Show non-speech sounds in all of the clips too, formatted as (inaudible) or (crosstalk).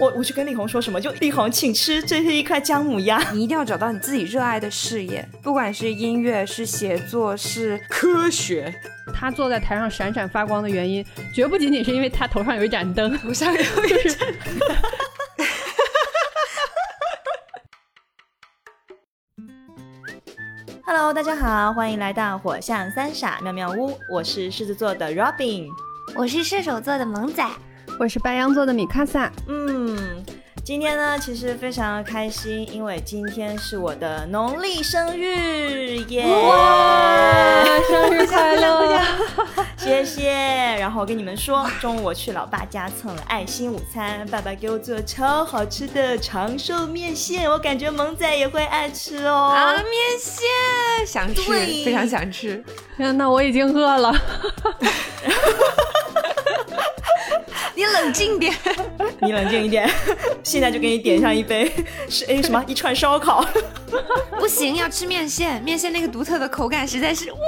我我去跟力宏说什么？就力宏，请吃，这是一块姜母鸭。你一定要找到你自己热爱的事业，不管是音乐、是写作、是科学。他坐在台上闪闪发光的原因，绝不仅仅是因为他头上有一盏灯，(laughs) 头上有一盏。(laughs) Hello，大家好，欢迎来到火象三傻妙妙屋。我是狮子座的 Robin，我是射手座的萌仔，我是白羊座的米卡萨。嗯。今天呢，其实非常的开心，因为今天是我的农历生日耶！哇，生日快乐！(laughs) 谢谢。然后我跟你们说，中午我去老爸家蹭了爱心午餐，爸爸给我做超好吃的长寿面线，我感觉萌仔也会爱吃哦。啊，面线想吃，非常想吃。那我已经饿了。(laughs) 你冷静点，(laughs) 你冷静一点，现在就给你点上一杯，(laughs) 是哎什么？一串烧烤，(laughs) 不行，要吃面线，面线那个独特的口感实在是哇，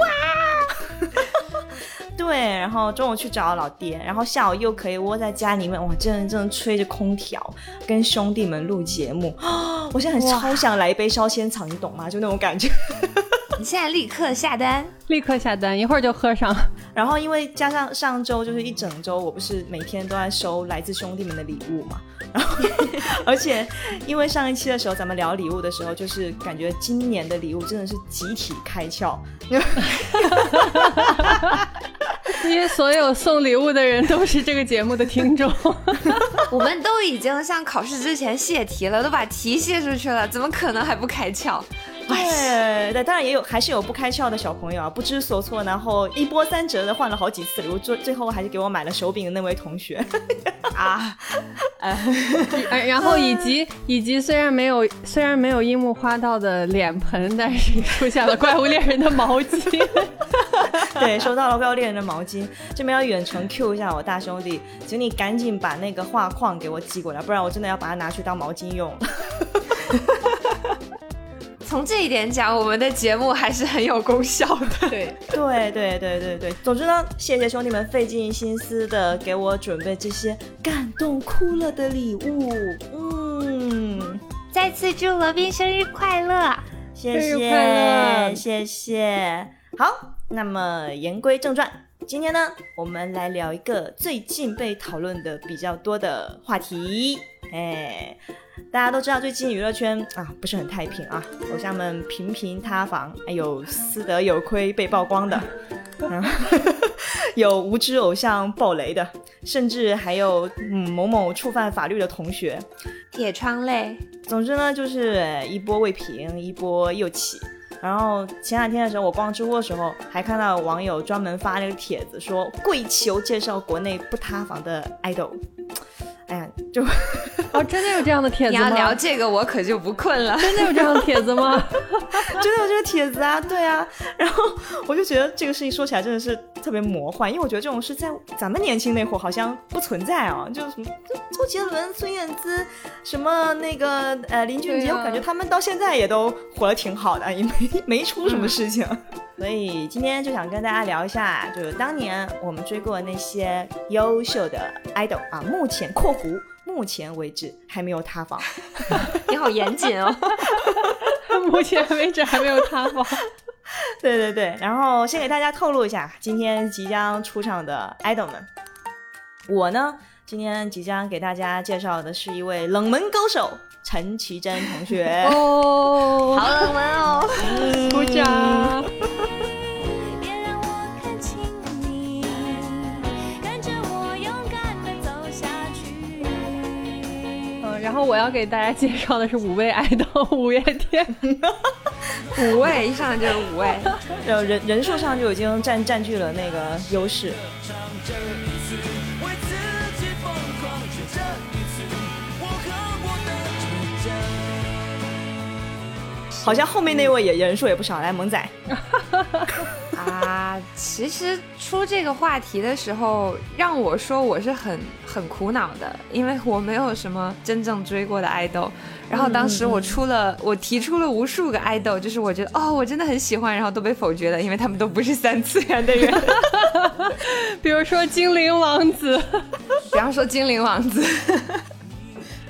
对，然后中午去找老爹，然后下午又可以窝在家里面，哇，真的真的吹着空调跟兄弟们录节目。啊，(gasps) 我现在很超想来一杯烧仙草，你懂吗？就那种感觉。(laughs) 你现在立刻下单，立刻下单，一会儿就喝上。然后因为加上上周就是一整周，我不是每天都在收来自兄弟们的礼物嘛。然后 (laughs) 而且因为上一期的时候咱们聊礼物的时候，就是感觉今年的礼物真的是集体开窍。因为所有送礼物的人都是这个节目的听众。(laughs) 我们都已经像考试之前泄题了，都把题泄出去了，怎么可能还不开窍？对对，当然也有，还是有不开窍的小朋友啊，不知所措，然后一波三折的换了好几次礼物，最最后还是给我买了手柄的那位同学啊，(laughs) 呃，然后以及以及虽然没有虽然没有樱木花道的脸盆，但是出现了怪物猎人的毛巾，(laughs) 对，收到了怪物猎人的毛巾，这边要远程 Q 一下我大兄弟，请你赶紧把那个画框给我寄过来，不然我真的要把它拿去当毛巾用。(laughs) 从这一点讲，我们的节目还是很有功效的。对对对对对对。总之呢，谢谢兄弟们费尽心思的给我准备这些感动哭了的礼物。嗯，再次祝罗宾生日快乐！谢谢谢谢。好，那么言归正传，今天呢，我们来聊一个最近被讨论的比较多的话题。哎。大家都知道，最近娱乐圈啊不是很太平啊，偶像们频频塌房，还有私德有亏被曝光的，(laughs) (laughs) 有无知偶像爆雷的，甚至还有嗯某某触犯法律的同学，铁窗泪。总之呢，就是一波未平，一波又起。然后前两天的时候，我逛知乎的时候，还看到网友专门发那个帖子，说跪求介绍国内不塌房的 idol。哎，就哦，真的有这样的帖子吗？你要聊这个，我可就不困了。真的有这样的帖子吗？(laughs) 真的有这个帖子啊，对啊。然后我就觉得这个事情说起来真的是特别魔幻，因为我觉得这种事在咱们年轻那会儿好像不存在啊，就是什么周杰伦、孙燕姿，什么那个呃林俊杰，我感觉他们到现在也都活得挺好的，也没没出什么事情。(laughs) 所以今天就想跟大家聊一下，就是当年我们追过的那些优秀的 idol 啊，目前（括弧）目前为止还没有塌房。(laughs) 你好严谨哦，(laughs) 目前为止还没有塌房。(laughs) 对对对，然后先给大家透露一下，今天即将出场的 idol 们，我呢今天即将给大家介绍的是一位冷门高手陈绮贞同学。哦，好冷门哦，鼓掌。然后我要给大家介绍的是五位爱豆五月天，五位一上来就是五位，就人人数上就已经占占据了那个优势。好像后面那位也人数也不少，来萌仔。(laughs) 啊，其实出这个话题的时候，让我说我是很很苦恼的，因为我没有什么真正追过的爱豆。然后当时我出了，我提出了无数个爱豆，就是我觉得哦，我真的很喜欢，然后都被否决了，因为他们都不是三次元的人。(laughs) 比如说精灵王子，(laughs) 比方说精灵王子。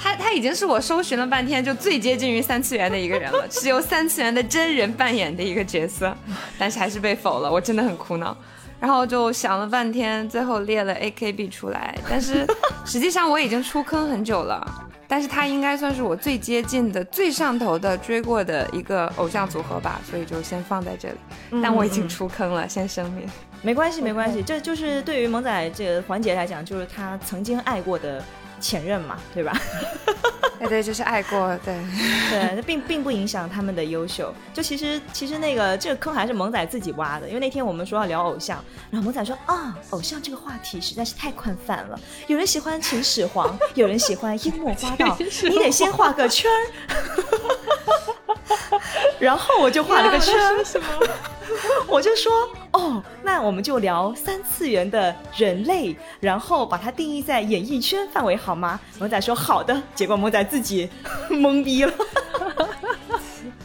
他他已经是我搜寻了半天就最接近于三次元的一个人了，是由三次元的真人扮演的一个角色，但是还是被否了，我真的很苦恼。然后就想了半天，最后列了 AKB 出来，但是实际上我已经出坑很久了。但是他应该算是我最接近的、最上头的追过的一个偶像组合吧，所以就先放在这里。但我已经出坑了，先声明。没关系，没关系，这就是对于萌仔这个环节来讲，就是他曾经爱过的前任嘛，对吧？(laughs) 哎对，就是爱过，对。(laughs) 对，那并并不影响他们的优秀。就其实其实那个这个坑还是萌仔自己挖的，因为那天我们说要聊偶像，然后萌仔说啊，偶像这个话题实在是太宽泛了，有人喜欢秦始皇，有人喜欢樱木花道，(laughs) 你得先画个圈儿。然后我就画了个圈，我就说哦，那我们就聊三次元的人类，然后把它定义在演艺圈范围好吗？萌仔说好的，结果萌仔自己 (laughs) 懵逼了。(laughs)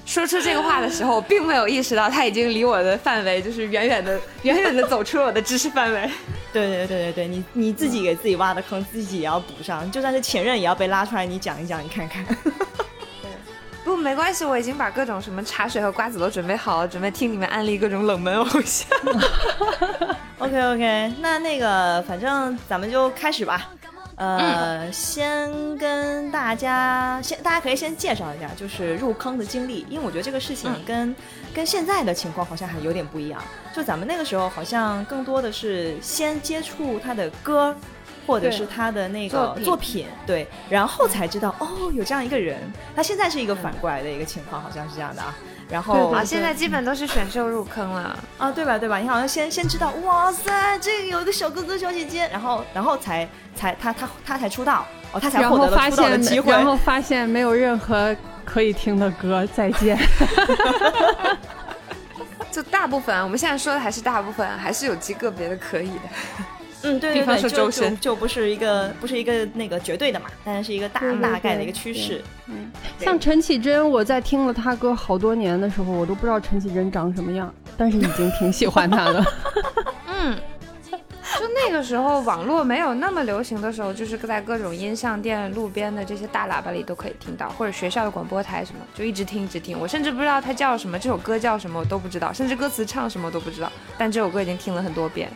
说出这个话的时候，我并没有意识到他已经离我的范围就是远远的、(laughs) 远远的走出了我的知识范围。对对对对对，你你自己给自己挖的坑，自己也要补上，就算是前任也要被拉出来，你讲一讲，你看看。不，没关系，我已经把各种什么茶水和瓜子都准备好了，准备听你们安利各种冷门偶像。OK OK，那那个反正咱们就开始吧。呃，先跟大家先，大家可以先介绍一下，就是入坑的经历，因为我觉得这个事情跟跟现在的情况好像还有点不一样。就咱们那个时候好像更多的是先接触他的歌。或者是他的那个作品，对，然后才知道哦，有这样一个人。他现在是一个反过来的一个情况，好像是这样的啊。然后啊，现在基本都是选秀入坑了啊，对吧？对吧？你好像先先知道，哇塞，这个有一个小哥哥小姐姐，然后然后才才他他他才出道哦，他才获得了出道的机会。然后发现没有任何可以听的歌，再见。(laughs) 就大部分，我们现在说的还是大部分，还是有极个别的可以的。嗯，对对对，就就就不是一个不是一个那个绝对的嘛，但是是一个大大概的一个趋势。嗯，像陈绮贞，我在听了她歌好多年的时候，我都不知道陈绮贞长什么样，但是已经挺喜欢她的。(laughs) 嗯，就那个时候网络没有那么流行的时候，就是在各种音像店、路边的这些大喇叭里都可以听到，或者学校的广播台什么，就一直听一直听。我甚至不知道它叫什么，这首歌叫什么我都不知道，甚至歌词唱什么都不知道，但这首歌已经听了很多遍。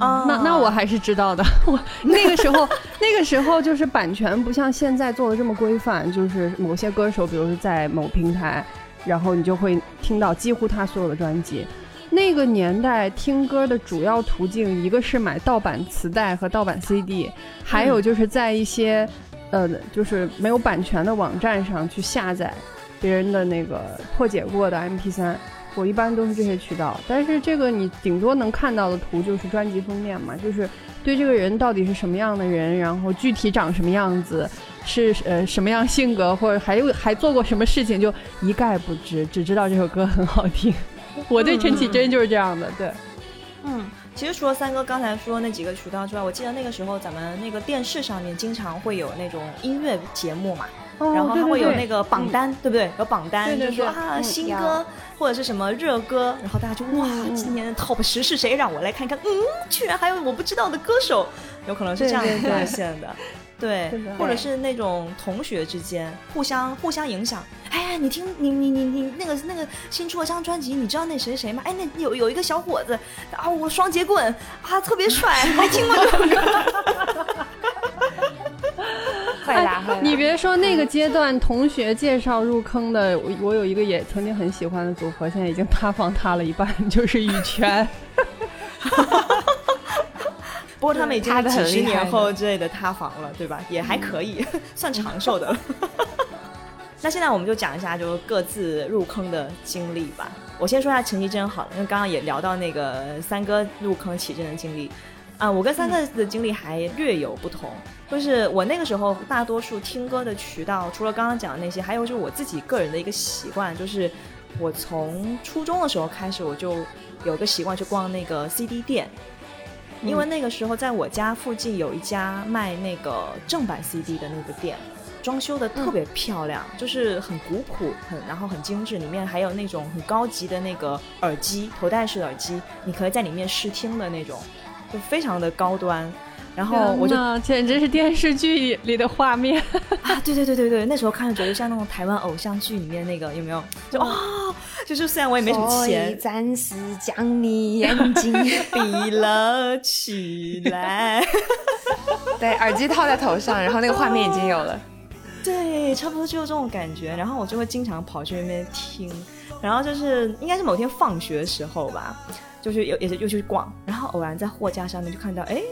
那那我还是知道的。(laughs) 我那个时候，那个时候就是版权不像现在做的这么规范，就是某些歌手，比如说在某平台，然后你就会听到几乎他所有的专辑。那个年代听歌的主要途径，一个是买盗版磁带和盗版 CD，还有就是在一些呃就是没有版权的网站上去下载别人的那个破解过的 MP3。我一般都是这些渠道，但是这个你顶多能看到的图就是专辑封面嘛，就是对这个人到底是什么样的人，然后具体长什么样子，是呃什么样性格，或者还有还做过什么事情，就一概不知，只知道这首歌很好听。我对陈绮贞就是这样的，对，嗯，其实除了三哥刚才说那几个渠道之外，我记得那个时候咱们那个电视上面经常会有那种音乐节目嘛。然后还会有那个榜单，对不对？有榜单，就说啊新歌或者是什么热歌，然后大家就哇，今年的 top 十是谁？让我来看看。嗯，居然还有我不知道的歌手，有可能是这样发现的。(laughs) 对，或者是那种同学之间互相互相影响。哎呀，你听你你你你那个那个新出了张专辑，你知道那谁谁吗？哎，那有有一个小伙子啊，我双截棍啊，特别帅，(laughs) 还听过这首歌。(laughs) (laughs) 你别说那个阶段同学介绍入坑的，我我有一个也曾经很喜欢的组合，现在已经塌房塌了一半，就是羽泉。(laughs) 不过他们已经几十年后之类的塌房了，对吧？也还可以，(laughs) 算长寿的。那现在我们就讲一下，就是各自入坑的经历吧。我先说一下陈绮贞好了，因为刚刚也聊到那个三哥入坑起贞的经历。啊，我跟三哥的经历还略有不同，就是我那个时候大多数听歌的渠道，除了刚刚讲的那些，还有就是我自己个人的一个习惯，就是我从初中的时候开始，我就有个习惯去逛那个 CD 店，因为那个时候在我家附近有一家卖那个正版 CD 的那个店，装修的特别漂亮，就是很古朴，很然后很精致，里面还有那种很高级的那个耳机，头戴式耳机，你可以在里面试听的那种。就非常的高端，然后我就简直是电视剧里的画面。(laughs) 啊，对对对对对，那时候看着觉得像那种台湾偶像剧里面那个有没有？就啊、就是虽然我也没什么所以钱，暂时将你眼睛闭了起来。(laughs) 对耳机套在头上，然后那个画面已经有了。(laughs) 对，差不多就这种感觉。然后我就会经常跑去那边听，然后就是应该是某天放学的时候吧，就是有也是又去逛，然后偶然在货架上面就看到，哎，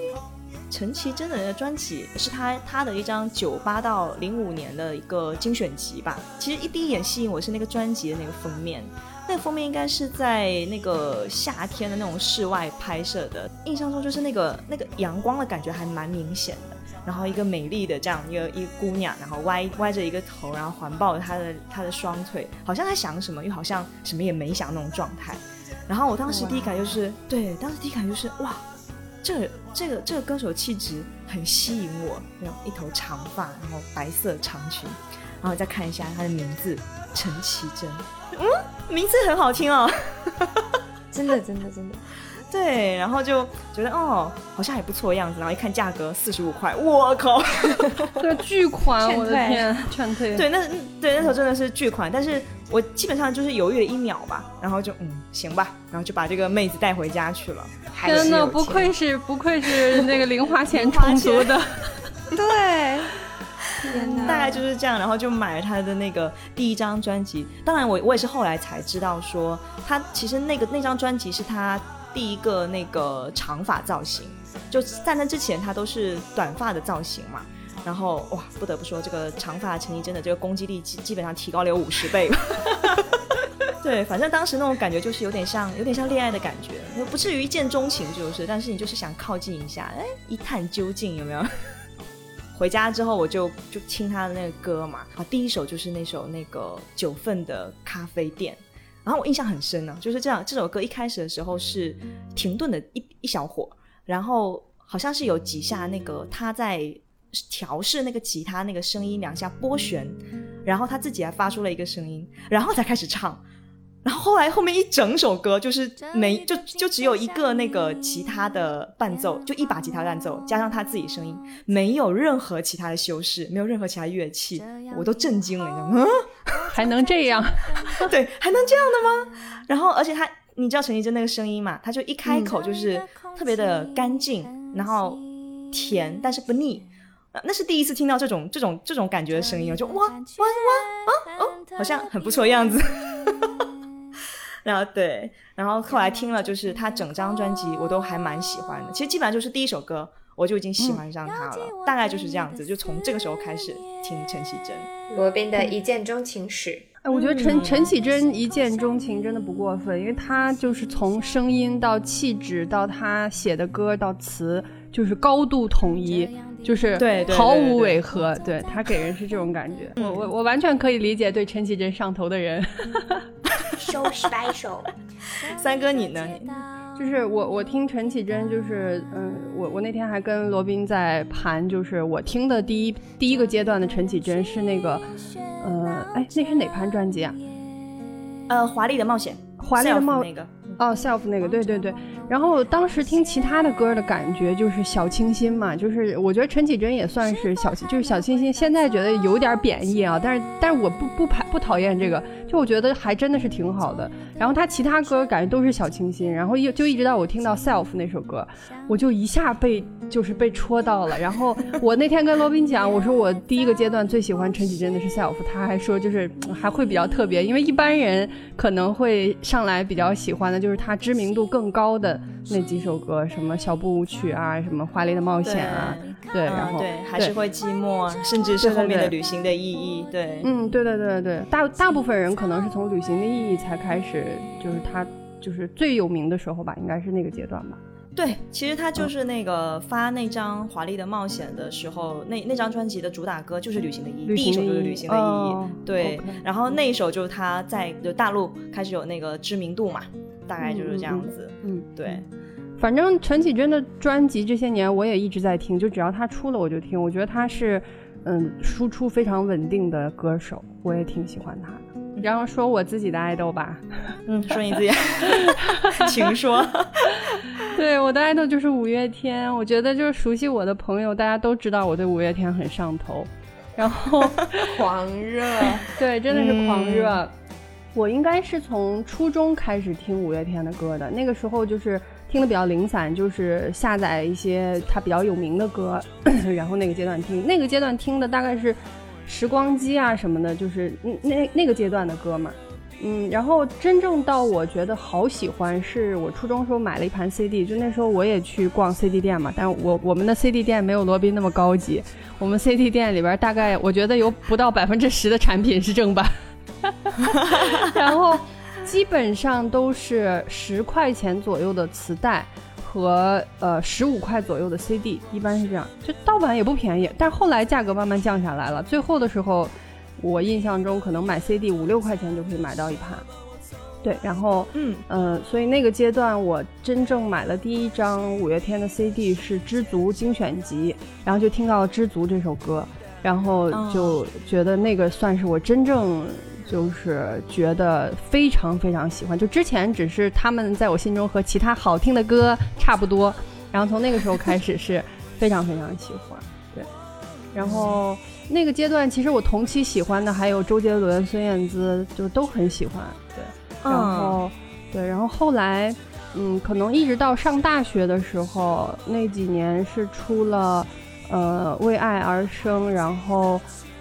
陈绮贞的那专辑是他他的一张九八到零五年的一个精选集吧。其实一第一眼吸引我是那个专辑的那个封面，那个封面应该是在那个夏天的那种室外拍摄的，印象中就是那个那个阳光的感觉还蛮明显的。然后一个美丽的这样一个一姑娘，然后歪歪着一个头，然后环抱着她的她的双腿，好像在想什么，又好像什么也没想那种状态。然后我当时第一感就是，对，当时第一感就是哇，这这个这个歌手气质很吸引我，那种一头长发，然后白色长裙，然后再看一下他的名字陈绮贞，嗯，名字很好听哦。(laughs) 真的，真的，真的。对，然后就觉得哦，好像还不错的样子，然后一看价格四十五块，我靠！这巨款，(laughs) 劝我的天，劝退。对，那对那时候真的是巨款，但是我基本上就是犹豫了一秒吧，然后就嗯行吧，然后就把这个妹子带回家去了。还是天哪，不愧是不愧是那个零花钱充足的。(laughs) 对！大概就是这样，然后就买了他的那个第一张专辑。当然我，我也是后来才知道说，他其实那个那张专辑是他第一个那个长发造型，就在那之前他都是短发的造型嘛。然后哇，不得不说，这个长发陈怡真的这个攻击力基基本上提高了有五十倍。(laughs) 对，反正当时那种感觉就是有点像，有点像恋爱的感觉，不至于一见钟情，就是，但是你就是想靠近一下，哎，一探究竟，有没有？(laughs) 回家之后我就就听他的那个歌嘛，啊，第一首就是那首那个九份的咖啡店，然后我印象很深呢、就是这样，这首歌一开始的时候是停顿的一一小会儿，然后好像是有几下那个他在调试那个吉他那个声音两下拨弦，然后他自己还发出了一个声音，然后才开始唱。然后后来后面一整首歌就是没就就只有一个那个吉他的伴奏，就一把吉他伴奏加上他自己声音，没有任何其他的修饰，没有任何其他乐器，我都震惊了，你知道吗？(laughs) 还能这样？嗯，(laughs) 对，还能这样的吗？然后而且他，你知道陈绮贞那个声音嘛？他就一开口就是特别的干净，然后甜，但是不腻。呃那是第一次听到这种这种这种感觉的声音，我就哇哇哇啊哦，好像很不错的样子。然后对，然后后来听了，就是他整张专辑我都还蛮喜欢的。其实基本上就是第一首歌我就已经喜欢上他了，大概就是这样子，就从这个时候开始听陈绮贞。罗宾的一见钟情史，哎，我觉得陈陈绮贞一见钟情真的不过分，因为她就是从声音到气质到她写的歌到词，就是高度统一，就是对毫无对对违和。对他给人是这种感觉，我我我完全可以理解对陈绮贞上头的人。(laughs) so special。(laughs) 三哥你呢？你就是我，我听陈绮贞，就是嗯，我我那天还跟罗宾在盘，就是我听的第一第一个阶段的陈绮贞是那个，呃，哎，那是哪盘专辑啊？呃，华丽的冒险，华丽的冒那个，哦，self 那个，对对对。然后当时听其他的歌的感觉就是小清新嘛，就是我觉得陈绮贞也算是小，就是小清新。现在觉得有点贬义啊，但是但是我不不排不讨厌这个，就我觉得还真的是挺好的。然后他其他歌感觉都是小清新，然后一就一直到我听到 self 那首歌，我就一下被就是被戳到了。然后我那天跟罗宾讲，我说我第一个阶段最喜欢陈绮贞的是 self，他还说就是嗯还会比较特别，因为一般人可能会上来比较喜欢的就是他知名度更高的那几首歌，什么小步舞曲啊，什么华丽的冒险啊，对，嗯然后对，还是会寂寞啊，甚至是对对后面的旅行的意义，对，嗯，对对对对，大大部分人可能是从旅行的意义才开始，就是他就是最有名的时候吧，应该是那个阶段吧。对，其实他嗯。就是那个发那张《华丽的冒险》的时候，那那张专辑的主打歌就是《旅行的意义》，第一首就是《旅行的意义》哦对。然后那一首就是他在就大陆开始有那个知名度嘛，大概就是这样子，嗯，对，反正陈绮贞的专辑这些年我也一直在听，就只要她出了我就听。我觉得她是嗯输出非常稳定的歌手，我也挺喜欢她的。然后说我自己的爱豆吧，嗯，说你自己，(laughs) 请说，对，我的爱豆就是五月天。我觉得就是熟悉我的朋友，大家都知道我对五月天很上头。然后 (laughs) 狂热，(laughs) 对，真的是狂热。我应该是从初中开始听五月天的歌的，那个时候就是听的比较零散，就是下载一些他比较有名的歌，(clears throat) 然后那个阶段听，那个阶段听的大概是时光机啊什么的，就是那那个阶段的歌嘛。嗯，然后真正到我觉得好喜欢，是我初中时候买了一盘 CD，就那时候我也去逛 CD 店嘛，但我我们的 CD 店没有罗宾那么高级，我们 CD 店里边大概我觉得有不到百分之十的产品是正版，(laughs) 然后基本上都是十块钱左右的磁带和呃十五块左右的 CD，一般是这样，就盗版也不便宜，但后来价格慢慢降下来了，最后的时候。我印象中可能买 CD 五六块钱就可以买到一盘，对，然后嗯。呃，所以那个阶段我真正买了第一张五月天的 CD 是《知足精选集》，然后就听到了《知足》这首歌，然后就觉得那个算是我真正就是觉得非常非常喜欢，就之前只是他们在我心中和其他好听的歌差不多，然后从那个时候开始是非常非常喜欢，对，然后。那个阶段，其实我同期喜欢的还有周杰伦、孙燕姿，就都很喜欢。对，然后，对，然后后来，嗯，可能一直到上大学的时候，那几年是出了，呃，为爱而生，然后，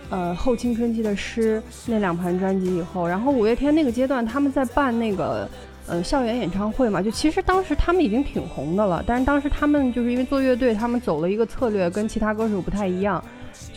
呃，后青春期的诗那两盘专辑以后，然后五月天那个阶段，他们在办那个，呃，校园演唱会嘛，就其实当时他们已经挺红的了，但是当时他们就是因为做乐队，他们走了一个策略，跟其他歌手不太一样。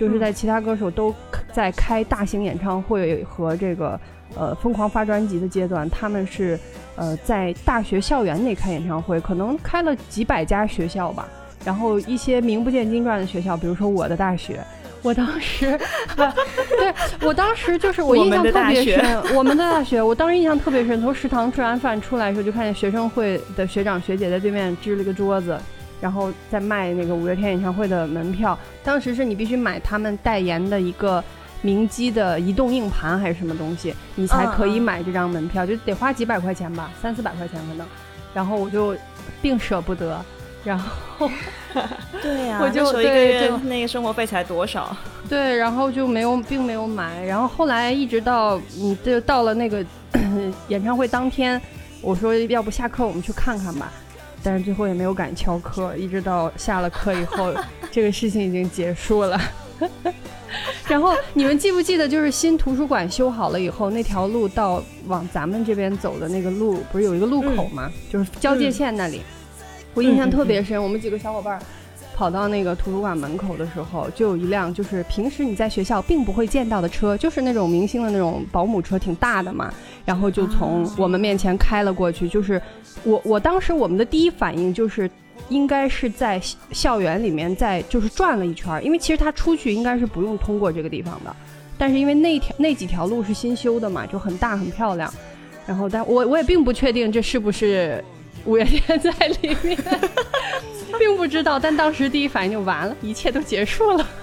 就是在其他歌手都在开大型演唱会和这个呃疯狂发专辑的阶段，他们是呃在大学校园内开演唱会，可能开了几百家学校吧。然后一些名不见经传的学校，比如说我的大学，我当时，对我当时就是我印象特别深，我们的大学，我当时印象特别深，从食堂吃完饭出来的时候，就看见学生会的学长学姐在对面支了个桌子。然后再卖那个五月天演唱会的门票，当时是你必须买他们代言的一个明基的移动硬盘还是什么东西，你才可以买这张门票，就得花几百块钱吧，三四百块钱可能。然后我就并舍不得，然后 (laughs) 对呀，我就一个月那个生活费才多少？对，然后就没有，并没有买。然后后来一直到你就到了那个 (coughs) 演唱会当天，我说要不下课我们去看看吧。但是最后也没有敢翘课，(laughs) 一直到下了课以后，(laughs) 这个事情已经结束了。(laughs) 然后你们记不记得，就是新图书馆修好了以后，那条路到往咱们这边走的那个路，不是有一个路口吗？就是交界线那里，我印象特别深。我们几个小伙伴。跑到那个图书馆门口的时候，就有一辆就是平时你在学校并不会见到的车，就是那种明星的那种保姆车，挺大的嘛。然后就从我们面前开了过去。就是我我当时我们的第一反应就是，应该是在校园里面在就是转了一圈，因为其实他出去应该是不用通过这个地方的。但是因为那条那几条路是新修的嘛，就很大很漂亮。然后但我我也并不确定这是不是。五月天在里面，并不知道，但当时第一反应就完了，一切都结束了。(laughs)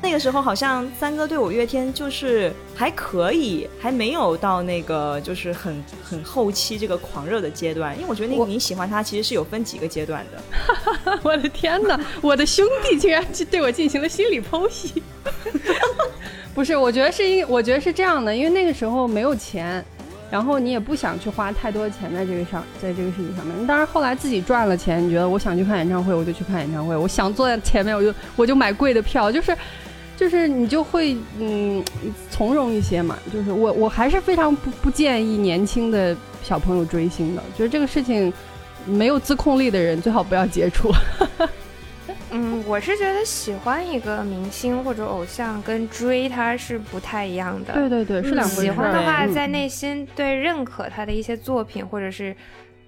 那个时候好像三哥对五月天就是还可以，还没有到那个就是很很后期这个狂热的阶段。因为我觉得你你喜欢他其实是有分几个阶段的。(laughs) 我的天哪，我的兄弟竟然 (laughs) 对我进行了心理剖析。不是，我觉得是因，我觉得是这样的，因为那个时候没有钱。然后你也不想去花太多钱在这个上，在这个事情上面。当然后来自己赚了钱，你觉得我想去看演唱会，我就去看演唱会；我想坐在前面，我就我就买贵的票。就是，就是你就会嗯从容一些嘛。就是我我还是非常不不建议年轻的小朋友追星的，觉得这个事情没有自控力的人最好不要接触。(laughs) 嗯，我是觉得喜欢一个明星或者偶像跟追他是不太一样的。对对对，是两回事。喜欢的话，在内心对认可他的一些作品，或者是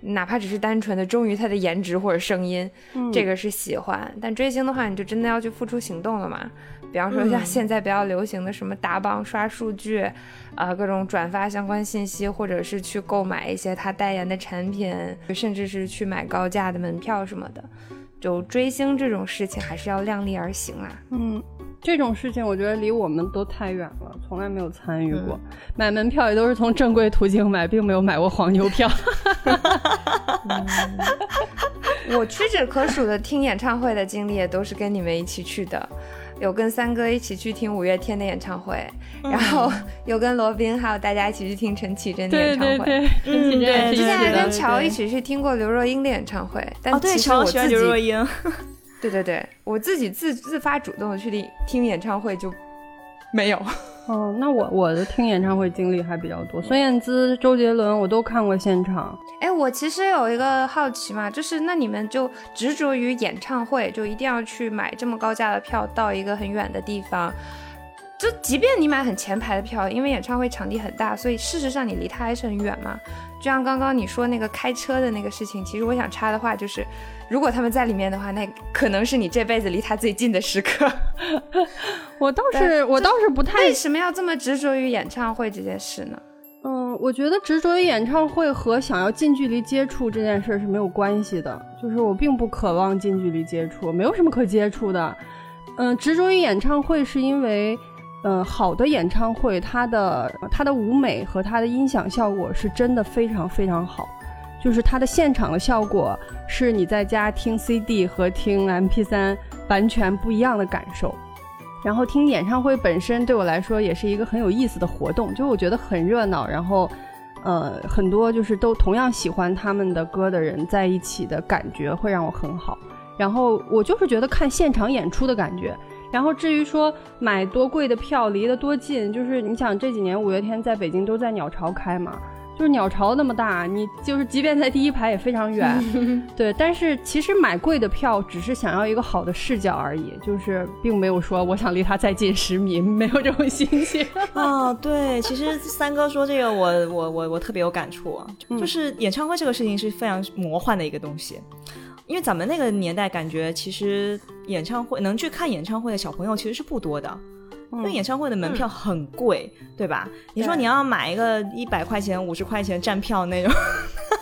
哪怕只是单纯的忠于他的颜值或者声音，这个是喜欢。但追星的话，你就真的要去付出行动了嘛？比方说像现在比较流行的什么打榜、刷数据，啊，各种转发相关信息，或者是去购买一些他代言的产品，甚至是去买高价的门票什么的。就追星这种事情还是要量力而行啦。嗯，这种事情我觉得离我们都太远了，从来没有参与过。买门票也都是从正规途径买，并没有买过黄牛票。(laughs) (laughs) 我屈指可数的听演唱会的经历也都是跟你们一起去的，有跟三哥一起去听五月天的演唱会，然后有跟罗宾还有大家一起去听陈绮贞的演唱会。对对对，之前还跟乔一起去听过刘若英的演唱会，但哦，对，其实乔喜欢我自己刘若英，对对对，我自己自自发主动的去听听演唱会就没有。哦，那我我的听演唱会经历还比较多，孙燕姿、周杰伦我都看过现场。哎，我其实有一个好奇嘛，就是那你们就执着于演唱会，就一定要去买这么高价的票到一个很远的地方，就即便你买很前排的票，因为演唱会场地很大，所以事实上你离它还是很远嘛。就像刚刚你说那个开车的那个事情，其实我想插的话就是，如果他们在里面的话，那可能是你这辈子离他最近的时刻。(laughs) 我倒是我倒是不太为什么要这么执着于演唱会这件事呢？嗯，我觉得执着于演唱会和想要近距离接触这件事是没有关系的，就是我并不渴望近距离接触，没有什么可接触的。嗯，执着于演唱会是因为，呃，好的演唱会它的它的舞美和它的音响效果是真的非常非常好，就是它的现场的效果是你在家听 CD 和听 MP3 完全不一样的感受。然后听演唱会本身对我来说也是一个很有意思的活动，就我觉得很热闹，然后，呃，很多就是都同样喜欢他们的歌的人在一起的感觉会让我很好。然后我就是觉得看现场演出的感觉。然后至于说买多贵的票，离得多近，就是你想这几年五月天在北京都在鸟巢开嘛，就是鸟巢那么大，你就是即便在第一排也非常远，(laughs) 对。但是其实买贵的票只是想要一个好的视角而已，就是并没有说我想离他再近十米，没有这种心情。啊，(laughs) 对，其实三哥说这个我，我我我特别有感触啊，就是演唱会这个事情是非常魔幻的一个东西，因为咱们那个年代感觉其实演唱会能去看演唱会的小朋友其实是不多的。因为演唱会的门票很贵，对吧？你说你要买一个一百块钱、五十块钱站票那种，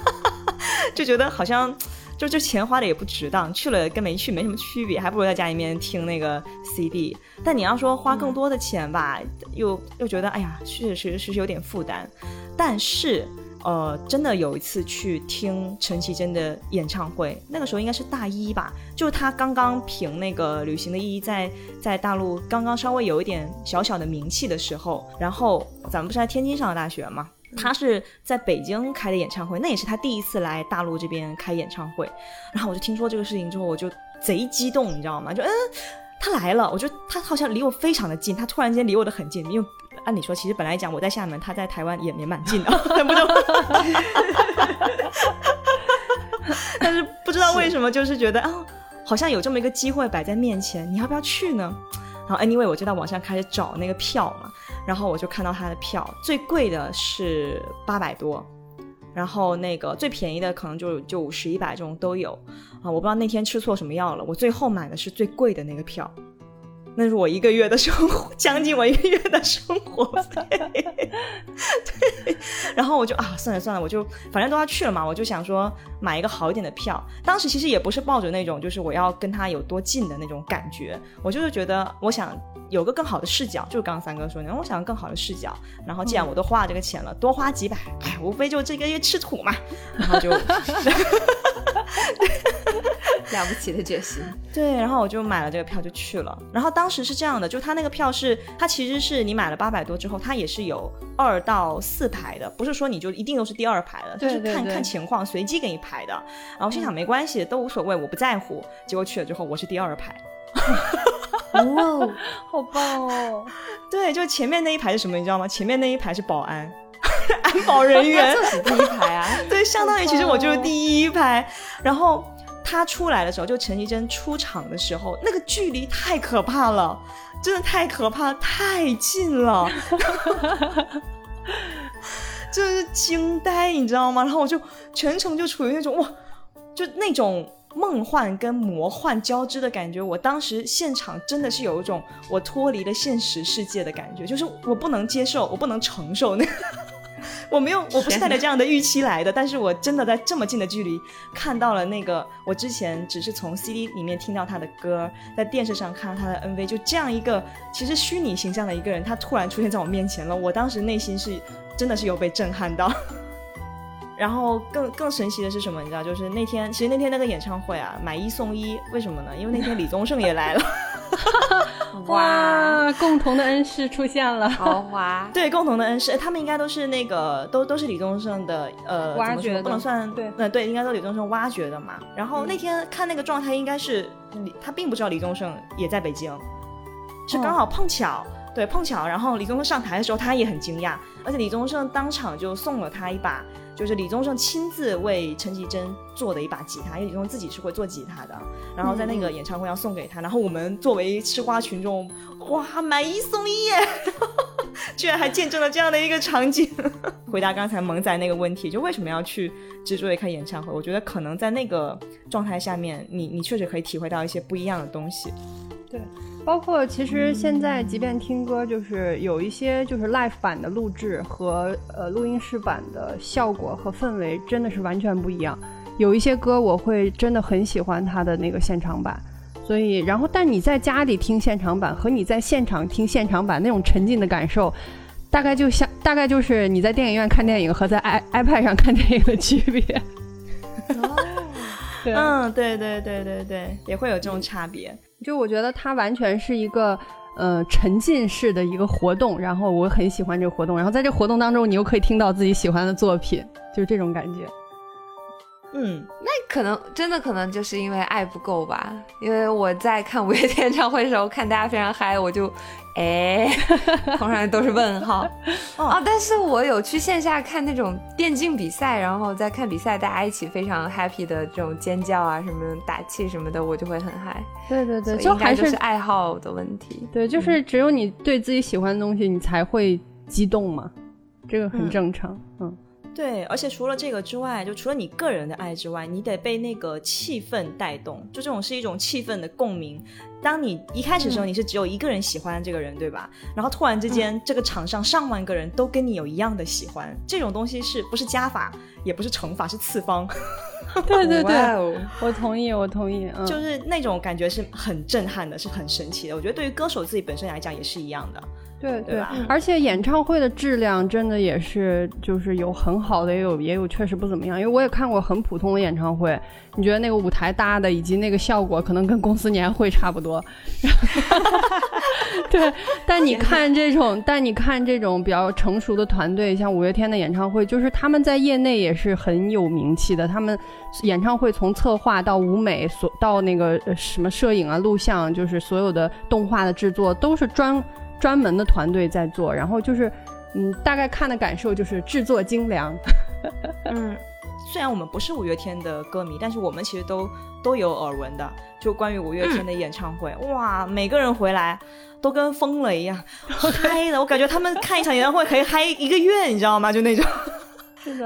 (laughs) 就觉得好像就这钱花的也不值当，去了跟没去没什么区别，还不如在家里面听那个 CD。但你要说花更多的钱吧，又又觉得哎呀，确实是是有点负担。但是呃，真的有一次去听陈绮贞的演唱会，那个时候应该是大一吧，就是她刚刚凭那个《旅行的意义在》在大陆刚刚稍微有一点小小的名气的时候，然后咱们不是在天津上的大学嘛，她是在北京开的演唱会，那也是她第一次来大陆这边开演唱会，然后我就听说这个事情之后，我就贼激动，你知道吗？就嗯。他来了，我觉得他好像离我非常的近，他突然间离我的很近，因为按理说，其实本来讲我在厦门，他在台湾也也蛮近的，不懂。但是不知道为什么，就是觉得啊、好像有这么一个机会摆在面前，你要不要去呢？然后 anyway，我就在网上开始找那个票嘛，然后我就看到他的票，最贵的是八百多，然后那个最便宜的可能就就五十、一百这种都有啊。我不知道那天吃错什么药了，我最后买的是最贵的那个票，那是我一个月的生活，(laughs) 将近我一个月的生活费。对，然后我就啊，算了算了，我就反正都要去了嘛，我就想说买一个好一点的票。当时其实也不是抱着那种就是我要跟他有多近的那种感觉，我就是觉得我想有个更好的视角，就是刚刚三哥说的，我想要更好的视角。然后既然我都花了这个钱了，多花几百，哎，无非就这个月吃土嘛，(laughs) 然后就。了不起的决心。对，然后我就买了这个票就去了。然后当时是这样的，就他那个票是，他其实是你买了八百多之后，他也是有二到四排的，不是说你就一定都是第二排的，就是看看情况随机给你排的。然后我心想没关系，都无所谓，我不在乎。结果去了之后，我是第二排。哦，(laughs) 好棒哦！对，就前面那一排是什么，你知道吗？前面那一排是保安，安保人员。就是第一排啊。(laughs) 对，相当于其实我就是第一排。然后他出来的时候，就陈绮贞出场的时候，那个距离太可怕了，真的太可怕，太近了，(laughs) 真的是惊呆，你知道吗？然后我就全程就处于那种哇，就那种。梦幻跟魔幻交织的感觉，我当时现场真的是有一种我脱离了现实世界的感觉，就是我不能接受，我不能承受那个 (laughs) 我没有，我不是带着这样的预期来的，但是我真的在这么近的距离看到了那个我之前只是从 CD 里面听到他的歌，在电视上看到他的 MV，就这样一个其实虚拟形象的一个人，他突然出现在我面前了，我当时内心是真的是有被震撼到。然后更更神奇的是什么？你知道，就是那天，其实那天那个演唱会啊，买一送一，为什么呢？因为那天李宗盛也来了。(laughs) 哇，共同的恩师出现了，豪华。(laughs) 对，共同的恩师，他们应该都是那个，都都是李宗盛的，呃，挖掘的，不能算对，嗯，对，应该都李宗盛挖掘的嘛。然后那天看那个状态，应该是李，他并不知道李宗盛也在北京，是刚好碰巧，对，碰巧。然后李宗盛上台的时候，他也很惊讶，而且李宗盛当场就送了他一把。就是李宗盛亲自为陈绮贞做的一把吉他，因为李宗盛自己是会做吉他的，然后在那个演唱会要送给他，然后我们作为吃瓜群众，哇，买一送一耶，(laughs) 居然还见证了这样的一个场景。(laughs) 回答刚才萌仔那个问题，就为什么要去执着于看演唱会？我觉得可能在那个状态下面，你你确实可以体会到一些不一样的东西。对。包括其实现在，即便听歌，就是有一些就是 live 版的录制和呃录音室版的效果和氛围真的是完全不一样。有一些歌我会真的很喜欢它的那个现场版，所以然后但你在家里听现场版和你在现场听现场版那种沉浸的感受，大概就像大概就是你在电影院看电影和在 i iPad 上看电影的区别。哦，(laughs) 嗯，对对对对对，也会有这种差别。就我觉得它完全是一个呃沉浸式的一个活动，然后我很喜欢这个活动，然后在这活动当中，你又可以听到自己喜欢的作品，就是这种感觉。嗯，那可能真的可能就是因为爱不够吧，因为我在看五月天演唱会的时候，看大家非常嗨，我就。哎，(laughs) 通常都是问号啊！但是我有去线下看那种电竞比赛，然后在看比赛，大家一起非常 happy 的这种尖叫啊，什么打气什么的，我就会很嗨。对对对，就还是爱好的问题。对，就是只有你对自己喜欢的东西，你才会激动嘛，这个很正常。嗯。对，而且除了这个之外，就除了你个人的爱之外，你得被那个气氛带动，就这种是一种气氛的共鸣。当你一开始的时候，你是只有一个人喜欢这个人，对吧？然后突然之间，这个场上上万个人都跟你有一样的喜欢，这种东西是不是加法，也不是乘法，是次方。(laughs) 对对对，我同意，我同意。就是那种感觉是很震撼的，是很神奇的。我觉得对于歌手自己本身来讲也是一样的。对对，而且演唱会的质量真的也是，就是有很好的，也有也有确实不怎么样。因为我也看过很普通的演唱会，你觉得那个舞台搭的以及那个效果，可能跟公司年会差不多。(laughs) 对，但你看这种，但你看这种比较成熟的团队，像五月天的演唱会，就是他们在业内也是很有名气的。他们演唱会从策划到舞美，所到那个什么摄影啊、录像，就是所有的动画的制作，都是专。专门的团队在做，然后就是，嗯，大概看的感受就是制作精良。(laughs) 嗯，虽然我们不是五月天的歌迷，但是我们其实都都有耳闻的，就关于五月天的演唱会，哇，每个人回来都跟疯了一样，(laughs) 嗨的，我感觉他们看一场演唱会可以嗨一个月，你知道吗？就那种。(laughs)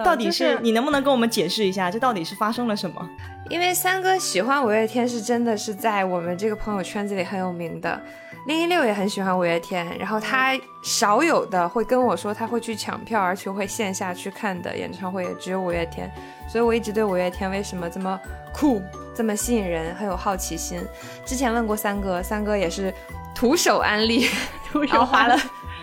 到底是你能不能跟我们解释一下，这到底是发生了什么？因为三哥喜欢五月天是真的是在我们这个朋友圈子里很有名的。零一六也很喜欢五月天，然后他少有的会跟我说他会去抢票，而且会线下去看的演唱会也只有五月天，所以我一直对五月天为什么这么酷、这么吸引人很有好奇心。之前问过三哥，三哥也是徒手安利，(laughs) 然后花了。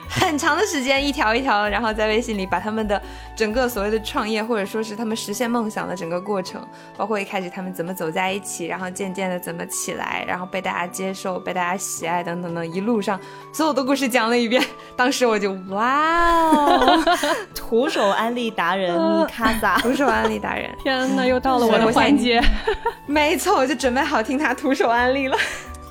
很长的时间，一条一条，然后在微信里把他们的整个所谓的创业，或者说是他们实现梦想的整个过程，包括一开始他们怎么走在一起，然后渐渐的怎么起来，然后被大家接受、被大家喜爱等等等，一路上所有的故事讲了一遍。(laughs) 当时我就哇哦，徒手安利达人米卡萨，徒手安利达人，(laughs) 天哪，又到了我的环节。没错，我就准备好听他徒手安利了。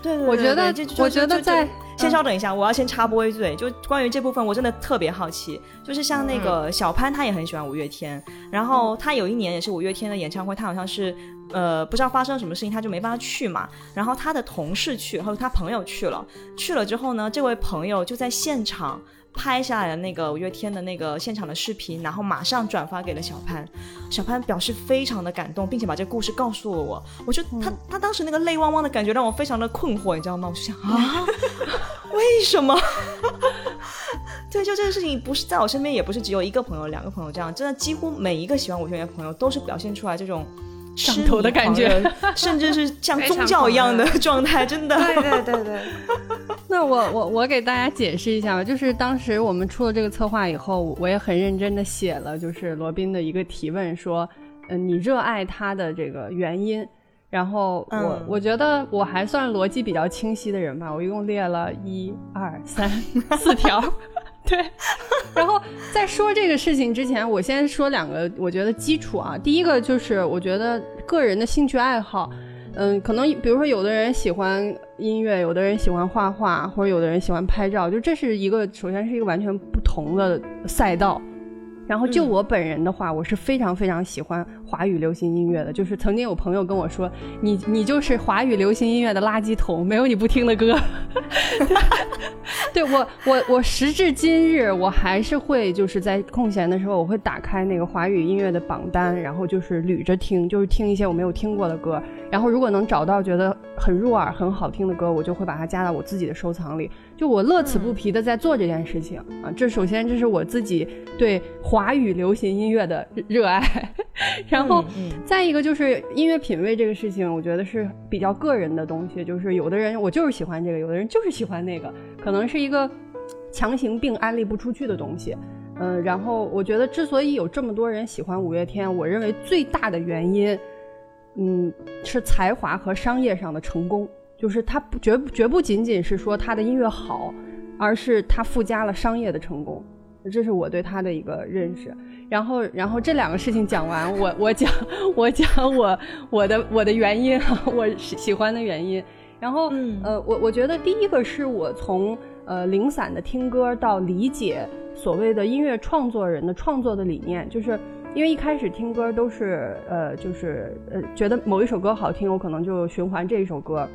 对对，我觉得，我觉得在。先稍等一下，我要先插播一嘴，就关于这部分，我真的特别好奇。就是像那个小潘，他也很喜欢五月天，然后他有一年也是五月天的演唱会，他好像是呃不知道发生了什么事情，他就没办法去嘛。然后他的同事去，或者他朋友去了，去了之后呢，这位朋友就在现场。拍下来的那个五月天的那个现场的视频，然后马上转发给了小潘，小潘表示非常的感动，并且把这个故事告诉了我。我就他他当时那个泪汪汪的感觉让我非常的困惑，你知道吗？我就想 (laughs) 啊，为什么？(laughs) 对，就这个事情不是在我身边，也不是只有一个朋友、两个朋友这样，真的几乎每一个喜欢五月天的朋友都是表现出来这种上头的感觉，(laughs) 甚至是像宗教一样的状态，真的。对对对对。(laughs) 那我我我给大家解释一下吧，就是当时我们出了这个策划以后，我也很认真的写了，就是罗宾的一个提问，说，嗯，你热爱他的这个原因。然后我我觉得我还算逻辑比较清晰的人吧，我一共列了一二三四条，对。(laughs) 然后在说这个事情之前，我先说两个我觉得基础啊。第一个就是我觉得个人的兴趣爱好，嗯，可能比如说有的人喜欢音乐，有的人喜欢画画，或者有的人喜欢拍照，就这是一个首先是一个完全不同的赛道。然后就我本人的话，我是非常非常喜欢华语流行音乐的。就是曾经有朋友跟我说：“你你就是华语流行音乐的垃圾桶，没有你不听的歌。(laughs) ”对我我我时至今日，我还是会就是在空闲的时候，我会打开那个华语音乐的榜单，然后就是捋着听，就是听一些我没有听过的歌。然后如果能找到觉得很入耳、很好听的歌，我就会把它加到我自己的收藏里。就我乐此不疲的在做这件事情啊。这首先这是我自己对华语流行音乐的热爱。(laughs) 然后再一个就是音乐品味这个事情，我觉得是比较个人的东西。就是有的人我就是喜欢这个，有的人就是喜欢那个，可能是一个强行并安利不出去的东西。嗯，然后我觉得之所以有这么多人喜欢五月天，我认为最大的原因。嗯，是才华和商业上的成功，就是他不绝绝不仅仅是说他的音乐好，而是他附加了商业的成功，这是我对他的一个认识。然后，然后这两个事情讲完，我我讲我讲我我的我的原因，我喜欢的原因。然后，呃，我我觉得第一个是我从呃零散的听歌到理解所谓的音乐创作人的创作的理念，就是。因为一开始听歌都是呃，就是呃，觉得某一首歌好听，我可能就循环这一首歌，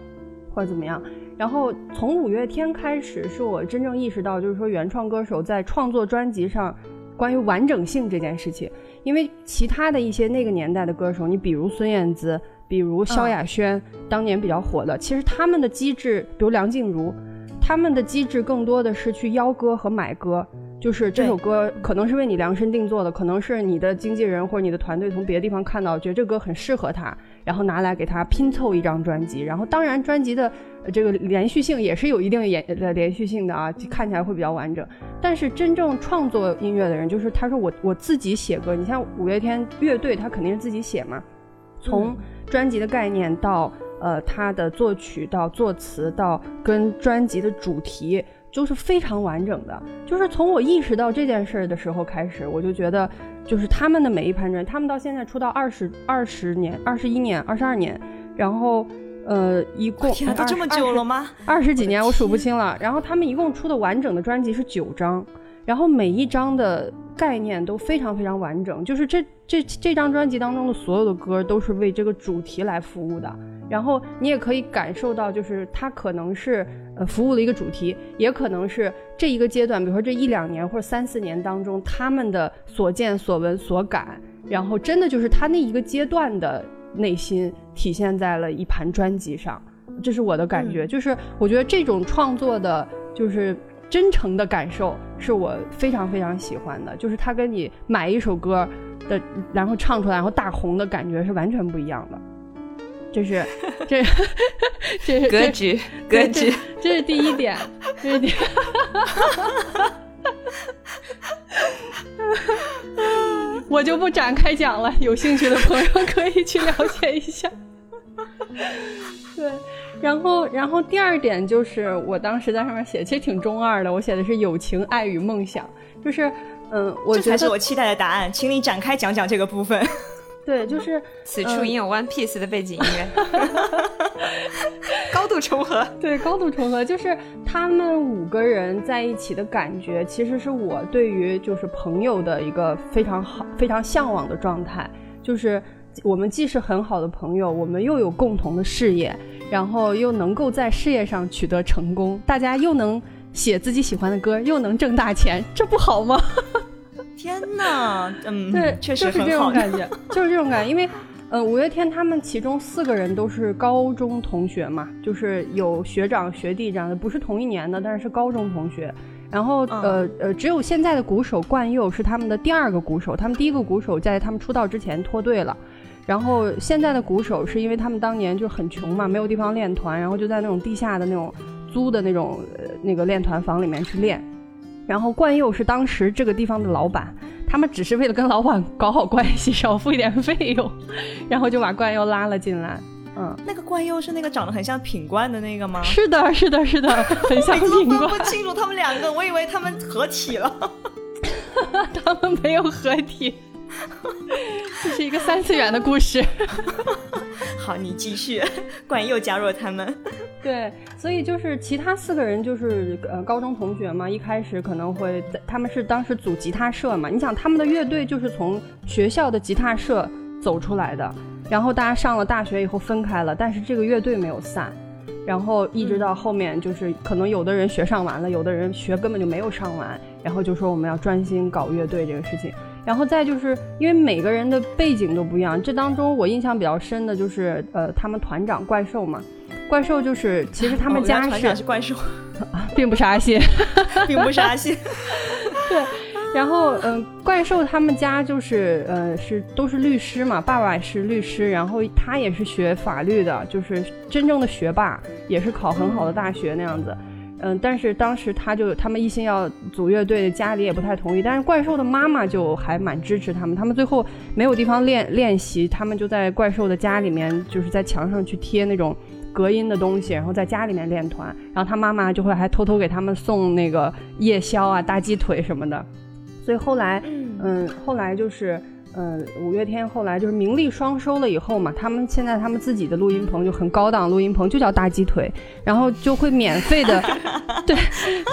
或者怎么样。然后从五月天开始，是我真正意识到，就是说原创歌手在创作专辑上关于完整性这件事情。因为其他的一些那个年代的歌手，你比如孙燕姿，比如萧亚轩，当年比较火的，其实他们的机制，比如梁静茹，他们的机制更多的是去邀歌和买歌。就是这首歌可能是为你量身定做的，可能是你的经纪人或者你的团队从别的地方看到，觉得这歌很适合他，然后拿来给他拼凑一张专辑。然后当然专辑的这个连续性也是有一定延的连续性的啊，看起来会比较完整。但是真正创作音乐的人，就是他说我我自己写歌，你像五月天乐队，他肯定是自己写嘛，从专辑的概念到呃他的作曲到作词到跟专辑的主题。就是非常完整的，就是从我意识到这件事儿的时候开始，我就觉得，就是他们的每一盘专辑，他们到现在出道二十二十年、二十一年、二十二年，然后，呃，一共都这么久了吗？二十几年我数不清了。然后他们一共出的完整的专辑是九张，然后每一张的。概念都非常非常完整，就是这这这张专辑当中的所有的歌都是为这个主题来服务的。然后你也可以感受到，就是它可能是呃服务的一个主题，也可能是这一个阶段，比如说这一两年或者三四年当中他们的所见所闻所感，然后真的就是他那一个阶段的内心体现在了一盘专辑上。这是我的感觉，就是我觉得这种创作的，就是。真诚的感受是我非常非常喜欢的，就是他跟你买一首歌的，然后唱出来，然后大红的感觉是完全不一样的。这是，(laughs) 这，这是格局，格局，这是第一点，这是第，(laughs) 我就不展开讲了，有兴趣的朋友可以去了解一下。(laughs) 对。然后，然后第二点就是我当时在上面写，其实挺中二的。我写的是友情、爱与梦想，就是，嗯，我觉得这才是我期待的答案，请你展开讲讲这个部分。对，就是此处应有 One Piece 的背景音乐，高度重合。(laughs) 对，高度重合，就是他们五个人在一起的感觉，其实是我对于就是朋友的一个非常好、非常向往的状态。就是我们既是很好的朋友，我们又有共同的事业。然后又能够在事业上取得成功，大家又能写自己喜欢的歌，又能挣大钱，这不好吗？天哪，嗯，对，确实就是这种感觉，就是这种感觉。因为，呃，五月天他们其中四个人都是高中同学嘛，就是有学长学弟这样的，不是同一年的，但是是高中同学。然后呃呃，只有现在的鼓手冠佑是他们的第二个鼓手，他们第一个鼓手在他们出道之前脱队了。然后现在的鼓手是因为他们当年就很穷嘛，没有地方练团，然后就在那种地下的那种租的那种呃那个练团房里面去练。然后冠佑是当时这个地方的老板，他们只是为了跟老板搞好关系，少付一点费用，然后就把冠佑拉了进来。嗯，那个冠佑是那个长得很像品冠的那个吗？是的，是的，是的，很像品冠。分不清楚他们两个，我以为他们合体了。(laughs) 他们没有合体，(laughs) 这是一个三次元的故事。(laughs) 好，你继续。冠佑加入了他们。(laughs) 对，所以就是其他四个人就是呃高中同学嘛，一开始可能会在他们是当时组吉他社嘛，你想他们的乐队就是从学校的吉他社走出来的。然后大家上了大学以后分开了，但是这个乐队没有散，然后一直到后面就是可能有的人学上完了，有的人学根本就没有上完，然后就说我们要专心搞乐队这个事情。然后再就是因为每个人的背景都不一样，这当中我印象比较深的就是呃他们团长怪兽嘛，怪兽就是其实他们家是怪兽，(laughs) 并不是阿信，(laughs) 并不是阿信，(laughs) 对。然后，嗯，怪兽他们家就是，呃，是都是律师嘛，爸爸是律师，然后他也是学法律的，就是真正的学霸，也是考很好的大学那样子，嗯，但是当时他就他们一心要组乐队，家里也不太同意，但是怪兽的妈妈就还蛮支持他们，他们最后没有地方练练习，他们就在怪兽的家里面，就是在墙上去贴那种隔音的东西，然后在家里面练团，然后他妈妈就会还偷偷给他们送那个夜宵啊、大鸡腿什么的。所以后来，嗯，后来就是，嗯，五月天后来就是名利双收了以后嘛，他们现在他们自己的录音棚就很高档，录音棚就叫大鸡腿，然后就会免费的，(laughs) 对，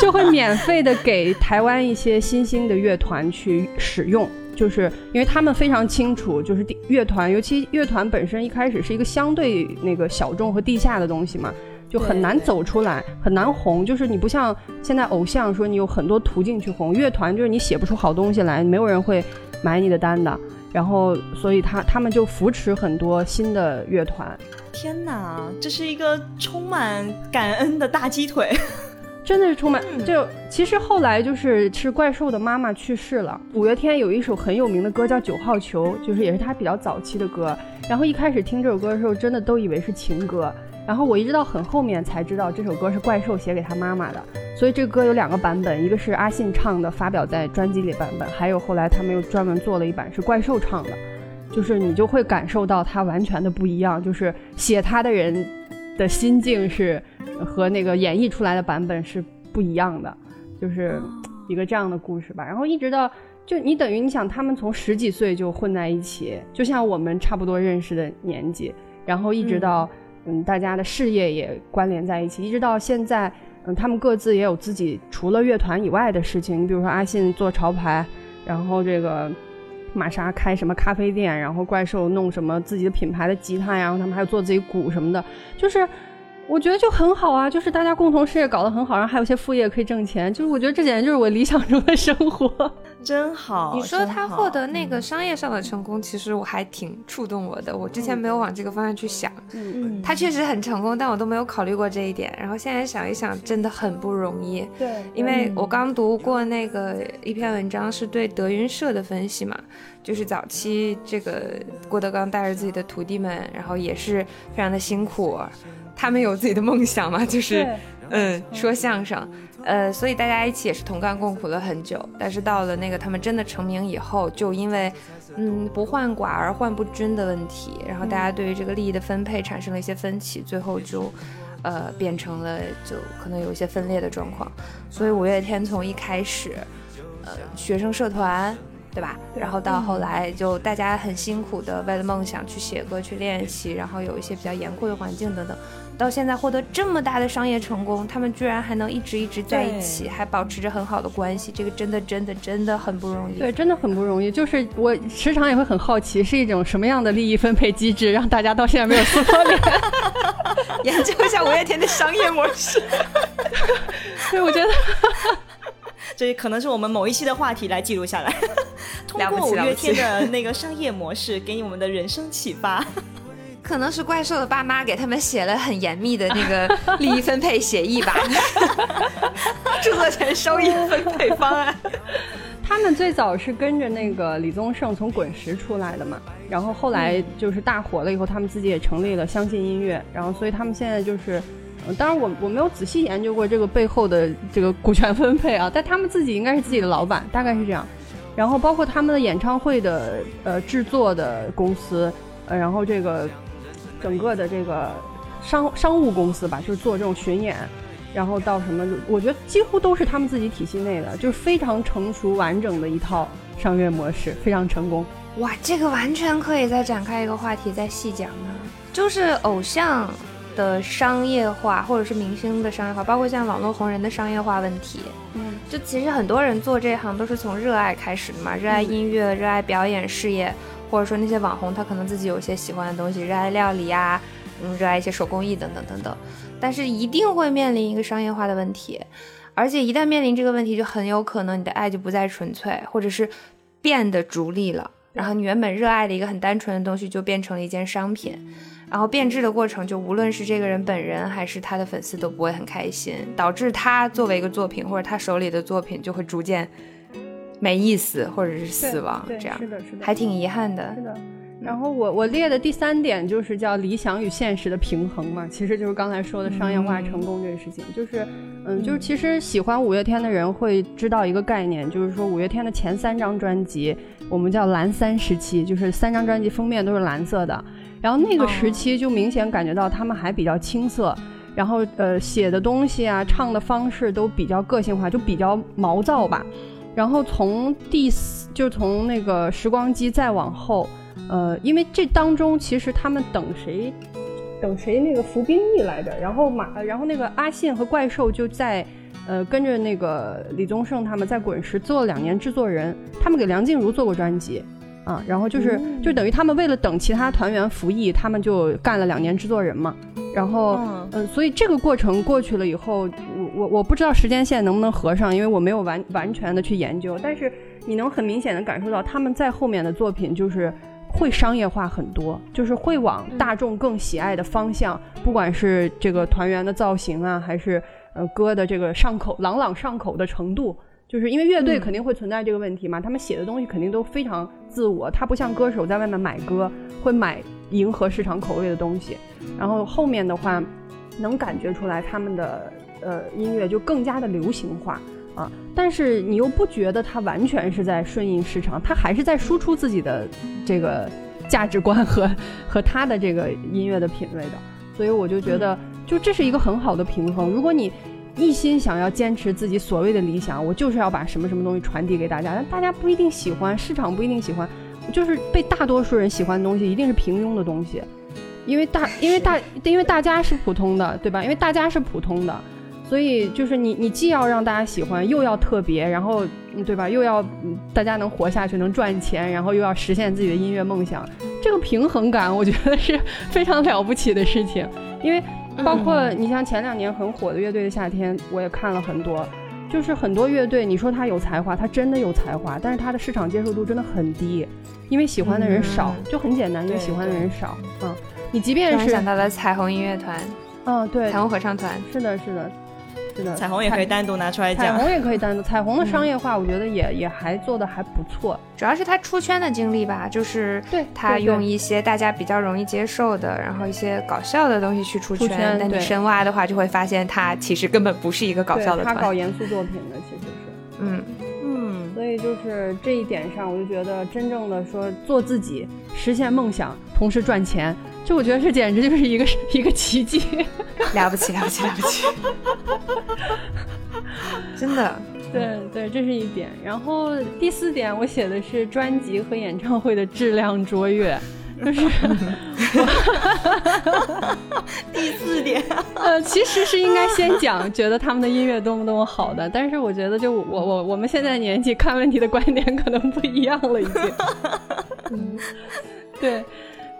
就会免费的给台湾一些新兴的乐团去使用，就是因为他们非常清楚，就是乐团，尤其乐团本身一开始是一个相对那个小众和地下的东西嘛。就很难走出来，很难红。就是你不像现在偶像，说你有很多途径去红。乐团就是你写不出好东西来，没有人会买你的单的。然后，所以他他们就扶持很多新的乐团。天哪，这是一个充满感恩的大鸡腿，(laughs) 真的是充满。就其实后来就是是怪兽的妈妈去世了。五月天有一首很有名的歌叫《九号球》，就是也是他比较早期的歌。然后一开始听这首歌的时候，真的都以为是情歌。然后我一直到很后面才知道这首歌是怪兽写给他妈妈的，所以这个歌有两个版本，一个是阿信唱的，发表在专辑里版本，还有后来他们又专门做了一版是怪兽唱的，就是你就会感受到他完全的不一样，就是写他的人的心境是和那个演绎出来的版本是不一样的，就是一个这样的故事吧。然后一直到就你等于你想他们从十几岁就混在一起，就像我们差不多认识的年纪，然后一直到。嗯，大家的事业也关联在一起，一直到现在，嗯，他们各自也有自己除了乐团以外的事情。你比如说阿信做潮牌，然后这个玛莎开什么咖啡店，然后怪兽弄什么自己的品牌的吉他呀，然后他们还有做自己鼓什么的，就是。我觉得就很好啊，就是大家共同事业搞得很好，然后还有些副业可以挣钱，就是我觉得这简直就是我理想中的生活，(laughs) 真好。你说他获得那个商业上的成功，其实我还挺触动我的。我之前没有往这个方向去想，嗯嗯，他确实很成功，但我都没有考虑过这一点。然后现在想一想，真的很不容易。对，因为我刚读过那个一篇文章，是对德云社的分析嘛，就是早期这个郭德纲带着自己的徒弟们，然后也是非常的辛苦。他们有自己的梦想嘛，就是，嗯，说相声，呃，所以大家一起也是同甘共苦了很久。但是到了那个他们真的成名以后，就因为，嗯，不患寡而患不均的问题，然后大家对于这个利益的分配产生了一些分歧，最后就，呃，变成了就可能有一些分裂的状况。所以五月天从一开始，呃，学生社团，对吧？然后到后来就大家很辛苦的为了梦想去写歌去练习，然后有一些比较严酷的环境等等。到现在获得这么大的商业成功，他们居然还能一直一直在一起，还保持着很好的关系，这个真的真的真的很不容易。对，真的很不容易。就是我时常也会很好奇，是一种什么样的利益分配机制，让大家到现在没有撕破脸？(laughs) 研究一下五月天的商业模式。(laughs) 对，我觉得 (laughs) 这可能是我们某一期的话题，来记录下来。通过五月天的那个商业模式，给你我们的人生启发。可能是怪兽的爸妈给他们写了很严密的那个 (laughs) 利益分配协议吧，(laughs) 著作权收益分配方案。(laughs) 他们最早是跟着那个李宗盛从滚石出来的嘛，然后后来就是大火了以后，他们自己也成立了相信音乐，然后所以他们现在就是，呃当然我我没有仔细研究过这个背后的这个股权分配啊，但他们自己应该是自己的老板，大概是这样。然后包括他们的演唱会的呃制作的公司，呃，然后这个整个的这个商商务公司吧，就是做这种巡演，然后到什么，我觉得几乎都是他们自己体系内的，就是非常成熟完整的一套商业模式，非常成功。哇，这个完全可以再展开一个话题再细讲呢，就是偶像的商业化，或者是明星的商业化，包括像网络红人的商业化问题。嗯，就其实很多人做这行都是从热爱开始的嘛，热爱音乐，热爱表演事业，或者说那些网红他可能自己有一些喜欢的东西，热爱料理呀、嗯，热爱一些手工艺等等等等，但是一定会面临一个商业化的问题，而且一旦面临这个问题，就很有可能你的爱就不再纯粹，或者是变得逐利了，然后你原本热爱的一个很单纯的东西就变成了一件商品。然后变质的过程，就无论是这个人本人还是他的粉丝都不会很开心，导致他作为一个作品或者他手里的作品就会逐渐没意思或者是死亡，这样是的，是的，还挺遗憾的是。的。然后我我列的第三点就是叫理想与现实的平衡嘛，其实就是刚才说的商业化成功这个事情，就是嗯，就是其实喜欢五月天的人会知道一个概念，就是说五月天的前三张专辑我们叫蓝三时期，就是三张专辑封面都是蓝色的，然后那个时期就明显感觉到他们还比较青涩。然后，呃，写的东西啊，唱的方式都比较个性化，就比较毛躁吧。然后从第四，就从那个时光机再往后，呃，因为这当中其实他们等谁，等谁那个服兵役来着，然后马，呃然后那个阿信和怪兽就在，呃，跟着那个李宗盛他们在滚石做了两年制作人，他们给梁静茹做过专辑。啊，然后就是、就等于他们为了等其他团员服役，他们就干了两年制作人嘛。然后，嗯嗯、所以这个过程过去了以后，我我我不知道时间线能不能合上，因为我没有完完全的去研究。但是你能很明显的感受到他们在后面的作品就是会商业化很多，就是会往大众更喜爱的方向，不管是这个团员的造型啊，还是呃歌的这个上口朗朗上口的程度。就是因为乐队肯定会存在这个问题嘛，他们写的东西肯定都非常自我，他不像歌手在外面买歌会买迎合市场口味的东西，然后后面的话能感觉出来他们的呃音乐就更加的流行化啊，但是你又不觉得它完全是在顺应市场，它还是在输出自己的这个价值观和 (laughs) 和他的这个音乐的品味的，所以我就觉得就这是一个很好的平衡，如果你。一心想要坚持自己所谓的理想，我就是要把什么什么东西传递给大家，但大家不一定喜欢，市场不一定喜欢，就是被大多数人喜欢的东西，一定是平庸的东西，因为大，因为大，因为大家是普通的，对吧？因为大家是普通的，所以就是你，你既要让大家喜欢，又要特别，然后，嗯对吧？又要嗯大家能活下去，能赚钱，然后又要实现自己的音乐梦想，这个平衡感，我觉得是 (laughs) 非常了不起的事情，因为。包括你像前两年很火的乐队的夏天，我也看了很多，就是很多乐队，你说他有才华，他真的有才华，但是他的市场接受度真的很低，因为喜欢的人少，就很简单，因为喜欢的人少。嗯，你即便是想到了彩虹音乐团，嗯，对，彩虹合唱团，是的，是的，是的，彩虹也可以单独拿出来讲。彩虹也可以单独，彩虹的商业化，我觉得也也还做的还不错。主要是他出圈的经历吧，就是对他用一些大家比较容易接受的，然后一些搞笑的东西去出出圈但你对深挖的话，就会发现他其实根本不是一个搞笑的他搞团。严肃作品的其实是。嗯，嗯，所以就是这一点上，我就觉得真正的说做自己，实现梦想，同时赚钱，这我觉得这简直就是一个一个奇迹。(laughs) 了不起，了不起，了不起，(laughs) 真的。对对，这是一点。然后第四点，我写的是专辑和演唱会的质量卓越，就是 (laughs) 第四点，呃，其实是应该先讲觉得他们的音乐多么多么好的，但是我觉得就我我我们现在年纪看问题的观点可能不一样了，已经。嗯，对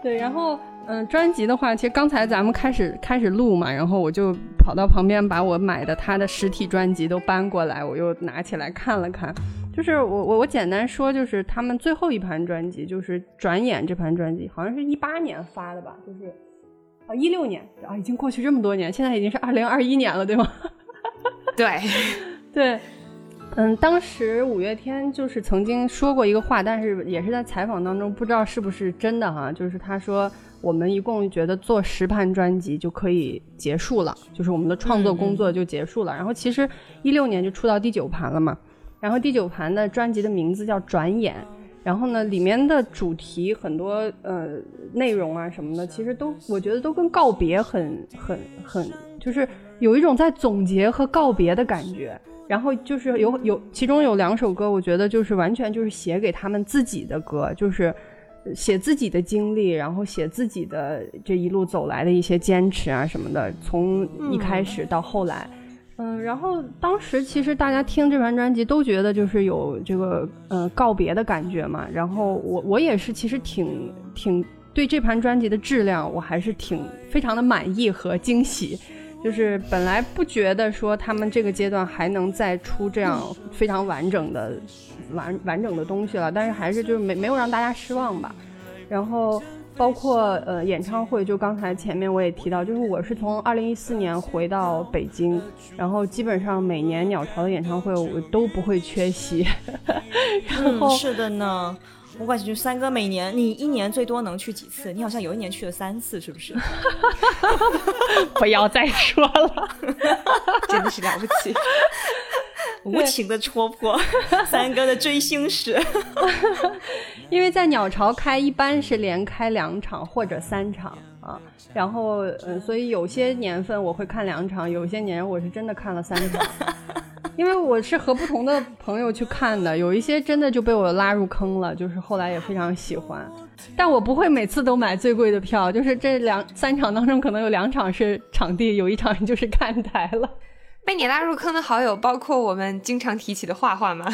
对，然后嗯，专辑的话，其实刚才咱们开始开始录嘛，然后我就跑到旁边把我买的他的实体专辑都搬过来，我又拿起来看了看。就是我我我简单说，就是他们最后一盘专辑，就是《转眼》这盘专辑，好像是一八年发的吧，就是啊一六年啊，已经过去这么多年，现在已经是二零二一年了，对吗？对 (laughs) 对，嗯，当时五月天就是曾经说过一个话，但是也是在采访当中，不知道是不是真的哈，就是他说我们一共觉得做十盘专辑就可以结束了，就是我们的创作工作就结束了。然后其实一六年就出到第九盘了嘛。然后第九盘的专辑的名字叫《转眼》，然后呢，里面的主题很多呃内容啊什么的，其实都我觉得都跟告别很很很，就是有一种在总结和告别的感觉。然后就是有有其中有两首歌，我觉得就是完全就是写给他们自己的歌，就是写自己的经历，然后写自己的这一路走来的一些坚持啊什么的，从一开始到后来。嗯，然后当时其实大家听这盘专辑都觉得就是有这个呃告别的感觉嘛。然后我我也是其实挺挺对这盘专辑的质量我还是挺非常的满意和惊喜。就是本来不觉得说他们这个阶段还能再出这样非常完整的完完整的东西了，但是还是就是没没有让大家失望吧。然后。包括呃演唱会，就刚才前面我也提到，就是我是从二零一四年回到北京，然后基本上每年鸟巢的演唱会我都不会缺席。(laughs) 然后是的呢，我感觉三哥每年你一年最多能去几次？你好像有一年去了三次，是不是？(laughs) 不要再说了，(laughs) 真的是了不起。(laughs) 无情的戳破三哥的追星史，因为在鸟巢开一般是连开两场或者三场啊，然后呃，所以有些年份我会看两场，有些年我是真的看了三场，(laughs) 因为我是和不同的朋友去看的，有一些真的就被我拉入坑了，就是后来也非常喜欢，但我不会每次都买最贵的票，就是这两三场当中可能有两场是场地，有一场就是看台了。被你拉入坑的好友包括我们经常提起的画画吗？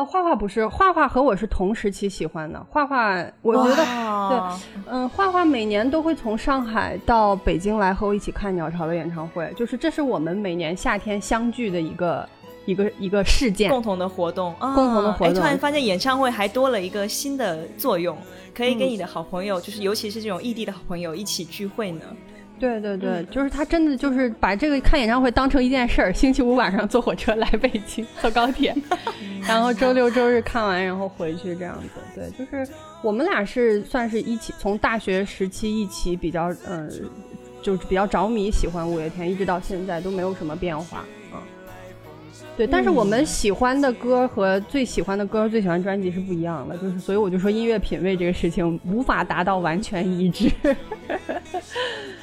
哦，画画不是，画画和我是同时期喜欢的。画画，我觉得对，嗯，画画每年都会从上海到北京来和我一起看鸟巢的演唱会，就是这是我们每年夏天相聚的一个一个一个事件，共同的活动，共同的活动。突然发现演唱会还多了一个新的作用，可以跟你的好朋友，就是尤其是这种异地的好朋友一起聚会呢。对对对，就是他真的就是把这个看演唱会当成一件事儿。星期五晚上坐火车来北京，坐高铁，(laughs) 然后周六周日看完，然后回去这样子。对，就是我们俩是算是一起从大学时期一起比较，嗯，就是比较着迷喜欢五月天，一直到现在都没有什么变化啊。对，但是我们喜欢的歌和最喜欢的歌、最喜欢专辑是不一样的，就是所以我就说音乐品味这个事情无法达到完全一致。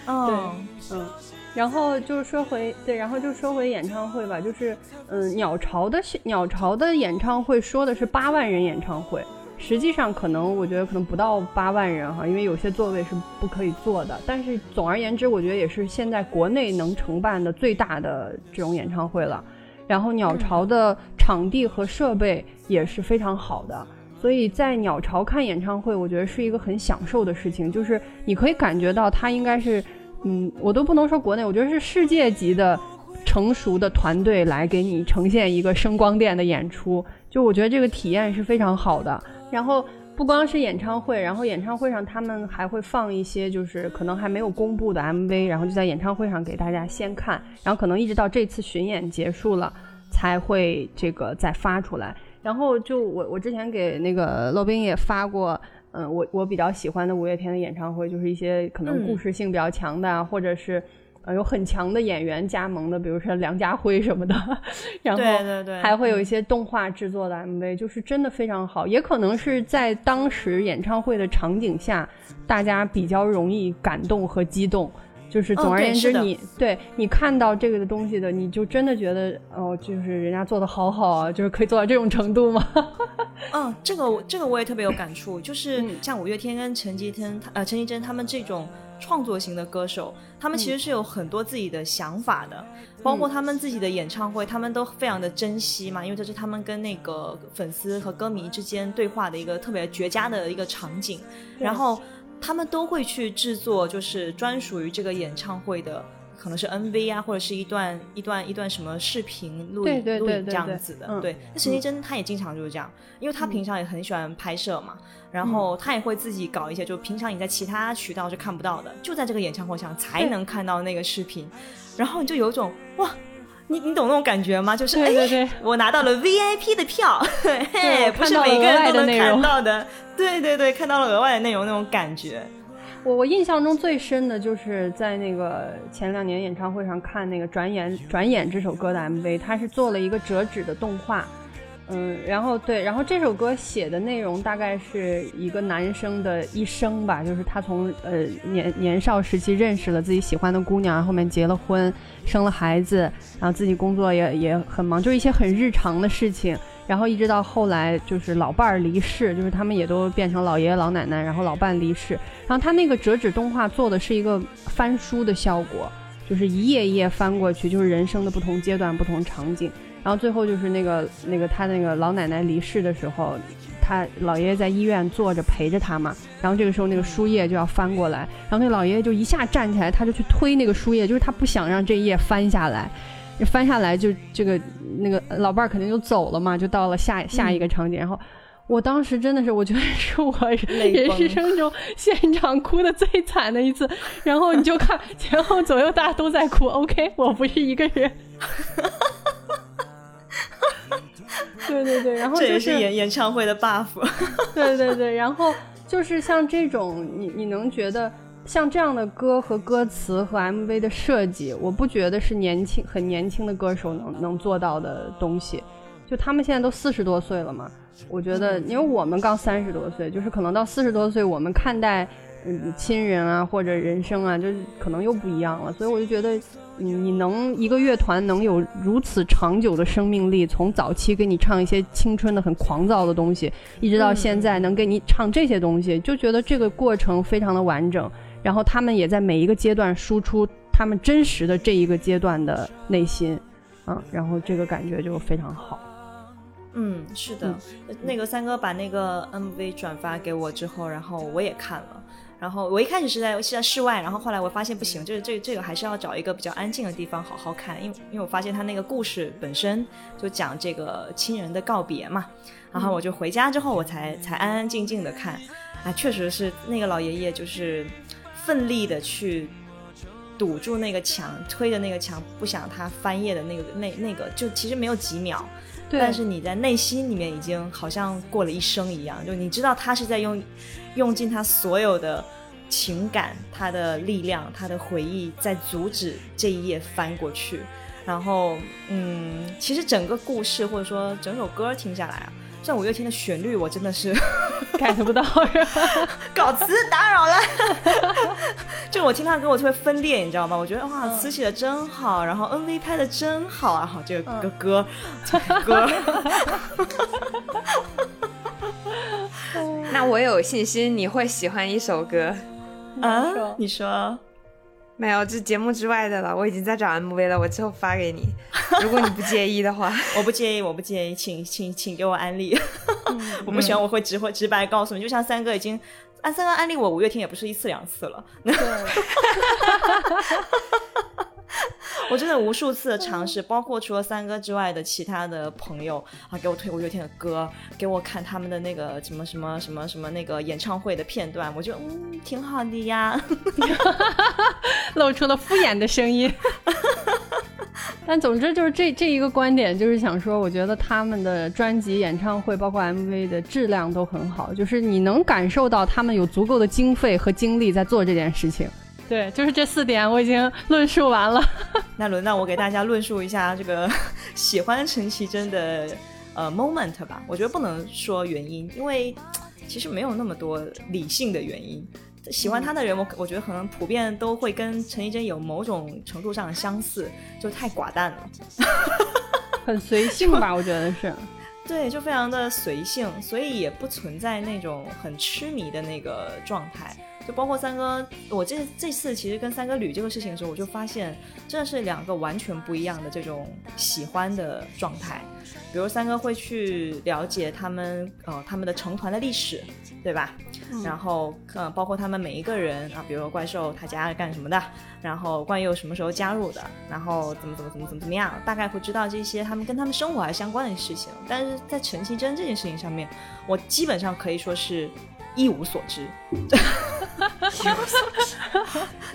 嗯嗯，然后就是说回对，然后就说回演唱会吧，就是嗯，鸟巢的鸟巢的演唱会说的是八万人演唱会，实际上可能我觉得可能不到八万人哈，因为有些座位是不可以坐的。但是总而言之，我觉得也是现在国内能承办的最大的这种演唱会了。然后鸟巢的场地和设备也是非常好的。所以在鸟巢看演唱会，我觉得是一个很享受的事情，就是你可以感觉到它应该是，嗯，我都不能说国内，我觉得是世界级的成熟的团队来给你呈现一个声光电的演出，就我觉得这个体验是非常好的。然后不光是演唱会，然后演唱会上他们还会放一些就是可能还没有公布的 MV，然后就在演唱会上给大家先看，然后可能一直到这次巡演结束了才会这个再发出来。然后就我我之前给那个洛宾也发过，嗯，我我比较喜欢的五月天的演唱会，就是一些可能故事性比较强的，或者是呃有很强的演员加盟的，比如说梁家辉什么的，(laughs) 然后对对对，还会有一些动画制作的 MV，就是真的非常好，也可能是在当时演唱会的场景下，大家比较容易感动和激动。就是总而言之，你对你看到这个的东西的，你就真的觉得哦，就是人家做的好好啊，就是可以做到这种程度吗？(laughs) 嗯，这个这个我也特别有感触，就是像五月天跟陈绮贞，呃，陈绮贞他们这种创作型的歌手，他们其实是有很多自己的想法的，包括他们自己的演唱会，他们都非常的珍惜嘛，因为这是他们跟那个粉丝和歌迷之间对话的一个特别绝佳的一个场景，然后。他们都会去制作，就是专属于这个演唱会的可能是 MV 啊，或者是一段一段一段什么视频录影录影这样子的。对，那陈绮贞她也经常就是这样，因为她平常也很喜欢拍摄嘛，然后她也会自己搞一些，就平常你在其他渠道是看不到的，就在这个演唱会上才能看到那个视频，然后你就有一种哇。你你懂那种感觉吗？就是哎，我拿到了 VIP 的票，嘿，不是每个人都能看到的。对对对，看到了额外的内容那种感觉。我我印象中最深的就是在那个前两年演唱会上看那个《转眼转眼》这首歌的 MV，它是做了一个折纸的动画。嗯，然后对，然后这首歌写的内容大概是一个男生的一生吧，就是他从呃年年少时期认识了自己喜欢的姑娘，后面结了婚，生了孩子，然后自己工作也也很忙，就是一些很日常的事情，然后一直到后来就是老伴儿离世，就是他们也都变成老爷爷老奶奶，然后老伴离世，然后他那个折纸动画做的是一个翻书的效果，就是一页一页翻过去，就是人生的不同阶段、不同场景。然后最后就是那个那个他那个老奶奶离世的时候，他老爷爷在医院坐着陪着他嘛。然后这个时候那个书页就要翻过来，然后那老爷爷就一下站起来，他就去推那个书页，就是他不想让这一页翻下来，翻下来就这个那个老伴儿肯定就走了嘛，就到了下下一个场景。然后我当时真的是，我觉得是我人生 (laughs) 中现场哭的最惨的一次。然后你就看前后左右大家都在哭，OK，我不是一个人。(laughs) 对对对，然后这也是演演唱会的 buff。(laughs) 对对对，然后就是像这种，你你能觉得像这样的歌和歌词和 MV 的设计，我不觉得是年轻很年轻的歌手能能做到的东西。就他们现在都四十多岁了嘛，我觉得，因为我们刚三十多岁，就是可能到四十多岁，我们看待嗯亲人啊或者人生啊，就是可能又不一样了。所以我就觉得。你你能一个乐团能有如此长久的生命力，从早期给你唱一些青春的很狂躁的东西，一直到现在能给你唱这些东西，就觉得这个过程非常的完整。然后他们也在每一个阶段输出他们真实的这一个阶段的内心，嗯，然后这个感觉就非常好。嗯，是的，那个三哥把那个 MV 转发给我之后，然后我也看了。然后我一开始是在是在室外，然后后来我发现不行，就是这这个还是要找一个比较安静的地方好好看，因为因为我发现他那个故事本身就讲这个亲人的告别嘛，然后我就回家之后我才才安安静静的看，啊，确实是那个老爷爷就是奋力的去堵住那个墙，推着那个墙不想他翻页的那个那那个就其实没有几秒，但是你在内心里面已经好像过了一生一样，就你知道他是在用。用尽他所有的情感、他的力量、他的回忆，在阻止这一页翻过去。然后，嗯，其实整个故事或者说整首歌听下来啊，像五月天的旋律，我真的是 (laughs) get 不到，(laughs) 搞词打扰了。(laughs) 就我听他歌，我特别分裂，你知道吗？我觉得哇，词写的真好，然后 MV 拍的真好，然后这个歌歌。那我有信心你会喜欢一首歌啊？你说没有？这节目之外的了，我已经在找 MV 了，我之后发给你。(laughs) 如果你不介意的话，我不介意，我不介意，请请请给我安利。(laughs) 我不喜欢，我会直会直白告诉你。就像三哥已经按三哥安利我五月天也不是一次两次了。(laughs) (laughs) 我真的无数次的尝试，包括除了三哥之外的其他的朋友啊，给我推五月天的歌，给我看他们的那个什么什么什么什么那个演唱会的片段，我觉得嗯挺好的呀，(laughs) 露出了敷衍的声音。(laughs) 但总之就是这这一个观点，就是想说，我觉得他们的专辑、演唱会，包括 MV 的质量都很好，就是你能感受到他们有足够的经费和精力在做这件事情。(laughs) 对，就是这四点我已经论述完了。(laughs) 那轮到我给大家论述一下这个 (laughs) 喜欢陈绮贞的呃 moment 吧。我觉得不能说原因，因为其实没有那么多理性的原因。喜欢她的人，我我觉得可能普遍都会跟陈绮贞有某种程度上的相似，就太寡淡了，很随性吧？我觉得是。对，就非常的随性，所以也不存在那种很痴迷的那个状态。就包括三哥，我这这次其实跟三哥捋这个事情的时候，我就发现真的是两个完全不一样的这种喜欢的状态。比如三哥会去了解他们呃他们的成团的历史，对吧？然后呃包括他们每一个人啊，比如说怪兽他家干什么的，然后怪佑什么时候加入的，然后怎么怎么怎么怎么怎么样，大概会知道这些他们跟他们生活还相关的事情。但是在陈绮贞这件事情上面，我基本上可以说是一无所知。(laughs)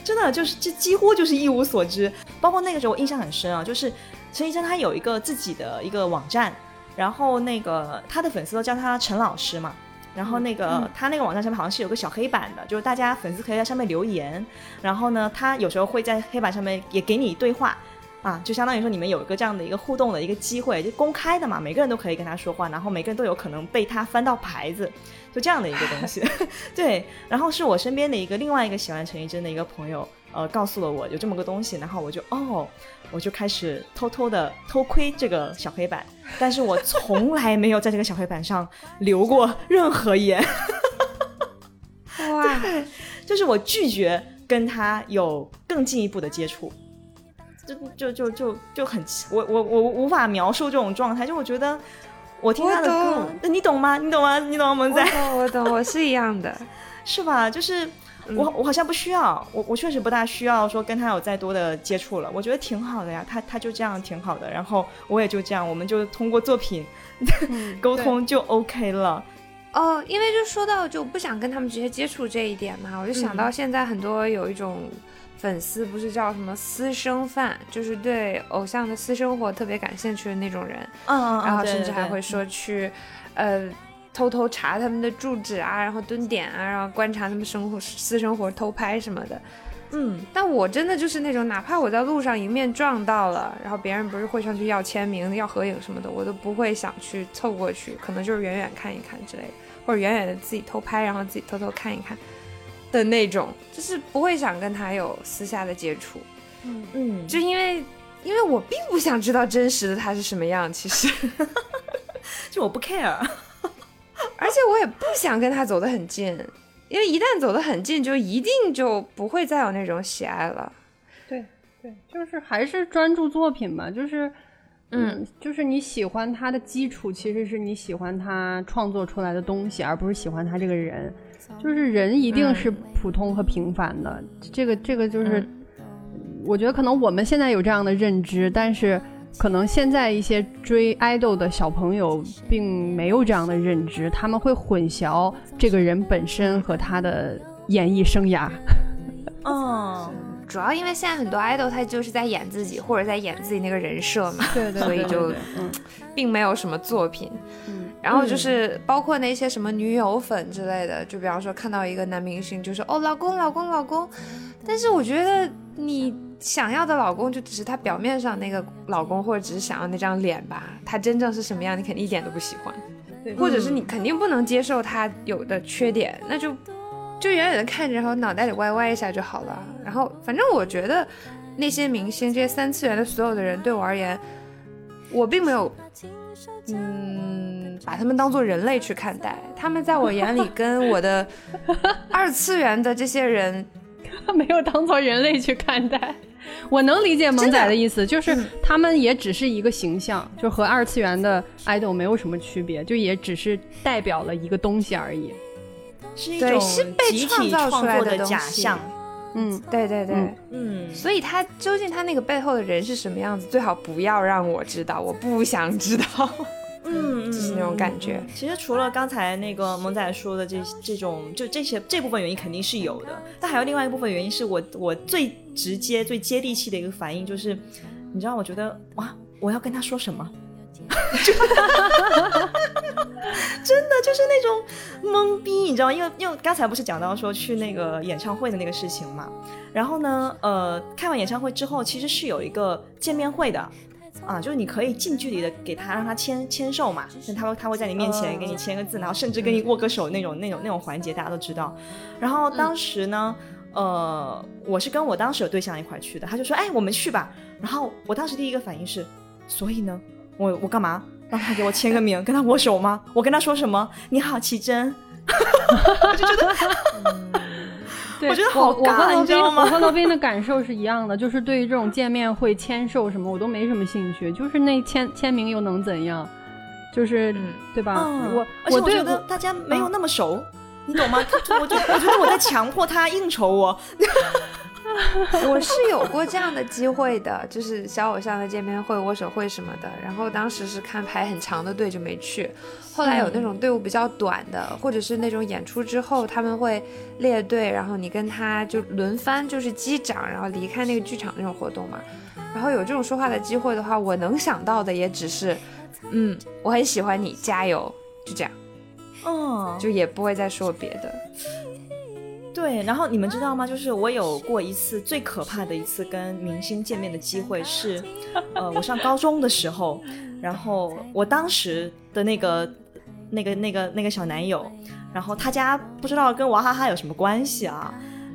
真的就是这几乎就是一无所知。包括那个时候我印象很深啊，就是陈医生他有一个自己的一个网站，然后那个他的粉丝都叫他陈老师嘛。然后那个他那个网站上面好像是有个小黑板的，就是大家粉丝可以在上面留言。然后呢，他有时候会在黑板上面也给你对话。啊，就相当于说你们有一个这样的一个互动的一个机会，就公开的嘛，每个人都可以跟他说话，然后每个人都有可能被他翻到牌子，就这样的一个东西。(laughs) 对，然后是我身边的一个另外一个喜欢陈绮贞的一个朋友，呃，告诉了我有这么个东西，然后我就哦，我就开始偷偷的偷窥这个小黑板，但是我从来没有在这个小黑板上留过任何言。(laughs) 哇，就是我拒绝跟他有更进一步的接触。就就就就就很我我我无法描述这种状态，就我觉得我听他的歌，你懂吗？你懂吗？你懂吗？萌仔，我懂，(laughs) 我是一样的，是吧？就是我我好像不需要，我我确实不大需要说跟他有再多的接触了，我觉得挺好的呀，他他就这样挺好的，然后我也就这样，我们就通过作品 (laughs) 沟通就 OK 了。哦，因为就说到就不想跟他们直接接触这一点嘛，我就想到现在很多有一种。粉丝不是叫什么私生饭，就是对偶像的私生活特别感兴趣的那种人，嗯，然后甚至还会说去，呃，偷偷查他们的住址啊，然后蹲点啊，然后观察他们生活、私生活、偷拍什么的，嗯，但我真的就是那种，哪怕我在路上迎面撞到了，然后别人不是会上去要签名、要合影什么的，我都不会想去凑过去，可能就是远远看一看之类的，或者远远的自己偷拍，然后自己偷偷看一看。的那种，就是不会想跟他有私下的接触，嗯。嗯，就因为因为我并不想知道真实的他是什么样，其实，(laughs) 就我不 care，(laughs) 而且我也不想跟他走得很近，因为一旦走得很近，就一定就不会再有那种喜爱了。对对，就是还是专注作品嘛，就是嗯，就是你喜欢他的基础，其实是你喜欢他创作出来的东西，而不是喜欢他这个人。就是人一定是普通和平凡的，这个这个就是，我觉得可能我们现在有这样的认知，但是可能现在一些追爱豆的小朋友并没有这样的认知，他们会混淆这个人本身和他的演艺生涯。嗯，(laughs) 主要因为现在很多爱豆他就是在演自己或者在演自己那个人设嘛，对对，所以就嗯，并没有什么作品。嗯然后就是包括那些什么女友粉之类的，就比方说看到一个男明星，就说哦老公老公老公，但是我觉得你想要的老公就只是他表面上那个老公，或者只是想要那张脸吧，他真正是什么样，你肯定一点都不喜欢，或者是你肯定不能接受他有的缺点，那就就远远的看着，然后脑袋里歪歪一下就好了。然后反正我觉得那些明星，这些三次元的所有的人，对我而言，我并没有，嗯。把他们当做人类去看待，他们在我眼里跟我的 (laughs) 二次元的这些人没有当做人类去看待。我能理解萌仔的意思，就是他们也只是一个形象，就和二次元的 idol 没有什么区别，就也只是代表了一个东西而已，是一种被创造出来的假象。嗯，对对对，嗯，所以他究竟他那个背后的人是什么样子，最好不要让我知道，我不想知道。嗯，(laughs) 就是那种感觉。其实除了刚才那个萌仔说的这这种，就这些这部分原因肯定是有的，但还有另外一部分原因是我我最直接、最接地气的一个反应就是，你知道，我觉得哇，我要跟他说什么？(laughs) 真的就是那种懵逼，你知道吗？因为因为刚才不是讲到说去那个演唱会的那个事情嘛，然后呢，呃，看完演唱会之后，其实是有一个见面会的。啊，就是你可以近距离的给他，让他签签售嘛，那他他会在你面前给你签个字，然后甚至跟你握个手那种那种那种环节，大家都知道。然后当时呢，呃，我是跟我当时有对象一块去的，他就说，哎，我们去吧。然后我当时第一个反应是，所以呢，我我干嘛让他给我签个名，跟他握手吗？我跟他说什么？你好，奇珍。(laughs) 我就觉得。对，我觉得好尬，罗宾，你知道吗？我和罗宾的感受是一样的，就是对于这种见面会、签售什么，我都没什么兴趣。就是那签签名又能怎样？就是、嗯对吧？嗯我对而且我觉得大家没有那么熟，你懂吗？我就我觉得我在强迫他应酬我。(laughs) (laughs) 我是有过这样的机会的，就是小偶像的见面会、握手会什么的。然后当时是看排很长的队就没去，后来有那种队伍比较短的，或者是那种演出之后他们会列队，然后你跟他就轮番就是击掌，然后离开那个剧场那种活动嘛。然后有这种说话的机会的话，我能想到的也只是，嗯，我很喜欢你，加油，就这样，嗯，就也不会再说别的。对，然后你们知道吗？就是我有过一次最可怕的一次跟明星见面的机会是，呃，我上高中的时候，然后我当时的那个、那个、那个、那个小男友，然后他家不知道跟娃哈哈有什么关系啊。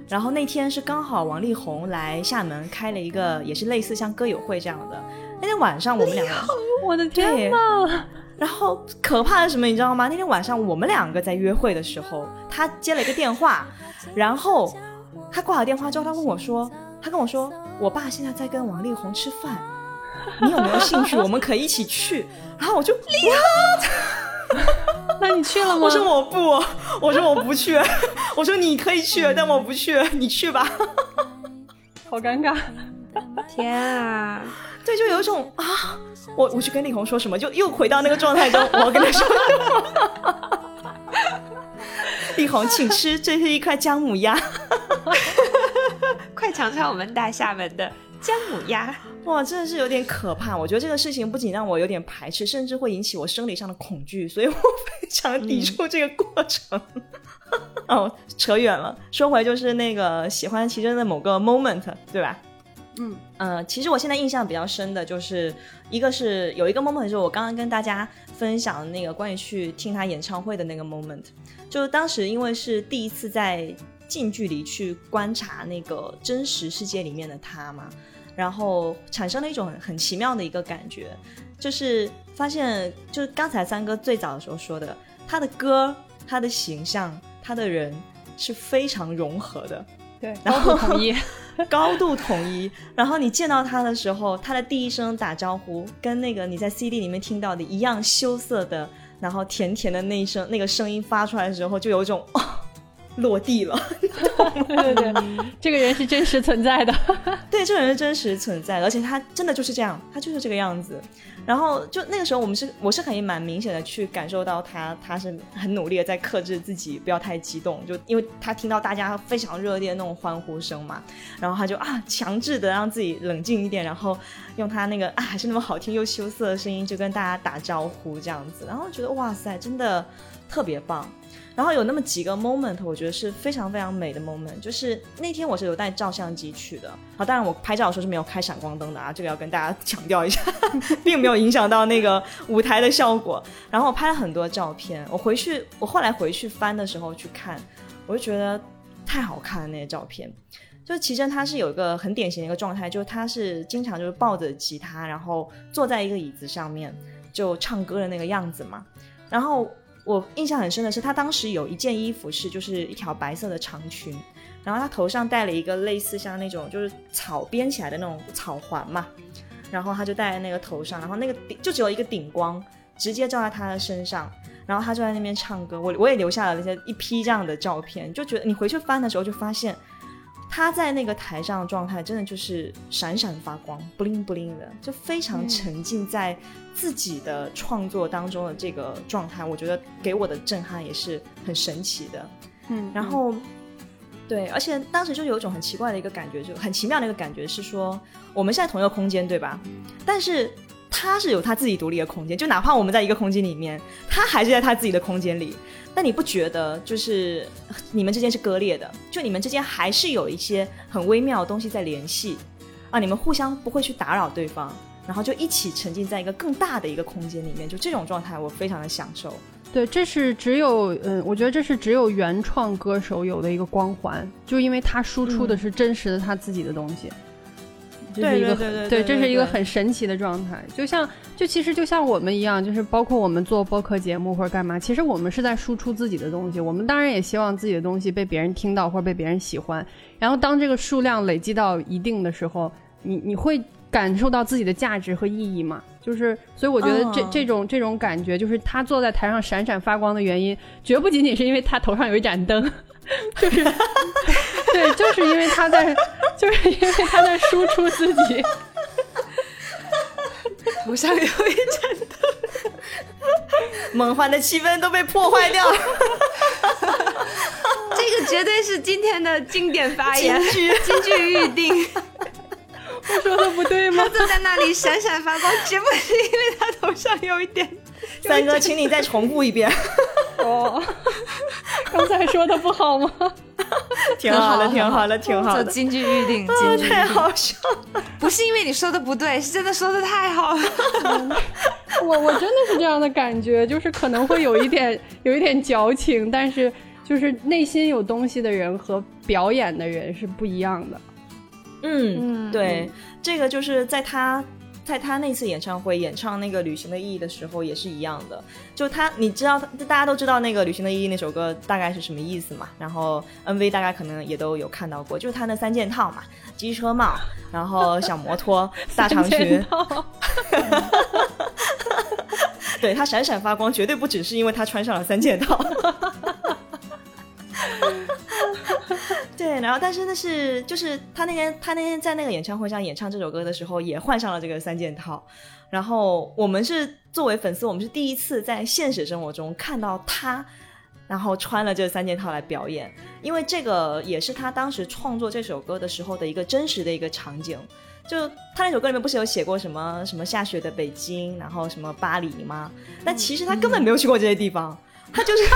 然后那天是刚好王力宏来厦门开了一个也是类似像歌友会这样的。那天晚上我们两个，我的天呐！然后可怕的是什么，你知道吗？那天晚上我们两个在约会的时候，他接了一个电话，然后他挂了电话之后，他问我说，他跟我说，我爸现在在跟王力宏吃饭，(laughs) 你有没有兴趣？我们可以一起去。然后我就 (laughs) 那你去了吗？我说我不，我说我不去，(laughs) 我说你可以去，但我不去，你去吧。好尴尬。天啊！对，就有一种啊，我我去跟力宏说什么，就又回到那个状态中，我要跟他说什么。力宏，请吃，这是一块姜母鸭。快尝尝我们大厦门的姜母鸭。哇，真的是有点可怕。我觉得这个事情不仅让我有点排斥，甚至会引起我生理上的恐惧，所以我非常抵触这个过程。(laughs) 哦，扯远了，说回就是那个喜欢其中的某个 moment，对吧？嗯，呃，其实我现在印象比较深的就是一个是有一个 moment，就是我刚刚跟大家分享的那个关于去听他演唱会的那个 moment，就是当时因为是第一次在近距离去观察那个真实世界里面的他嘛，然后产生了一种很很奇妙的一个感觉，就是发现就是刚才三哥最早的时候说的，他的歌、他的形象、他的人是非常融合的。对，然高度统一。(laughs) 高度统一。然后你见到他的时候，他的第一声打招呼跟那个你在 CD 里面听到的一样羞涩的，然后甜甜的那一声那个声音发出来的时候，就有一种 (laughs) 哦落地了。对对对，这个人是真实存在的。(laughs) 对，这个人是真实存在的，而且他真的就是这样，他就是这个样子。然后就那个时候，我们是我是可以蛮明显的去感受到他，他是很努力的在克制自己，不要太激动。就因为他听到大家非常热烈的那种欢呼声嘛，然后他就啊强制的让自己冷静一点，然后用他那个啊还是那么好听又羞涩的声音，就跟大家打招呼这样子。然后觉得哇塞，真的特别棒。然后有那么几个 moment，我觉得是非常非常美的 moment。就是那天我是有带照相机去的，啊，当然我拍照的时候是没有开闪光灯的啊，这个要跟大家强调一下，(laughs) 并没有影响到那个舞台的效果。然后我拍了很多照片，我回去，我后来回去翻的时候去看，我就觉得太好看了那些照片。就是奇珍，他是有一个很典型的一个状态，就是他是经常就是抱着吉他，然后坐在一个椅子上面就唱歌的那个样子嘛。然后我印象很深的是，他当时有一件衣服是就是一条白色的长裙，然后他头上戴了一个类似像那种就是草编起来的那种草环嘛，然后他就戴在那个头上，然后那个顶就只有一个顶光直接照在他的身上，然后他就在那边唱歌，我我也留下了那些一批这样的照片，就觉得你回去翻的时候就发现。他在那个台上的状态真的就是闪闪发光，bling bling 的，就非常沉浸在自己的创作当中的这个状态，我觉得给我的震撼也是很神奇的。嗯，然后，对，而且当时就有一种很奇怪的一个感觉，就很奇妙的一个感觉是说，我们现在同一个空间，对吧？但是他是有他自己独立的空间，就哪怕我们在一个空间里面，他还是在他自己的空间里。但你不觉得就是你们之间是割裂的？就你们之间还是有一些很微妙的东西在联系啊？你们互相不会去打扰对方，然后就一起沉浸在一个更大的一个空间里面，就这种状态我非常的享受。对，这是只有嗯，我觉得这是只有原创歌手有的一个光环，就因为他输出的是真实的他自己的东西。这是一个对对这是一个很神奇的状态。就像就其实就像我们一样，就是包括我们做播客节目或者干嘛，其实我们是在输出自己的东西。我们当然也希望自己的东西被别人听到或者被别人喜欢。然后当这个数量累积到一定的时候，你你会感受到自己的价值和意义嘛？就是，所以我觉得这、嗯这种这种感觉，就是他坐在台上闪闪发光的原因，绝不仅仅是因为他头上有一盏灯，(laughs) 就是对，就是因为他在，就是因为他在输出自己。头上有一盏灯，梦幻的气氛都被破坏掉了。这个绝对是今天的经典发言，京剧京剧预定。我说的不对吗他？坐在那里闪闪发光，绝不是因为他头上有一点。(laughs) 三哥，请你再重复一遍，(laughs) 哦，刚才说的不好吗？(laughs) 挺好的，挺好的，挺好做的。京剧预定，太好笑了！不是因为你说的不对，是真的说的太好了。我我真的是这样的感觉，就是可能会有一点有一点矫情，但是就是内心有东西的人和表演的人是不一样的。嗯，嗯对，这个就是在他在他那次演唱会演唱那个《旅行的意义》的时候也是一样的。就他，你知道，大家都知道那个《旅行的意义》那首歌大概是什么意思嘛？然后 MV 大家可能也都有看到过，就是他那三件套嘛，机车帽，然后小摩托，(laughs) 大长裙，(laughs) 对他闪闪发光，绝对不只是因为他穿上了三件套。(laughs) 对，然后但是那是就是他那天他那天在那个演唱会上演唱这首歌的时候，也换上了这个三件套。然后我们是作为粉丝，我们是第一次在现实生活中看到他，然后穿了这三件套来表演，因为这个也是他当时创作这首歌的时候的一个真实的一个场景。就他那首歌里面不是有写过什么什么下雪的北京，然后什么巴黎吗？但其实他根本没有去过这些地方，他就是 (laughs)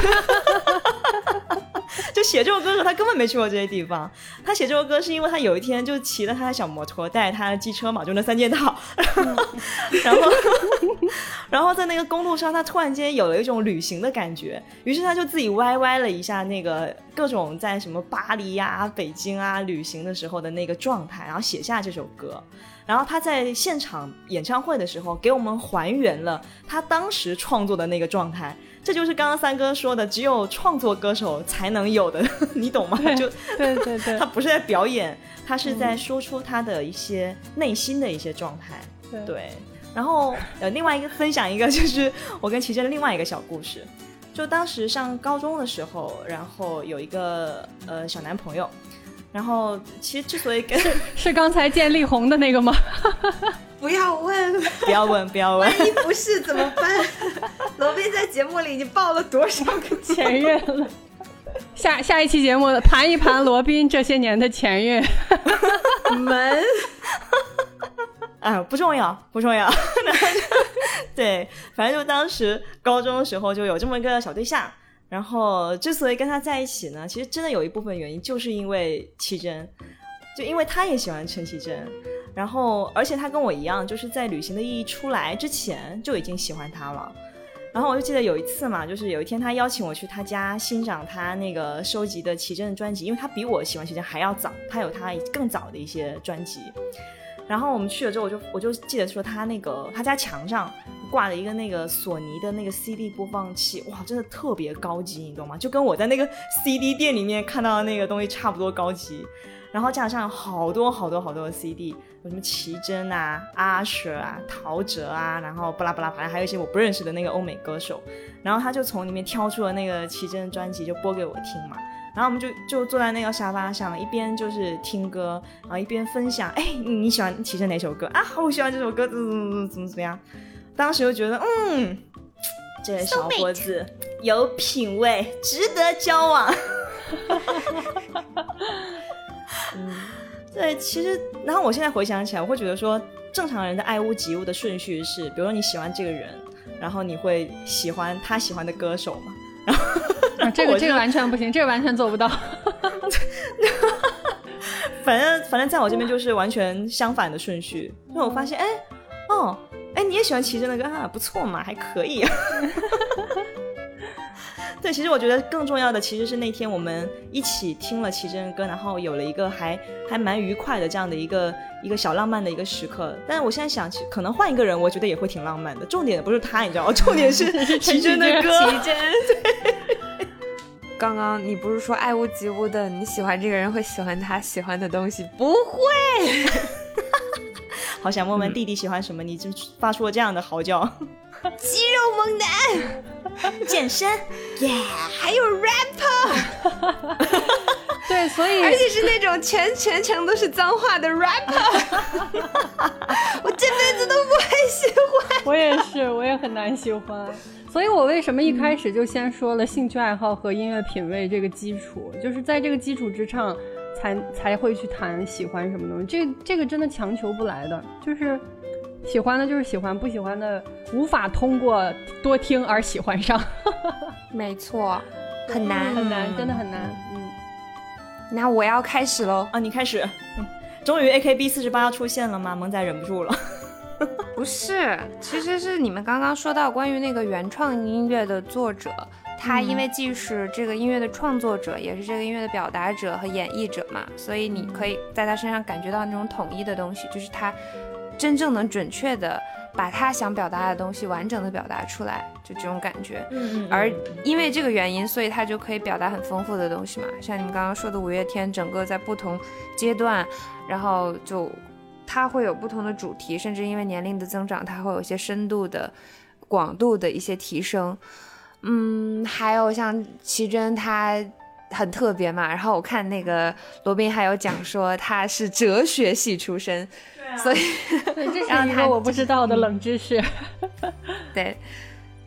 就写这首歌的时候，他根本没去过这些地方。他写这首歌是因为他有一天就骑了他的小摩托，带着他的机车嘛，就那三件套，(laughs) 然后 (laughs) 然后在那个公路上，他突然间有了一种旅行的感觉，于是他就自己歪歪了一下那个各种在什么巴黎呀、北京啊旅行的时候的那个状态，然后写下这首歌。然后他在现场演唱会的时候，给我们还原了他当时创作的那个状态。这就是刚刚三哥说的，只有创作歌手才能有的，(laughs) 你懂吗？就对对对 (laughs) 他不是在表演，他是在说出他的一些内心的一些状态。对对，然后呃，另外一个分享一个就是我跟齐真的另外一个小故事，就当时上高中的时候，然后有一个呃小男朋友，然后其实之所以跟是刚才见力红的那个吗？(laughs) 不要问，不要问不要问，万一不是怎么办？罗宾在节目里已经爆了多少个前任了。下下一期节目盘一盘罗宾这些年的前任。门？啊，不重要，不重要。然后就对，反正就当时高中的时候就有这么一个小对象，然后之所以跟他在一起呢，其实真的有一部分原因就是因为奇珍，就因为他也喜欢陈绮贞，然后而且他跟我一样，就是在《旅行的意义》出来之前就已经喜欢他了。然后我就记得有一次嘛，就是有一天他邀请我去他家欣赏他那个收集的奇珍的专辑，因为他比我喜欢奇珍还要早，他有他更早的一些专辑。然后我们去了之后，我就我就记得说他那个他家墙上挂了一个那个索尼的那个 CD 播放器，哇，真的特别高级，你懂吗？就跟我在那个 CD 店里面看到的那个东西差不多高级。然后架上好多好多好多的 CD，有什么奇珍啊、阿 Sir 啊、陶喆啊，然后巴拉巴拉，反正还有一些我不认识的那个欧美歌手。然后他就从里面挑出了那个奇珍的专辑，就播给我听嘛。然后我们就就坐在那个沙发上，一边就是听歌，然后一边分享。哎，你喜欢齐珍哪首歌啊？我喜欢这首歌，怎么怎么怎么怎么样？当时就觉得，嗯，这小伙子有品味，值得交往。嗯 (laughs) 对，其实，然后我现在回想起来，我会觉得说，正常人的爱屋及乌的顺序是，比如说你喜欢这个人，然后你会喜欢他喜欢的歌手嘛？然后、啊、这个这个完全不行，这个完全做不到。(laughs) 反正反正在我这边就是完全相反的顺序，因为我发现，哎，哦，哎，你也喜欢齐真的歌啊，不错嘛，还可以。(laughs) 对，其实我觉得更重要的其实是那天我们一起听了奇珍的歌，然后有了一个还还蛮愉快的这样的一个一个小浪漫的一个时刻。但是我现在想，起可能换一个人，我觉得也会挺浪漫的。重点不是他，你知道吗？重点是 (laughs) 奇珍的歌。齐真，(laughs) 刚刚你不是说爱屋及乌的，你喜欢这个人会喜欢他喜欢的东西？不会。好想问问弟弟喜欢什么？你就发出了这样的嚎叫。(laughs) 肌肉猛男，健身，(laughs) 耶，还有 rapper，对，所以 (laughs) 而且是那种全全程都是脏话的 rapper，我这辈子都不会喜欢。我也是，我也很难喜欢。所以我为什么一开始就先说了兴趣爱好和音乐品味这个基础，就是在这个基础之上，才才会去谈喜欢什么东西。这这个真的强求不来的，就是。喜欢的就是喜欢，不喜欢的无法通过多听而喜欢上。(laughs) 没错，很难很难，真的很难。嗯，那我要开始喽啊！你开始。终于 AKB 四十八要出现了吗？萌仔忍不住了。(laughs) 不是，其实是你们刚刚说到关于那个原创音乐的作者，他因为既是这个音乐的创作者，也是这个音乐的表达者和演绎者嘛，所以你可以在他身上感觉到那种统一的东西，就是他。真正能准确的把他想表达的东西完整的表达出来，就这种感觉。嗯嗯。而因为这个原因，所以他就可以表达很丰富的东西嘛。像你们刚刚说的五月天，整个在不同阶段，然后就他会有不同的主题，甚至因为年龄的增长，他会有一些深度的、广度的一些提升。嗯，还有像奇珍，他很特别嘛。然后我看那个罗宾还有讲说他是哲学系出身。所以，这是 (laughs) 一个我不知道的冷知识。(laughs) 对，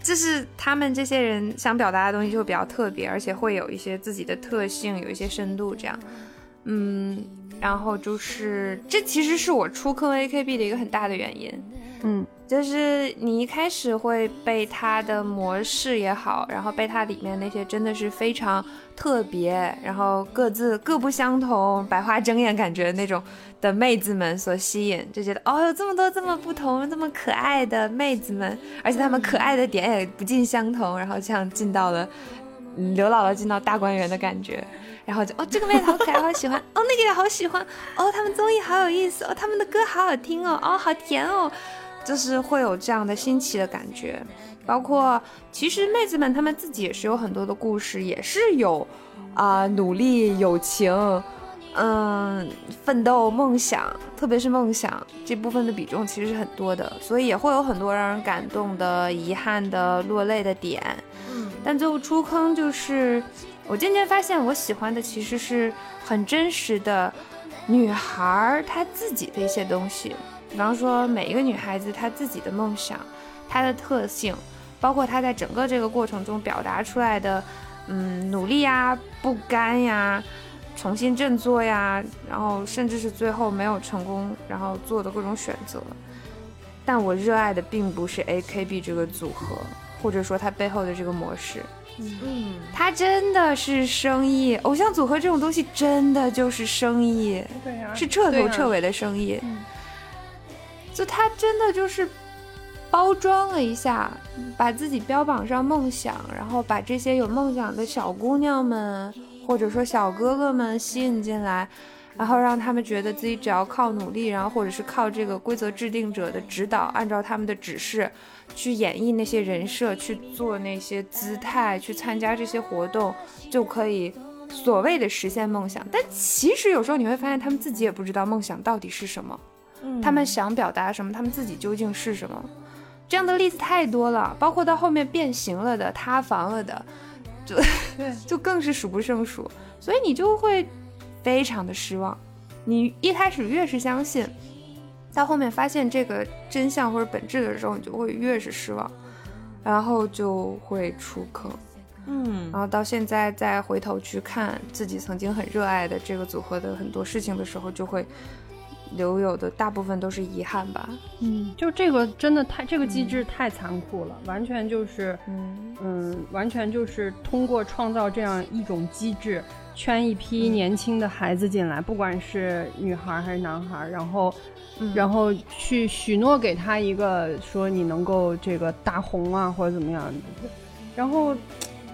就是他们这些人想表达的东西就会比较特别，而且会有一些自己的特性，有一些深度这样。嗯，然后就是这其实是我出坑 AKB 的一个很大的原因。嗯，就是你一开始会被它的模式也好，然后被它里面那些真的是非常特别，然后各自各不相同，百花争艳感觉那种的妹子们所吸引，就觉得哦，有这么多这么不同、这么可爱的妹子们，而且她们可爱的点也不尽相同，然后像进到了刘姥姥进到大观园的感觉，然后就哦，这个妹子好可爱，好喜欢，哦，那个也好喜欢，哦，他们综艺好有意思，哦，他们的歌好好听哦，哦，好甜哦。就是会有这样的新奇的感觉，包括其实妹子们她们自己也是有很多的故事，也是有啊努力、友情，嗯，奋斗、梦想，特别是梦想这部分的比重其实是很多的，所以也会有很多让人感动的、遗憾的、落泪的点。嗯，但最后出坑就是我渐渐发现，我喜欢的其实是很真实的女孩她自己的一些东西。比方说，每一个女孩子她自己的梦想，她的特性，包括她在整个这个过程中表达出来的，嗯，努力呀、不甘呀、重新振作呀，然后甚至是最后没有成功，然后做的各种选择。但我热爱的并不是 AKB 这个组合，或者说它背后的这个模式。嗯，他真的是生意，偶像组合这种东西真的就是生意，是彻头彻尾的生意。就他真的就是包装了一下，把自己标榜上梦想，然后把这些有梦想的小姑娘们或者说小哥哥们吸引进来，然后让他们觉得自己只要靠努力，然后或者是靠这个规则制定者的指导，按照他们的指示去演绎那些人设，去做那些姿态，去参加这些活动，就可以所谓的实现梦想。但其实有时候你会发现，他们自己也不知道梦想到底是什么。他们想表达什么？他们自己究竟是什么？这样的例子太多了，包括到后面变形了的、塌房了的，就 (laughs) 就更是数不胜数。所以你就会非常的失望。你一开始越是相信，到后面发现这个真相或者本质的时候，你就会越是失望，然后就会出坑。嗯，然后到现在再回头去看自己曾经很热爱的这个组合的很多事情的时候，就会。留有的大部分都是遗憾吧。嗯，就这个真的太这个机制太残酷了，完全就是嗯嗯，完全就是通过创造这样一种机制，圈一批年轻的孩子进来，不管是女孩还是男孩，然后然后去许诺给他一个说你能够这个大红啊或者怎么样，然后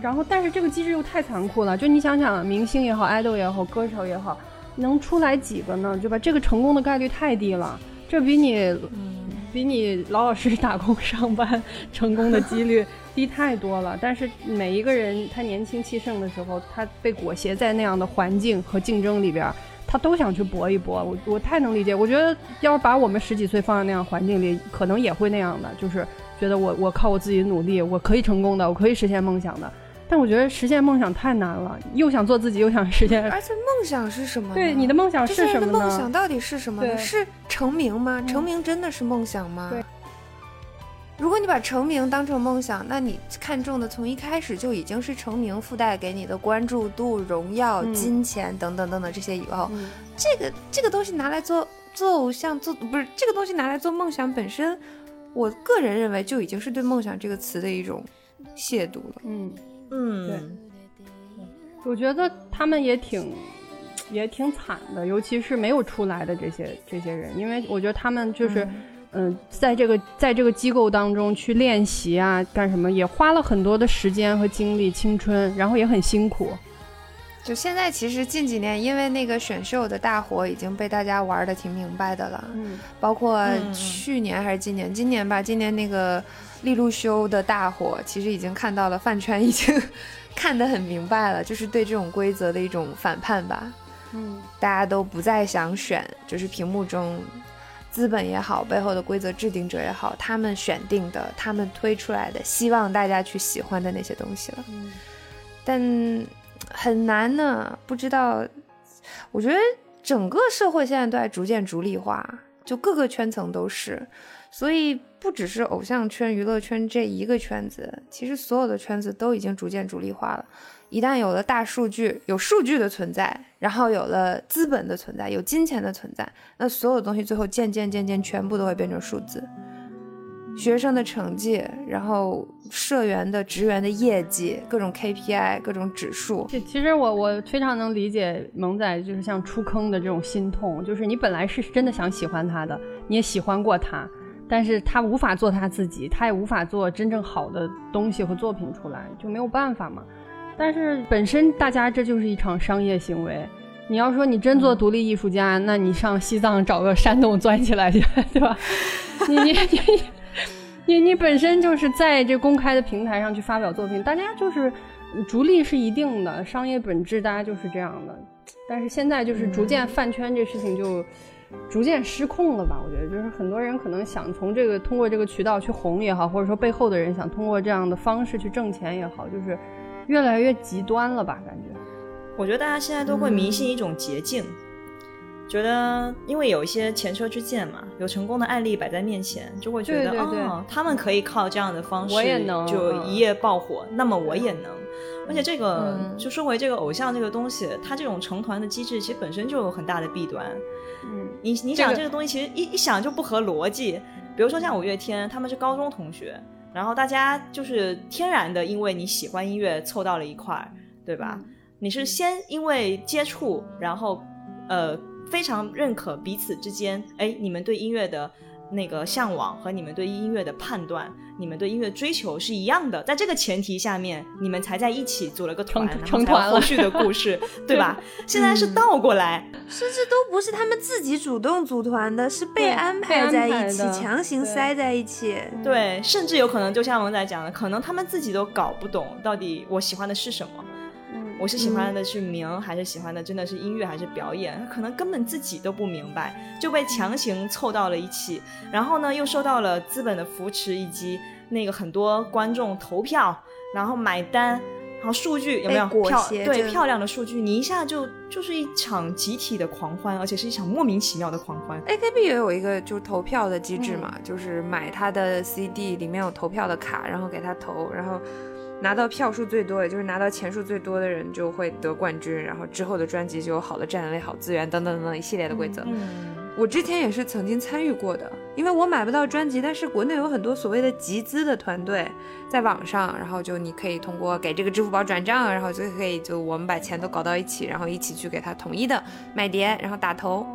然后但是这个机制又太残酷了，就你想想，明星也好，爱豆也好，歌手也好，能出来几个呢？对吧？这个成功的概率太低了，这比你比你老老实实打工上班成功的几率低太多了。但是每一个人他年轻气盛的时候，他被裹挟在那样的环境和竞争里边儿，他都想去搏一搏。我我太能理解，我觉得要是把我们十几岁放在那样环境里，可能也会那样的，就是觉得我我靠我自己努力，我可以成功的，我可以实现梦想的。但我觉得实现梦想太难了，又想做自己，又想实现。而且梦想是什么？对，你的梦想这些人的是什么呢？梦想到底是什么呢？是成名吗？嗯成名真的是梦想吗？对。如果你把成名当成梦想，那你看中的从一开始就已经是成名附带给你的关注度、荣耀、嗯。金钱等等等等这些以后，嗯。这个这个东西拿来做做偶像做不是这个东西拿来做梦想本身，我个人认为就已经是对梦想这个词的一种亵渎了。嗯，嗯，对。我觉得他们也挺也挺惨的，尤其是没有出来的这些这些人，因为我觉得他们就是。嗯，在这个在这个机构当中去练习啊，干什么也花了很多的时间和精力、青春，然后也很辛苦。就现在，其实近几年因为那个选秀的大火，已经被大家玩的挺明白的了。嗯包括嗯去年还是今年，今年吧，今年那个利路修的大火，其实已经看到了饭圈已经 (laughs) 看得很明白了，就是对这种规则的一种反叛吧。嗯大家都不再想选，就是屏幕中资本也好，背后的规则制定者也好，他们选定的，他们推出来的，希望大家去喜欢的那些东西了。嗯但很难呢，不知道。我觉得整个社会现在都在逐渐逐利化，就各个圈层都是，所以不只是偶像圈、娱乐圈这一个圈子，其实所有的圈子都已经逐渐逐利化了。一旦有了大数据，有数据的存在，然后有了资本的存在，有金钱的存在，那所有东西最后渐渐渐渐全部都会变成数字。学生的成绩，然后社员的职员的业绩，各种 KPI，各种指数，其其实我我非常能理解萌仔就是像出坑的这种心痛，就是你本来是真的想喜欢他的，你也喜欢过他，但是他无法做他自己，他也无法做真正好的东西和作品出来，就没有办法嘛。但是本身大家这就是一场商业行为。你要说你真做独立艺术家，那你上西藏找个山洞钻起来去，(laughs) 对吧？你你你你你本身就是在这公开的平台上去发表作品，大家就是逐利是一定的，商业本质大家就是这样的。但是现在就是逐渐饭圈这事情就逐渐失控了吧？我觉得就是很多人可能想从这个通过这个渠道去红也好，或者说背后的人想通过这样的方式去挣钱也好，就是越来越极端了吧？感觉。我觉得大家现在都会迷信一种捷径，觉得因为有一些前车之鉴嘛，有成功的案例摆在面前，就会觉得哦，他们可以靠这样的方式，我也能嗯就一夜爆火，那么我也能。而且这个、嗯就说回这个偶像这个东西，它这种成团的机制其实本身就有很大的弊端。嗯，你你想这个东西其实一一想就不合逻辑。比如说像五月天，他们是高中同学，然后大家就是天然的因为你喜欢音乐凑到了一块儿，对吧？你是先因为接触，然后呃非常认可彼此之间，哎，你们对音乐的那个向往和你们对音乐的判断，你们对音乐追求是一样的，在这个前提下面，你们才在一起组了个团，成然后才有成团了后续的故事，(laughs) 对吧？现在是倒过来，甚至都不是他们自己主动组团的，是被安排在一起，强行塞在一起。对，甚至有可能就像文仔讲的，可能他们自己都搞不懂到底我喜欢的是什么。嗯我是喜欢的是名，还是喜欢的真的是音乐，还是表演？可能根本自己都不明白，就被强行凑到了一起。然后呢，又受到了资本的扶持，以及那个很多观众投票，然后买单，然后数据有没有被裹漂对漂亮的数据？你一下就就是一场集体的狂欢，而且是一场莫名其妙的狂欢。AKB 也有一个就是投票的机制嘛，就是买他的 CD 里面有投票的卡，然后给他投，然后拿到票数最多，也就是拿到钱数最多的人就会得冠军，然后之后的专辑就有好的站位、好资源等等等等一系列的规则。嗯，我之前也是曾经参与过的，因为我买不到专辑，但是国内有很多所谓的集资的团队，在网上，然后就你可以通过给这个支付宝转账，然后就可以就我们把钱都搞到一起，然后一起去给他统一的买碟，然后打头。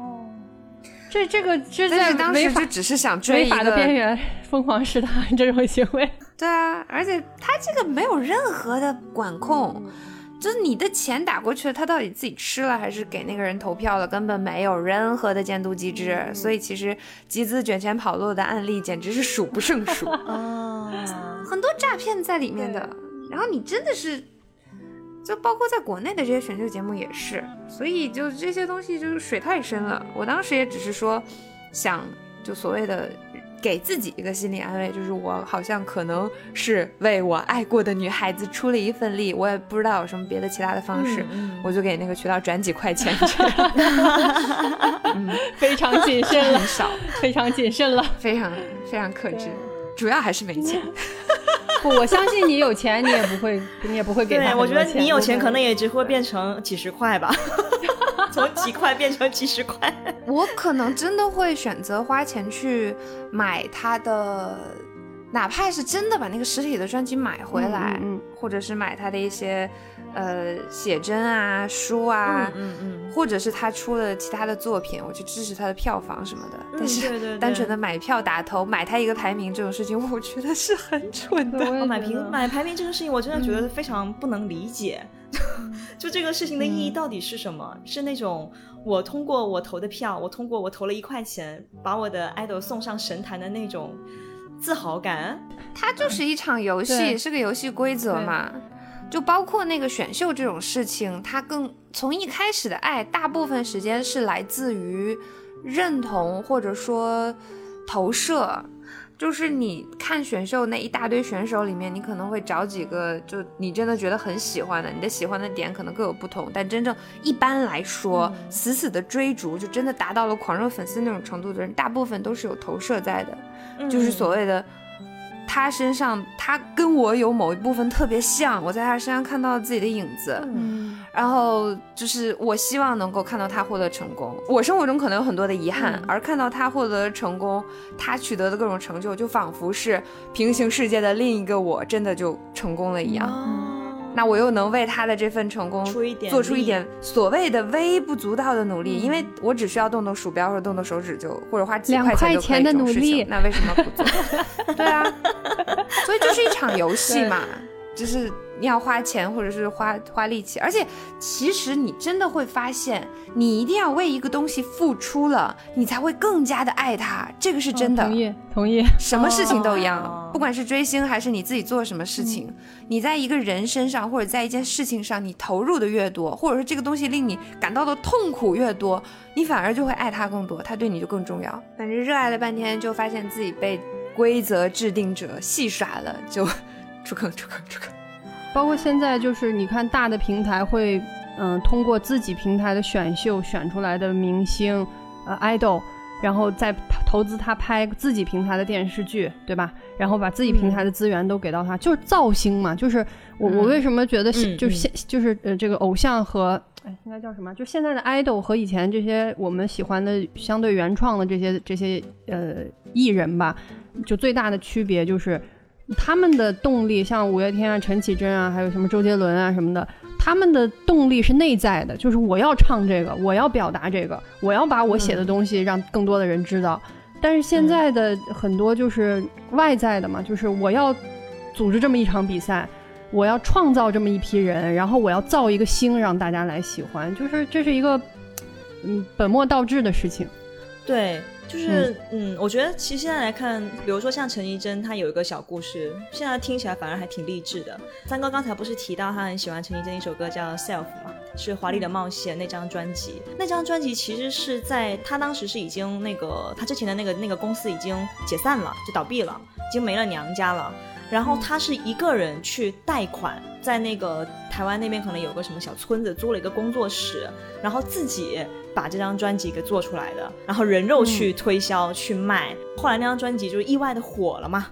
这这个这在当时就只是想追一个违法的边缘疯狂试探这种行为。对啊，而且他这个没有任何的管控，就是你的钱打过去了，他到底自己吃了还是给那个人投票了，根本没有任何的监督机制，所以其实集资卷钱跑路的案例简直是数不胜数，啊，(laughs) 很多诈骗在里面的。然后你真的是，就包括在国内的这些选秀节目也是，所以就这些东西就是水太深了。我当时也只是说，想就所谓的给自己一个心理安慰，就是我好像可能是为我爱过的女孩子出了一份力，我也不知道有什么别的其他的方式，我就给那个渠道转几块钱。去，(laughs) (laughs) 非常谨慎了。很，少，非常谨慎了。非常非常克制，主要还是没钱。(laughs) 不，我相信你有钱，你也不会，你也不会给他对，我觉得你有钱可能也只会变成几十块吧，(laughs) 从几块变成几十块。我可能真的会选择花钱去买他的，哪怕是真的把那个实体的专辑买回来，嗯嗯或者是买他的一些呃写真啊、书啊，嗯嗯或者是他出了其他的作品，我去支持他的票房什么的。但是 (laughs) 单纯的买票打头，买他一个排名这种事情，我觉得是很蠢的。买觉得评买排名这个事情，我真的觉得非常不能理解。(laughs) 就这个事情的意义到底是什么？是那种我通过我投的票，我通过我投了一块钱，把我的 idol 送上神坛的那种自豪感？它就是一场游戏，对是个游戏规则嘛。就包括那个选秀这种事情，它更从一开始的爱，大部分时间是来自于认同或者说投射。就是你看选秀那一大堆选手里面，你可能会找几个就你真的觉得很喜欢的，你的喜欢的点可能各有不同，但真正一般来说，死死的追逐就真的达到了狂热粉丝那种程度的人，大部分都是有投射在的。就是所谓的他身上，他跟我有某一部分特别像，我在他身上看到了自己的影子，嗯然后就是我希望能够看到他获得成功。我生活中可能有很多的遗憾，嗯而看到他获得成功，他取得的各种成就，就仿佛是平行世界的另一个我真的就成功了一样。哦，那我又能为他的这份成功出一点做出一点所谓的微不足道的努力，因为我只需要动动鼠标或者动动手指就，或者花几块钱就可以块钱的努力情那为什么不做？(laughs) 对啊，所以就是一场游戏嘛，就是你要花钱或者是花花力气，而且其实你真的会发现，你一定要为一个东西付出了，你才会更加的爱它，这个是真的。同意同意。什么事情都一样，哦不管是追星还是你自己做什么事情，你在一个人身上或者在一件事情上，你投入的越多，或者说这个东西令你感到的痛苦越多，你反而就会爱它更多，它对你就更重要。反正热爱了半天，就发现自己被规则制定者戏耍了，就出坑出坑出坑。包括现在就是你看大的平台会，嗯、通过自己平台的选秀选出来的明星，呃，idol，然后再投资他拍自己平台的电视剧，对吧？然后把自己平台的资源都给到他，就是造星嘛。就是我、我为什么觉得就是现就是呃这个偶像和哎应该叫什么？就现在的 idol 和以前这些我们喜欢的相对原创的这些这些呃艺人吧，就最大的区别就是。他们的动力，像五月天啊、陈绮贞啊，还有什么周杰伦啊什么的，他们的动力是内在的，就是我要唱这个，我要表达这个，我要把我写的东西让更多的人知道。但是现在的很多就是外在的嘛，就是我要组织这么一场比赛，我要创造这么一批人，然后我要造一个星让大家来喜欢，就是这是一个嗯本末倒置的事情。对，就是嗯我觉得其实现在来看，比如说像陈绮贞，她有一个小故事，现在听起来反而还挺励志的。三哥刚才不是提到他很喜欢陈绮贞一首歌叫《Self》嘛，是《华丽的冒险》那张专辑。那张专辑其实是在他当时是已经那个他之前的那个那个公司已经解散了，就倒闭了，已经没了娘家了。然后他是一个人去贷款，在那个台湾那边可能有个什么小村子租了一个工作室，然后自己把这张专辑给做出来的，然后人肉去推销、去卖。后来那张专辑就是意外的火了嘛。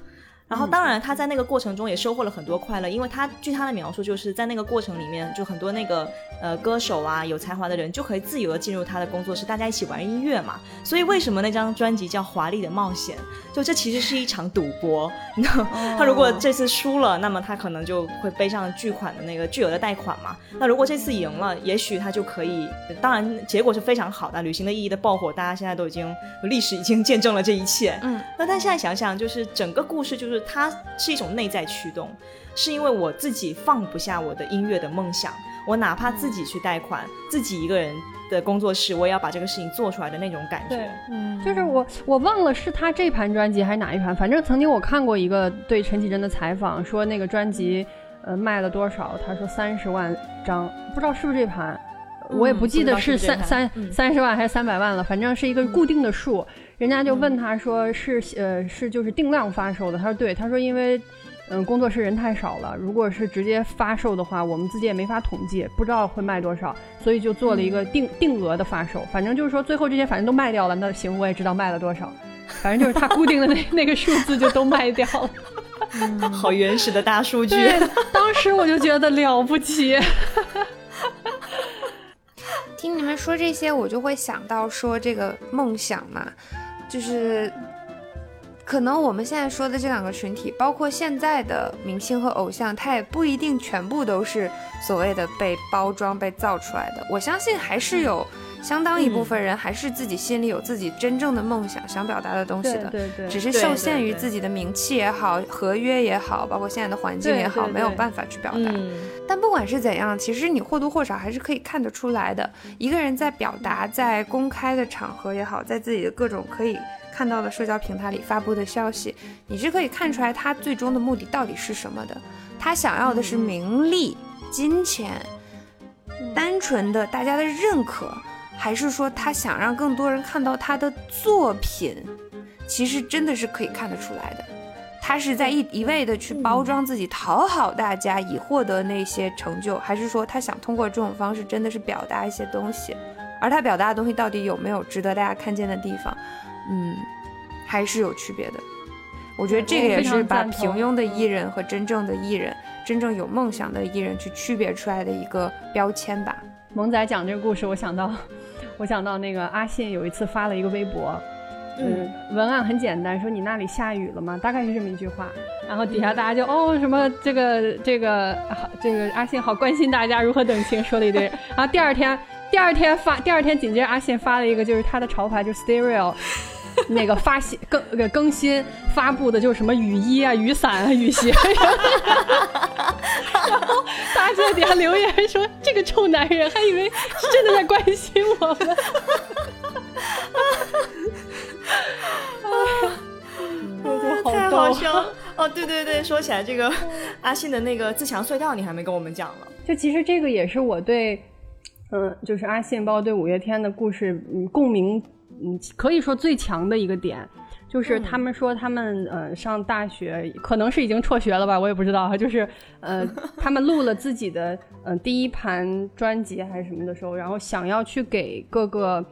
然后，当然，他在那个过程中也收获了很多快乐，因为他据他的描述，就是在那个过程里面，就很多那个呃歌手啊，有才华的人就可以自由的进入他的工作室，大家一起玩音乐嘛。所以为什么那张专辑叫《华丽的冒险》？就这其实是一场赌博。(laughs) 那，他如果这次输了，那么他可能就会背上巨款的那个巨额的贷款嘛。那如果这次赢了，也许他就可以，当然结果是非常好的，旅行的意义的爆火，大家现在都已经历史已经见证了这一切。嗯，那但现在想想，就是整个故事，就是它是一种内在驱动，是因为我自己放不下我的音乐的梦想，我哪怕自己去贷款，自己一个人的工作室，我也要把这个事情做出来的那种感觉。对，嗯，就是我我忘了是他这盘专辑还是哪一盘，反正曾经我看过一个对陈绮贞的采访，说那个专辑呃卖了多少，他说三十万张，不知道是不是这盘。我也不记得是三三三十万还是三百万了，反正是一个固定的数。人家就问他说是呃是就是定量发售的，他说对，他说因为嗯工作室人太少了，如果是直接发售的话，我们自己也没法统计，不知道会卖多少，所以就做了一个定定额的发售。反正就是说最后这些反正都卖掉了，那行我也知道卖了多少，反正就是他固定的那 (laughs) 那个数字就都卖掉了。(laughs) 好原始的大数据，当时我就觉得了不起。(laughs) 听你们说这些，我就会想到说这个梦想嘛，就是可能我们现在说的这两个群体，包括现在的明星和偶像，他也不一定全部都是所谓的被包装、被造出来的。我相信还是有。相当一部分人还是自己心里有自己真正的梦想，想表达的东西的，对对，只是受限于自己的名气也好，合约也好，包括现在的环境也好，没有办法去表达。但不管是怎样，其实你或多或少还是可以看得出来的。一个人在表达，在公开的场合也好，在自己的各种可以看到的社交平台里发布的消息，你是可以看出来他最终的目的到底是什么的。他想要的是名利、金钱，单纯的大家的认可。还是说他想让更多人看到他的作品，其实真的是可以看得出来的。他是在一一味的去包装自己，讨好大家以获得那些成就，还是说他想通过这种方式真的是表达一些东西？而他表达的东西到底有没有值得大家看见的地方？嗯，还是有区别的。我觉得这个也是把平庸的艺人和真正的艺人、真正有梦想的艺人去区别出来的一个标签吧。萌仔讲这个故事，我想到。我想到那个阿信有一次发了一个微博，嗯，文案很简单，说你那里下雨了吗？大概是这么一句话。然后底下大家就哦什么这个这个好这个阿信好关心大家如何等情，说了一堆。然后第二天第二天发第二天紧接着阿信发了一个就是他的潮牌就是 Stereo。(laughs) 那个发新更更新发布的就是什么雨衣啊、雨伞啊、雨鞋，(laughs) 然后大家在底下留言说：“这个臭男人还以为是真的在关心我们。(laughs) ”太好笑哦！对对对，说起来这个阿信的那个自强隧道，你还没跟我们讲了。就其实这个也是我对，嗯，就是阿信包括对五月天的故事，嗯，共鸣。嗯，可以说最强的一个点，就是他们说他们呃上大学可能是已经辍学了吧，我也不知道哈。就是呃 (laughs) 他们录了自己的呃第一盘专辑还是什么的时候，然后想要去给各个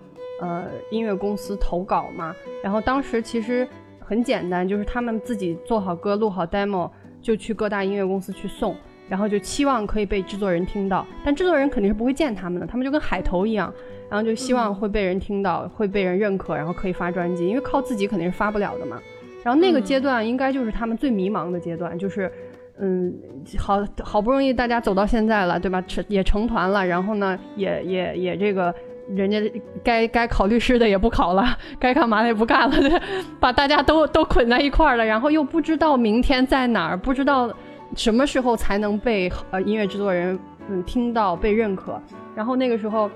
呃音乐公司投稿嘛。然后当时其实很简单，就是他们自己做好歌，录好 demo，就去各大音乐公司去送，然后就期望可以被制作人听到。但制作人肯定是不会见他们的，他们就跟海投一样。然后就希望会被人听到，会被人认可，然后可以发专辑，因为靠自己肯定是发不了的嘛。然后那个阶段应该就是他们最迷茫的阶段，就是，嗯，好好不容易大家走到现在了，对吧？成也成团了，然后呢，也也也这个人家该该考律师的也不考了，该干嘛的也不干了，对，(laughs) 把大家都都捆在一块儿了，然后又不知道明天在哪儿，不知道什么时候才能被呃音乐制作人嗯听到被认可，然后那个时候。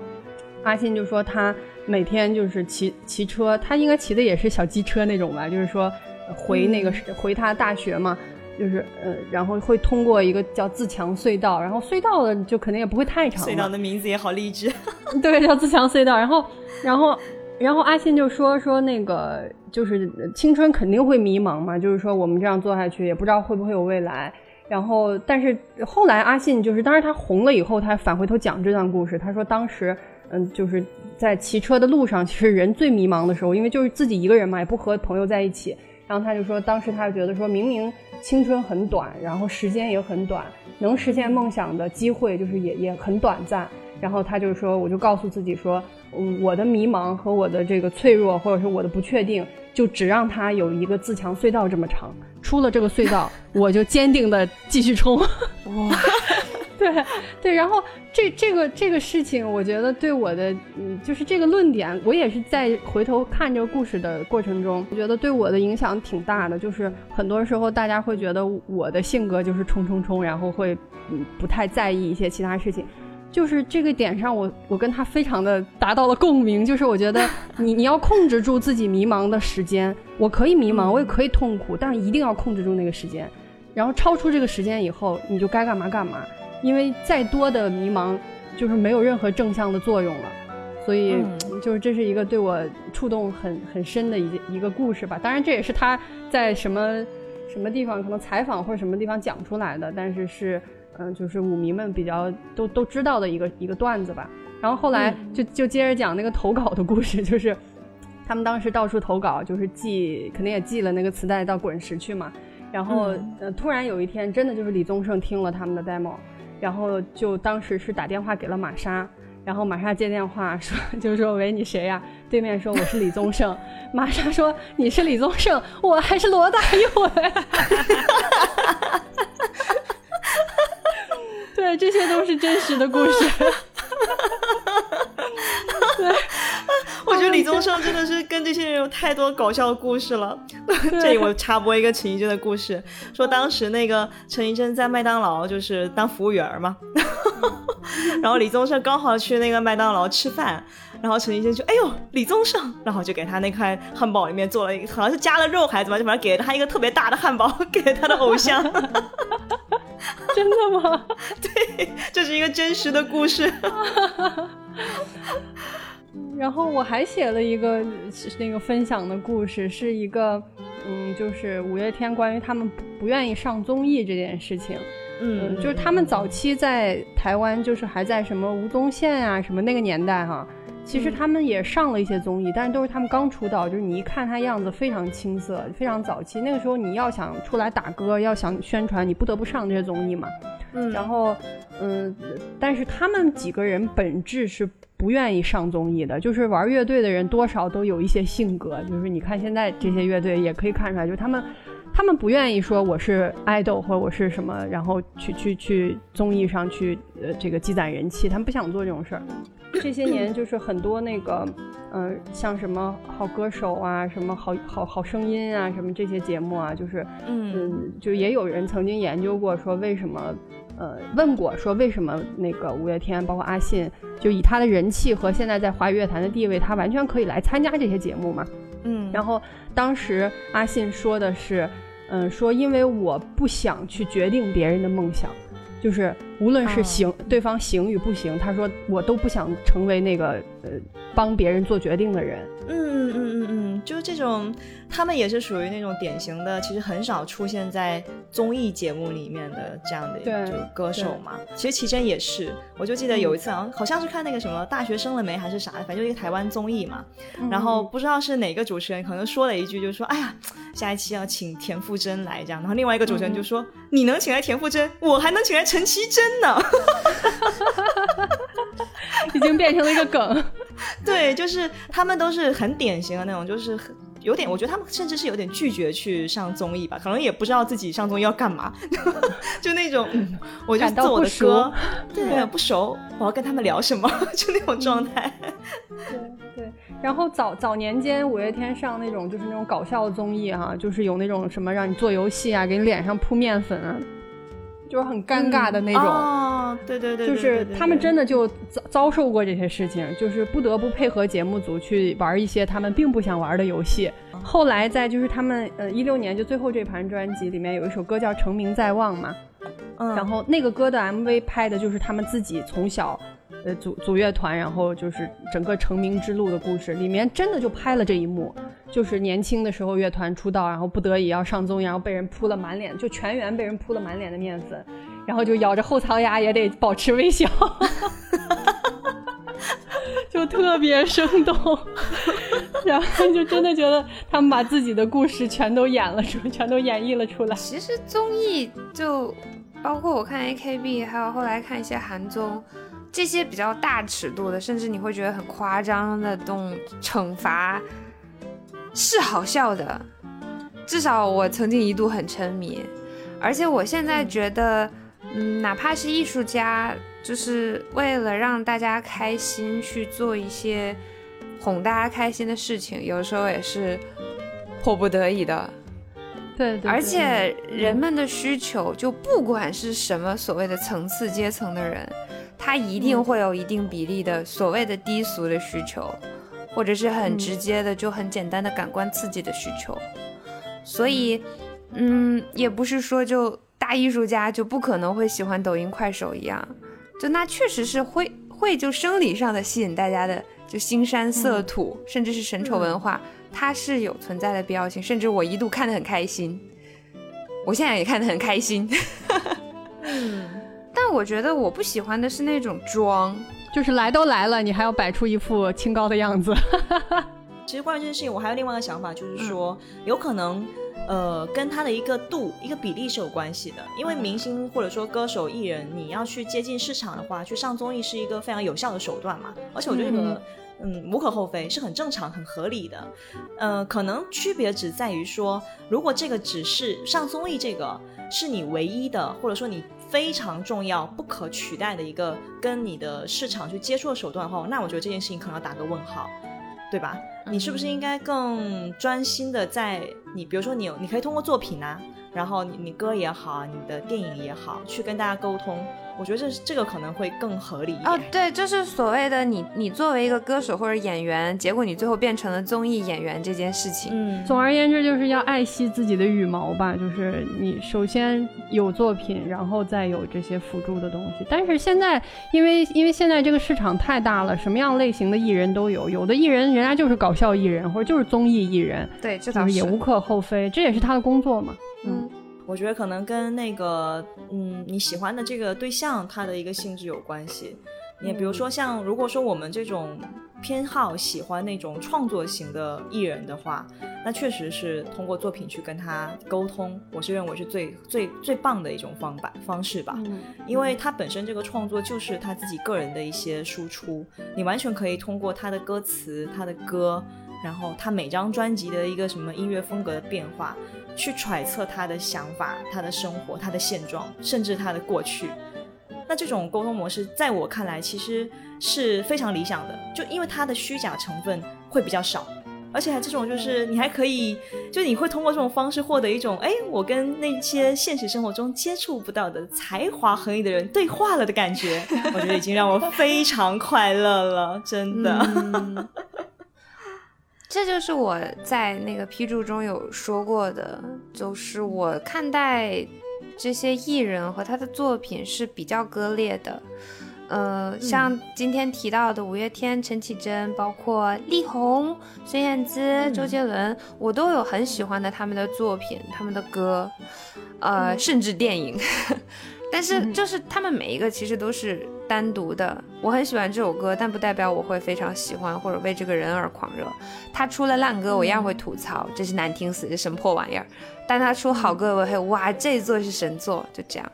阿信就说他每天就是骑骑车，他应该骑的也是小机车那种吧，就是说回那个回他大学嘛，就是呃，然后会通过一个叫自强隧道，然后隧道的就肯定也不会太长。隧道的名字也好励志。(laughs) 对，叫自强隧道。然后，然后，然后阿信就说说那个就是青春肯定会迷茫嘛，就是说我们这样做下去也不知道会不会有未来。然后，但是后来阿信就是，当时他红了以后，他返回头讲这段故事，他说当时。嗯，就是在骑车的路上，其实人最迷茫的时候，因为就是自己一个人嘛，也不和朋友在一起。然后他就说，当时他就觉得说，明明青春很短，然后时间也很短，能实现梦想的机会就是也也很短暂。然后他就说，我就告诉自己说，嗯，我的迷茫和我的这个脆弱，或者是我的不确定，就只让他有一个自强隧道这么长。出了这个隧道，我就坚定的继续冲。哇！(laughs) (laughs) 对对，然后这这个这个事情，我觉得对我的，嗯，就是这个论点，我也是在回头看这个故事的过程中，我觉得对我的影响挺大的。就是很多时候大家会觉得我的性格就是冲冲冲，然后会嗯不太在意一些其他事情。就是这个点上，我我跟他非常的达到了共鸣。就是我觉得 (laughs) 你你要控制住自己迷茫的时间，我可以迷茫，我也可以痛苦，但是一定要控制住那个时间。然后超出这个时间以后，你就该干嘛干嘛。因为再多的迷茫，就是没有任何正向的作用了，所以就是这是一个对我触动很很深的一一个故事吧。当然，这也是他在什么什么地方可能采访或者什么地方讲出来的，但是是嗯，就是舞迷们比较都都知道的一个一个段子吧。然后后来就就接着讲那个投稿的故事，就是他们当时到处投稿，就是寄肯定也寄了那个磁带到滚石去嘛。然后呃，突然有一天，真的就是李宗盛听了他们的 demo。然后就当时是打电话给了玛莎，然后玛莎接电话说，(laughs) 就说喂你谁呀？对面说我是李宗盛，玛莎说你是李宗盛，我还是罗大佑哎。(laughs) 对，这些都是真实的故事。对，(laughs) 我觉得李宗盛真的是跟这些人有太多搞笑的故事了。这里我插播一个陈绮贞的故事，说当时那个陈绮贞在麦当劳就是当服务员嘛，(laughs) 然后李宗盛刚好去那个麦当劳吃饭，然后陈绮贞就哎呦李宗盛，然后就给他那块汉堡里面做了一个好像是加了肉还是怎么，就反正给了他一个特别大的汉堡，(laughs) 给他的偶像。真的吗？对，这是一个真实的故事。然后我还写了一个那个分享的故事，是一个嗯，就是五月天关于他们不不愿意上综艺这件事情。嗯，就是他们早期在台湾，就是还在什么吴宗宪啊什么那个年代哈。其实他们也上了一些综艺，但是都是他们刚出道，就是你一看他样子非常青涩，非常早期。那个时候你要想出来打歌，要想宣传，你不得不上这些综艺嘛。嗯，然后，嗯，但是他们几个人本质是不愿意上综艺的，就是玩乐队的人多少都有一些性格，就是你看现在这些乐队也可以看出来，就是他们。他们不愿意说我是爱豆或者我是什么，然后去去去综艺上去呃这个积攒人气，他们不想做这种事儿。这些年就是很多那个嗯像什么好歌手啊，什么好好好声音啊，什么这些节目啊，就是嗯就也有人曾经研究过说为什么呃问过说为什么那个五月天包括阿信就以他的人气和现在在华语乐坛的地位，他完全可以来参加这些节目嘛。嗯，然后当时阿信说的是。嗯，说因为我不想去决定别人的梦想，就是无论是行对方行与不行，他说我都不想成为那个呃帮别人做决定的人。嗯嗯嗯嗯嗯，就是这种。他们也是属于那种典型的，其实很少出现在综艺节目里面的这样的就歌手嘛。其实齐真也是，我就记得有一次好像好像是看那个什么大学生了没还是啥，反正就一个台湾综艺嘛。然后不知道是哪个主持人可能说了一句，就说哎呀，下一期要请田馥甄来这样。然后另外一个主持人就说，你能请来田馥甄，我还能请来陈绮贞呢。(laughs) 已经变成了一个梗。(laughs) 对，就是他们都是很典型的那种，就是很。有点，我觉得他们甚至是有点拒绝去上综艺吧，可能也不知道自己上综艺要干嘛，(laughs) 就那种，我就做我的歌，(laughs) 对，不熟，我要跟他们聊什么，就那种状态。对对，然后早早年间五月天上那种就是那种搞笑的综艺哈，就是有那种什么让你做游戏啊，给你脸上铺面粉啊。就是很尴尬的那种，哦，对对对，就是他们真的就遭遭受过这些事情，就是不得不配合节目组去玩一些他们并不想玩的游戏。后来在就是他们呃一六年就最后这盘专辑里面有一首歌叫《成名在望》嘛，嗯，然后那个歌的 MV 拍的就是他们自己从小。呃，组组乐团，然后就是整个成名之路的故事，里面真的就拍了这一幕，就是年轻的时候乐团出道，然后不得已要上综艺，然后被人扑了满脸，就全员被人扑了满脸的面粉，然后就咬着后槽牙也得保持微笑，(laughs) 就特别生动，(laughs) 然后就真的觉得他们把自己的故事全都演了出，全都演绎了出来。其实综艺就包括我看 AKB，还有后来看一些韩综。这些比较大尺度的，甚至你会觉得很夸张的动惩罚，是好笑的。至少我曾经一度很沉迷，而且我现在觉得，嗯，哪怕是艺术家，就是为了让大家开心去做一些哄大家开心的事情，有时候也是迫不得已的。对对，而且人们的需求，就不管是什么所谓的层次阶层的人，他一定会有一定比例的所谓的低俗的需求，或者是很直接的就很简单的感官刺激的需求。所以，嗯，也不是说就大艺术家就不可能会喜欢抖音、快手一样，就那确实是会会就生理上的吸引大家的，就新山色土，甚至是神丑文化。它是有存在的必要性，甚至我一度看得很开心，我现在也看得很开心。(laughs) 嗯，但我觉得我不喜欢的是那种装，就是来都来了，你还要摆出一副清高的样子。其实关于这件事情，我还有另外一个想法，就是说，有可能，呃，跟他的一个度、一个比例是有关系的。因为明星或者说歌手、艺人，你要去接近市场的话，去上综艺是一个非常有效的手段嘛。而且我觉得这个。嗯，无可厚非，是很正常、很合理的。呃，可能区别只在于说，如果这个只是上综艺，这个是你唯一的，或者说你非常重要、不可取代的一个跟你的市场去接触的手段的话，那我觉得这件事情可能要打个问号，对吧？你是不是应该更专心的在你，比如说你有，你可以通过作品啊，然后你你歌也好，你的电影也好，去跟大家沟通。我觉得这这个可能会更合理一点。哦，对，就是所谓的你你作为一个歌手或者演员，结果你最后变成了综艺演员这件事情。嗯，总而言之就是要爱惜自己的羽毛吧，就是你首先有作品，然后再有这些辅助的东西。但是现在因为因为现在这个市场太大了，什么样类型的艺人都有，有的艺人人家就是搞笑艺人或者就是综艺艺人，对，这倒是也无可厚非，这也是他的工作嘛。嗯。我觉得可能跟那个，嗯，你喜欢的这个对象他的一个性质有关系。你比如说像，如果说我们这种偏好喜欢那种创作型的艺人的话，那确实是通过作品去跟他沟通，我是认为是最最最棒的一种方法方式吧。因为他本身这个创作就是他自己个人的一些输出，你完全可以通过他的歌词、他的歌，然后他每张专辑的一个什么音乐风格的变化。去揣测他的想法、他的生活、他的现状，甚至他的过去。那这种沟通模式，在我看来其实是非常理想的，就因为它的虚假成分会比较少，而且还这种就是你还可以，就你会通过这种方式获得一种，哎，我跟那些现实生活中接触不到的才华横溢的人对话了的感觉。我觉得已经让我非常快乐了，真的。(laughs) 这就是我在那个批注中有说过的，就是我看待这些艺人和他的作品是比较割裂的。呃，像今天提到的五月天、陈绮贞，包括力宏、孙燕姿、周杰伦，我都有很喜欢的他们的作品、他们的歌，呃，甚至电影。(laughs) 但是就是他们每一个其实都是单独的，我很喜欢这首歌，但不代表我会非常喜欢或者为这个人而狂热。他出了烂歌，我一样会吐槽，这是难听死，这什么破玩意儿。但他出好歌，我会哇，这作是神作，就这样。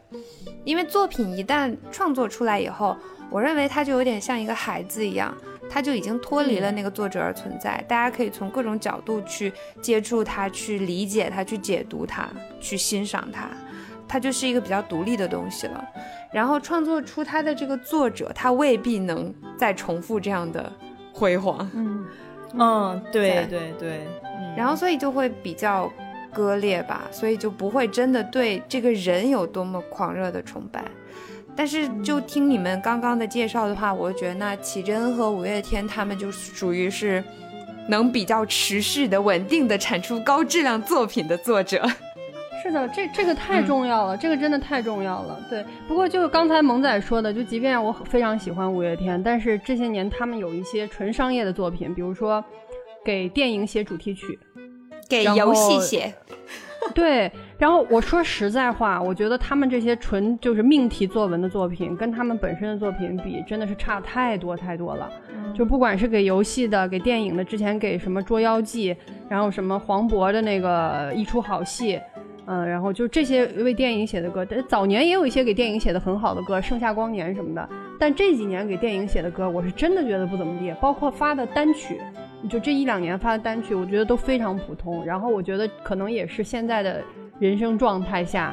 因为作品一旦创作出来以后，我认为它就有点像一个孩子一样，他就已经脱离了那个作者而存在，大家可以从各种角度去接触它，去理解它，去解读它，去欣赏它。它就是一个比较独立的东西了，然后创作出它的这个作者，他未必能再重复这样的辉煌。嗯嗯，对对对，然后所以就会比较割裂吧，所以就不会真的对这个人有多么狂热的崇拜。但是就听你们刚刚的介绍的话，我觉得那绮贞和五月天他们就属于是能比较持续的、稳定的产出高质量作品的作者。是的，这这个太重要了，这个真的太重要了。对，不过就刚才萌仔说的，就即便我非常喜欢五月天，但是这些年他们有一些纯商业的作品，比如说给电影写主题曲，给游戏写。对，然后我说实在话，我觉得他们这些纯就是命题作文的作品，跟他们本身的作品比，真的是差太多太多了。就不管是给游戏的，给电影的，之前给什么《捉妖记》，然后什么黄渤的那个一出好戏。嗯，然后就这些为电影写的歌，早年也有一些给电影写的很好的歌，《盛夏光年》什么的。但这几年给电影写的歌，我是真的觉得不怎么地。包括发的单曲，就这一两年发的单曲，我觉得都非常普通。然后我觉得可能也是现在的人生状态下，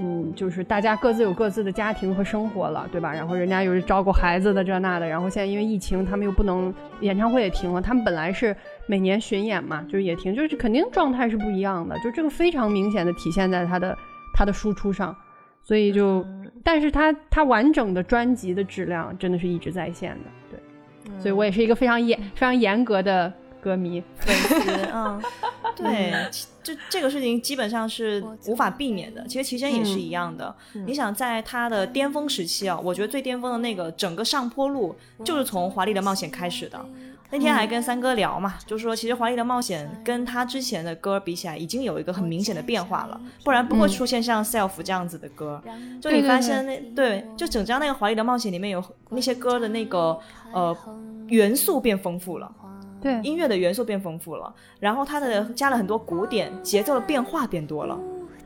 嗯，就是大家各自有各自的家庭和生活了，对吧？然后人家又是照顾孩子的这那的，然后现在因为疫情，他们又不能演唱会也停了，他们本来是每年巡演嘛，就是也停，就是肯定状态是不一样的，就这个非常明显的体现在他的他的输出上，所以就，但是他他完整的专辑的质量真的是一直在线的，对，所以我也是一个非常严非常严格的歌迷。粉丝，嗯，(laughs) 对，这这个事情基本上是无法避免的。其实齐真也是一样的。你想在他的巅峰时期啊，我觉得最巅峰的那个整个上坡路就是从《华丽的冒险》开始的。那天还跟三哥聊嘛，就说其实《华丽的冒险》跟他之前的歌比起来，已经有一个很明显的变化了，不然不会出现像《Self》这样子的歌。就你发现那对，就整张那个《华丽的冒险》里面有那些歌的那个呃元素变丰富了。对，音乐的元素变丰富了，然后它的加了很多鼓点，节奏的变化变多了，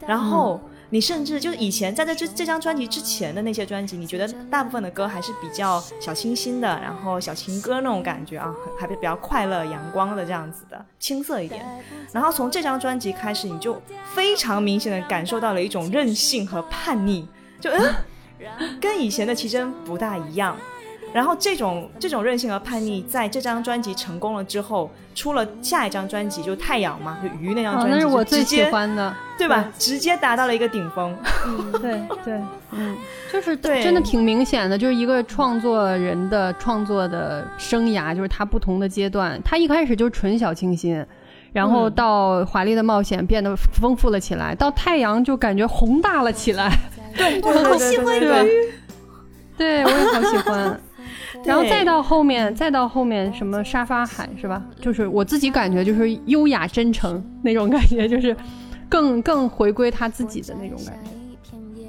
然后你甚至就是以前在这这这张专辑之前的那些专辑，你觉得大部分的歌还是比较小清新的，然后小情歌那种感觉啊，还比较快乐阳光的这样子的青涩一点，然后从这张专辑开始，你就非常明显的感受到了一种任性和叛逆，就嗯，跟以前的奇珍不大一样。然后这种这种任性和叛逆，在这张专辑成功了之后，出了下一张专辑就《太阳》嘛，就鱼那张专辑，那是我最喜欢的，对吧？直接达到了一个顶峰。(laughs) 对对，嗯，(laughs) 就是真的挺明显的，就是一个创作人的创作的生涯，就是他不同的阶段，他一开始就是纯小清新，然后到华丽的冒险变得丰富了起来，到太阳就感觉宏大了起来。对，(laughs) 我好喜欢鱼，对我也好喜欢。然后再到后面，再到后面什么沙发海是吧？就是我自己感觉就是优雅真诚那种感觉，就是更更回归他自己的那种感觉。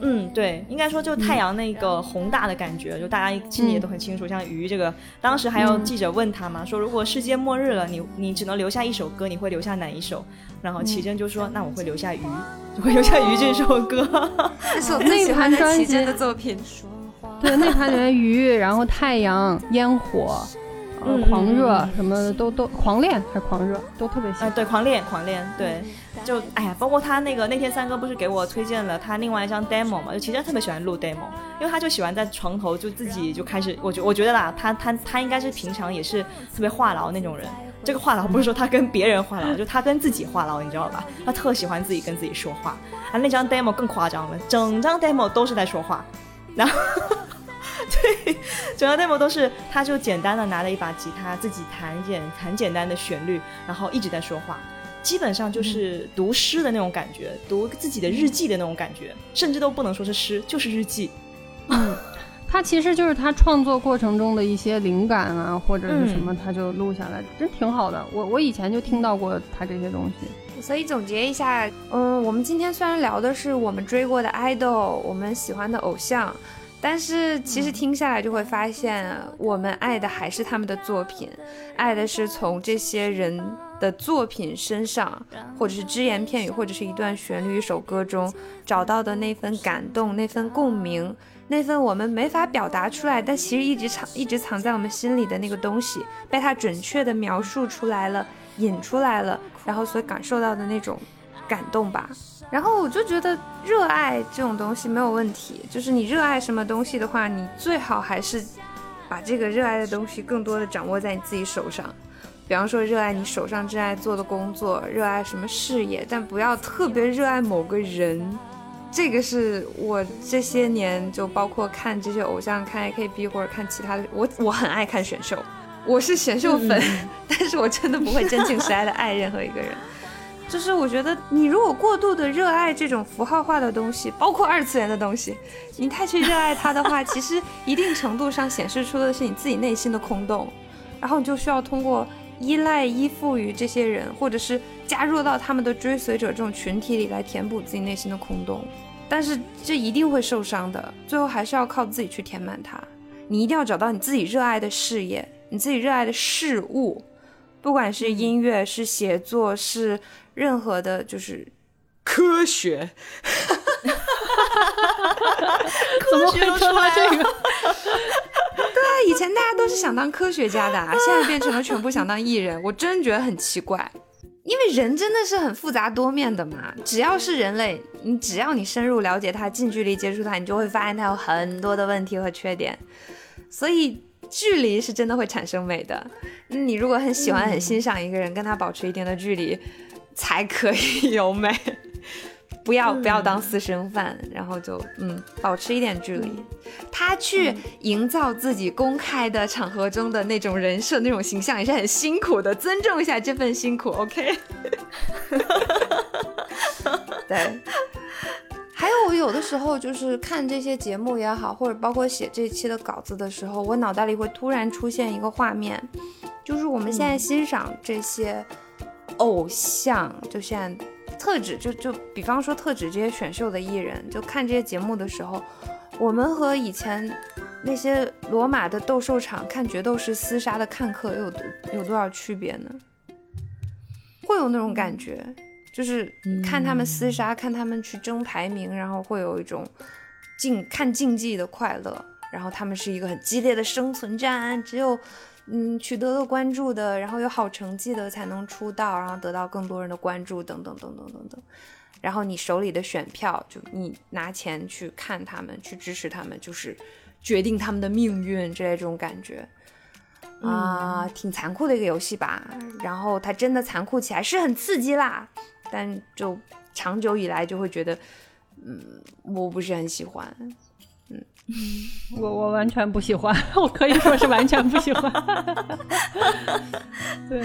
嗯，对，应该说就太阳那个宏大的感觉，就大家心里也都很清楚。像鱼这个，当时还有记者问他嘛，说如果世界末日了，你你只能留下一首歌，你会留下哪一首？然后齐真就说，那我会留下鱼，会留下鱼这首歌。这是我最喜欢的齐真的作品。对，那盘里面鱼，然后太阳、烟火，呃，狂热什么的都都狂恋还是狂热，都特别喜欢。对，狂恋狂恋，对，就哎呀，包括他那个那天三哥不是给我推荐了他另外一张 demo 嘛，就其实他特别喜欢录 demo，因为他就喜欢在床头就自己就开始，我觉我觉得啦，他他他应该是平常也是特别话痨那种人。这个话痨不是说他跟别人话痨，就他跟自己话痨，你知道吧？他特喜欢自己跟自己说话。啊，那张 demo 更夸张了，整张 demo 都是在说话，然后。(laughs) 对，整个 demo 都是，他就简单的拿了一把吉他，自己弹简很简单的旋律，然后一直在说话，基本上就是读诗的那种感觉，读自己的日记的那种感觉，甚至都不能说是诗，就是日记。嗯，他其实就是他创作过程中的一些灵感啊，或者是什么，他就录下来，真挺好的。我我以前就听到过他这些东西，所以总结一下，嗯，我们今天虽然聊的是我们追过的 idol，我们喜欢的偶像。但是其实听下来就会发现，我们爱的还是他们的作品，爱的是从这些人的作品身上，或者是只言片语，或者是一段旋律、一首歌中找到的那份感动、那份共鸣、那份我们没法表达出来，但其实一直藏、一直藏在我们心里的那个东西，被他准确的描述出来了、引出来了，然后所感受到的那种感动吧。然后我就觉得热爱这种东西没有问题，就是你热爱什么东西的话，你最好还是把这个热爱的东西更多的掌握在你自己手上。比方说，热爱你手上正在做的工作，热爱什么事业，但不要特别热爱某个人。这个是我这些年就包括看这些偶像、看 AKB 或者看其他的，我我很爱看选秀，我是选秀粉，(laughs) 但是我真的不会真情实爱的爱任何一个人。(laughs) 就是我觉得，你如果过度的热爱这种符号化的东西，包括二次元的东西，你太去热爱它的话，(laughs) 其实一定程度上显示出的是你自己内心的空洞，然后你就需要通过依赖、依附于这些人，或者是加入到他们的追随者这种群体里来填补自己内心的空洞，但是这一定会受伤的，最后还是要靠自己去填满它。你一定要找到你自己热爱的事业，你自己热爱的事物，不管是音乐、是写作、是。任何的，就是科学，科学 (laughs) 说到这个，(laughs) 对啊，以前大家都是想当科学家的，现在变成了全部想当艺人，我真觉得很奇怪。因为人真的是很复杂多面的嘛，只要是人类，你只要你深入了解他，近距离接触他，你就会发现他有很多的问题和缺点。所以距离是真的会产生美的。你如果很喜欢、很欣赏一个人，跟他保持一定的距离，才可以有美。(laughs) 不要不要当私生饭，然后就嗯保持一点距离。他去营造自己公开的场合中的那种人设、那种形象，也是很辛苦的。尊重一下这份辛苦，OK？(laughs) 对。还有我有的时候就是看这些节目也好，或者包括写这期的稿子的时候，我脑袋里会突然出现一个画面，就是我们现在欣赏这些偶像，就现在。特指就就比方说特指这些选秀的艺人，就看这些节目的时候，我们和以前那些罗马的斗兽场看决斗士厮杀的看客有有多少区别呢？会有那种感觉，就是看他们厮杀，看他们去争排名，然后会有一种竞看竞技的快乐，然后他们是一个很激烈的生存战，只有。嗯，取得了关注的，然后有好成绩的才能出道，然后得到更多人的关注，等等等等等等。然后你手里的选票，就你拿钱去看他们，去支持他们，就是决定他们的命运这种感觉啊，挺残酷的一个游戏吧。然后它真的残酷起来是很刺激啦，但就长久以来就会觉得，嗯，我不是很喜欢。嗯我我完全不喜欢，我可以说是完全不喜欢。(laughs) 对，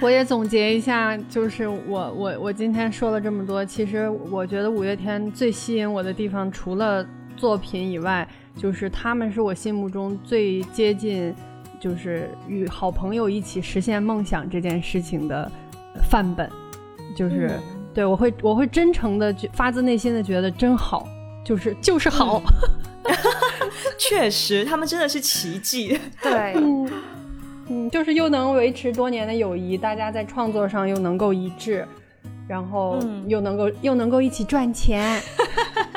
我也总结一下，就是我我我今天说了这么多，其实我觉得五月天最吸引我的地方，除了作品以外，就是他们是我心目中最接近，就是与好朋友一起实现梦想这件事情的范本。就是对我会我会真诚的发自内心的觉得真好，就是就是好。(laughs) (laughs) 确实，他们真的是奇迹。对，嗯，就是又能维持多年的友谊，大家在创作上又能够一致，然后又能够又能够一起赚钱。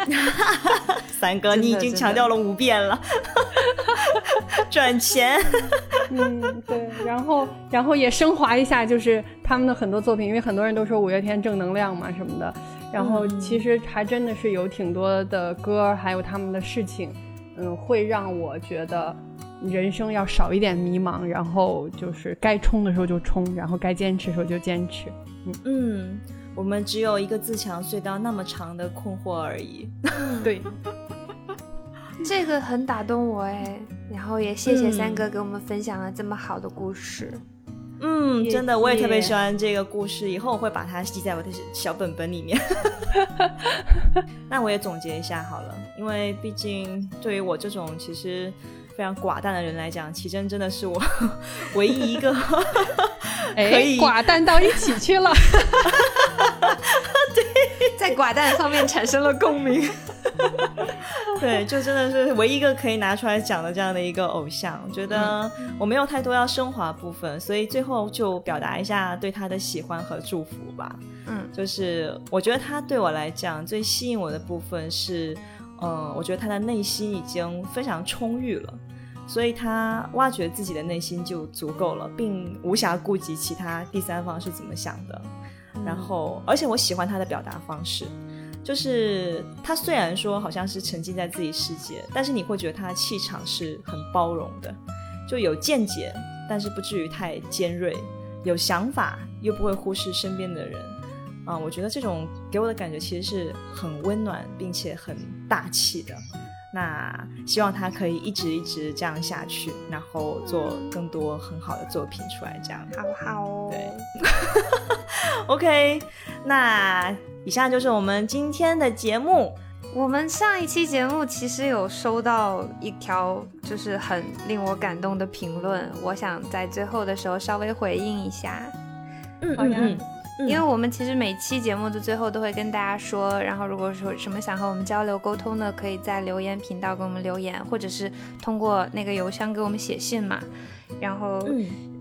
(laughs) 三哥，你已经强调了五遍了，(laughs) 赚钱。(laughs) 嗯，对，然后然后也升华一下，就是他们的很多作品，因为很多人都说五月天正能量嘛什么的。然后其实还真的是有挺多的歌，还有他们的事情，嗯，会让我觉得人生要少一点迷茫，然后就是该冲的时候就冲，然后该坚持的时候就坚持。嗯嗯，我们只有一个自强隧道那么长的困惑而已。对，(laughs) 这个很打动我哎，然后也谢谢三哥给我们分享了这么好的故事。嗯，真的，我也特别喜欢这个故事。以后我会把它记在我的小本本里面。(laughs) 那我也总结一下好了，因为毕竟对于我这种其实非常寡淡的人来讲，奇珍真的是我 (laughs) 唯一一个可以寡淡到一起去了。(laughs) 对，在寡淡方面产生了共鸣。(laughs) 对，就真的是唯一一个可以拿出来讲的这样的一个偶像。我觉得我没有太多要升华部分，所以最后就表达一下对他的喜欢和祝福吧。嗯，就是我觉得他对我来讲最吸引我的部分是，嗯，我觉得他的内心已经非常充裕了，所以他挖掘自己的内心就足够了，并无暇顾及其他第三方是怎么想的。然后，而且我喜欢他的表达方式。就是他虽然说好像是沉浸在自己世界，但是你会觉得他的气场是很包容的，就有见解，但是不至于太尖锐，有想法又不会忽视身边的人，啊，我觉得这种给我的感觉其实是很温暖并且很大气的。那希望他可以一直一直这样下去，然后做更多很好的作品出来，这样好不好？对，(laughs) OK，那。以上就是我们今天的节目。我们上一期节目其实有收到一条就是很令我感动的评论，我想在最后的时候稍微回应一下。嗯嗯嗯，因为我们其实每期节目的最后都会跟大家说，然后如果说什么想和我们交流沟通的，可以在留言频道给我们留言，或者是通过那个邮箱给我们写信嘛。然后，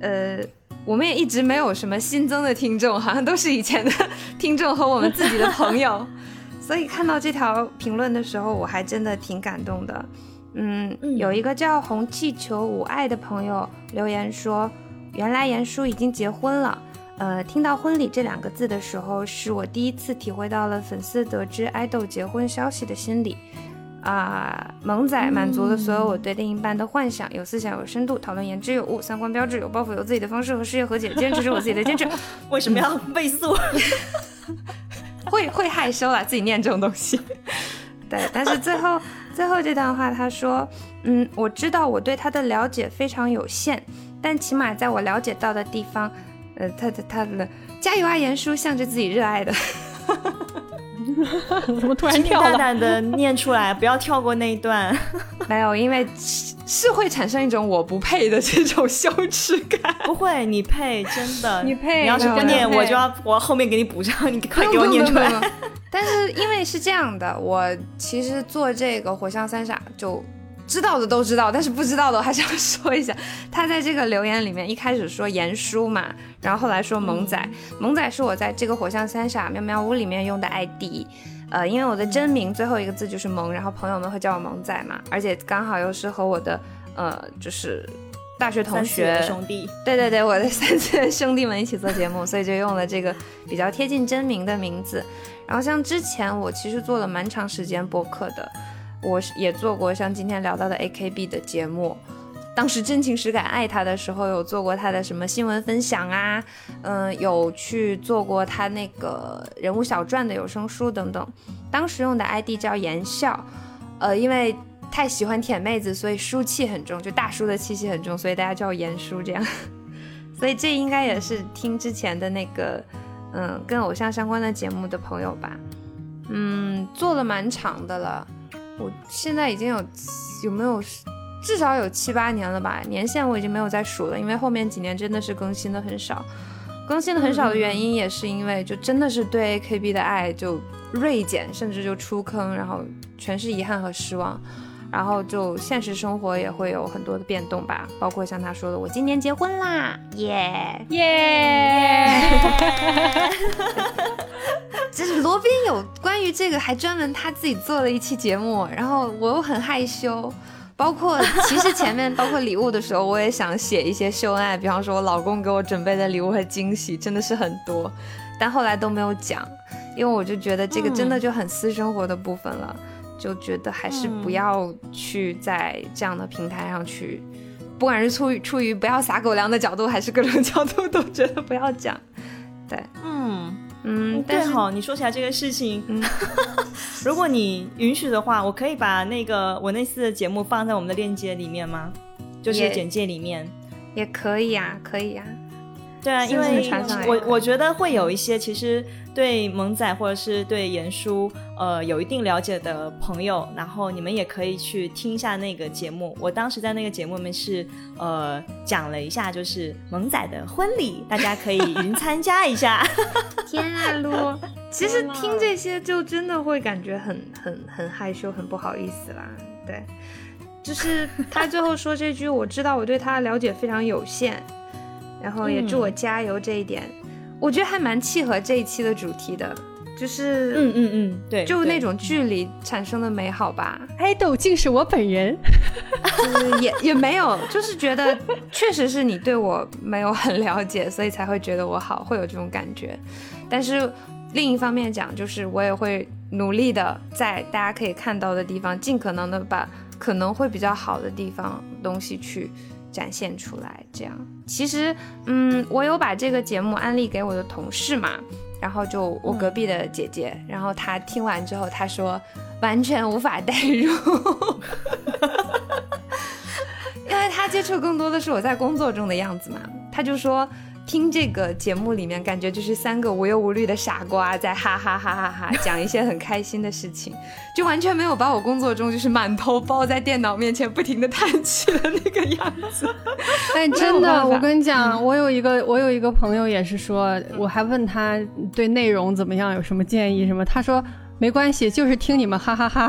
呃。我们也一直没有什么新增的听众，好像都是以前的听众和我们自己的朋友，(laughs) 所以看到这条评论的时候，我还真的挺感动的。嗯，有一个叫红气球无爱的朋友留言说，原来严叔已经结婚了，呃，听到“婚礼”这两个字的时候，是我第一次体会到了粉丝得知爱豆结婚消息的心理。啊，萌仔满足了所有我对另一半的幻想，有思想，有深度，讨论言之有物，三观标志，有抱负，有自己的方式和事业和解，坚持是我自己的坚持。为什么要倍速？会会害羞啦，自己念这种东西。(laughs) 对，但是最后最后这段话，他说，嗯，我知道我对他的了解非常有限，但起码在我了解到的地方，呃，他他他的加油啊，严叔，向着自己热爱的。(laughs) 怎么突然跳了？大胆的念出来，不要跳过那一段。(laughs) 没有，因为是会产生一种我不配的这种羞耻感。不会，你配，真的，(laughs) 你配。你要是不念，我就要我后面给你补上。你快给我念出来。但是因为是这样的，我其实做这个火象三傻就。知道的都知道，但是不知道的还是要说一下。(laughs) 他在这个留言里面一开始说言叔嘛，然后后来说萌仔，萌仔是我在这个火象三傻喵喵屋里面用的 ID，呃，因为我的真名最后一个字就是萌，然后朋友们会叫我萌仔嘛，而且刚好又是和我的呃就是大学同学兄弟，对对对，我的三岁兄弟们一起做节目，(laughs) 所以就用了这个比较贴近真名的名字。然后像之前我其实做了蛮长时间播客的。我也做过像今天聊到的 AKB 的节目，当时真情实感爱他的时候，有做过他的什么新闻分享啊，嗯，有去做过他那个人物小传的有声书等等。当时用的 ID 叫言笑，呃，因为太喜欢舔妹子，所以书气很重，就大叔的气息很重，所以大家叫我言叔这样。(laughs) 所以这应该也是听之前的那个，嗯，跟偶像相关的节目的朋友吧，嗯，做了蛮长的了。我现在已经有有没有至少有七八年了吧？年限我已经没有再数了，因为后面几年真的是更新的很少，更新的很少的原因也是因为就真的是对 AKB 的爱就锐减，甚至就出坑，然后全是遗憾和失望，然后就现实生活也会有很多的变动吧，包括像他说的，我今年结婚啦，耶耶。(laughs) 就是罗宾有关于这个，还专门他自己做了一期节目，然后我又很害羞，包括 (laughs) 其实前面包括礼物的时候，我也想写一些秀恩爱，比方说我老公给我准备的礼物和惊喜真的是很多，但后来都没有讲，因为我就觉得这个真的就很私生活的部分了，就觉得还是不要去在这样的平台上去，不管是出于出于不要撒狗粮的角度，还是各种 (laughs) 角度，都觉得不要讲，对，嗯。嗯，对好，你说起来这个事情，嗯，(laughs) 如果你允许的话，我可以把那个我那次的节目放在我们的链接里面吗？就是简介里面，也可以啊，可以啊。对啊，因为我我觉得会有一些其实对萌仔或者是对严叔呃有一定了解的朋友，然后你们也可以去听一下那个节目。我当时在那个节目里面是呃讲了一下，就是萌仔的婚礼，大家可以云参加一下。(laughs) 天啊，撸！(laughs) 其实听这些就真的会感觉很很很害羞，很不好意思啦。对，就是他最后说这句，我知道我对他了解非常有限。然后也祝我加油，这一点我觉得还蛮契合这一期的主题的，就是嗯嗯嗯，对，就那种距离产生的美好吧。爱豆竟是我本人，也也没有，就是觉得确实是你对我没有很了解，所以才会觉得我好，会有这种感觉。但是另一方面讲，就是我也会努力的在大家可以看到的地方，尽可能的把可能会比较好的地方东西去。展现出来，这样其实，嗯，我有把这个节目安利给我的同事嘛，然后就我隔壁的姐姐，然后她听完之后，她说完全无法代入，(laughs) 因为她接触更多的是我在工作中的样子嘛，她就说。听这个节目里面，感觉就是三个无忧无虑的傻瓜在哈哈哈哈哈讲一些很开心的事情，就完全没有把我工作中就是满头包在电脑面前不停的叹气的那个样子。哎，真的，我跟你讲，我有一个我有一个朋友也是说，我还问他对内容怎么样，有什么建议什么，他说没关系，就是听你们哈哈哈。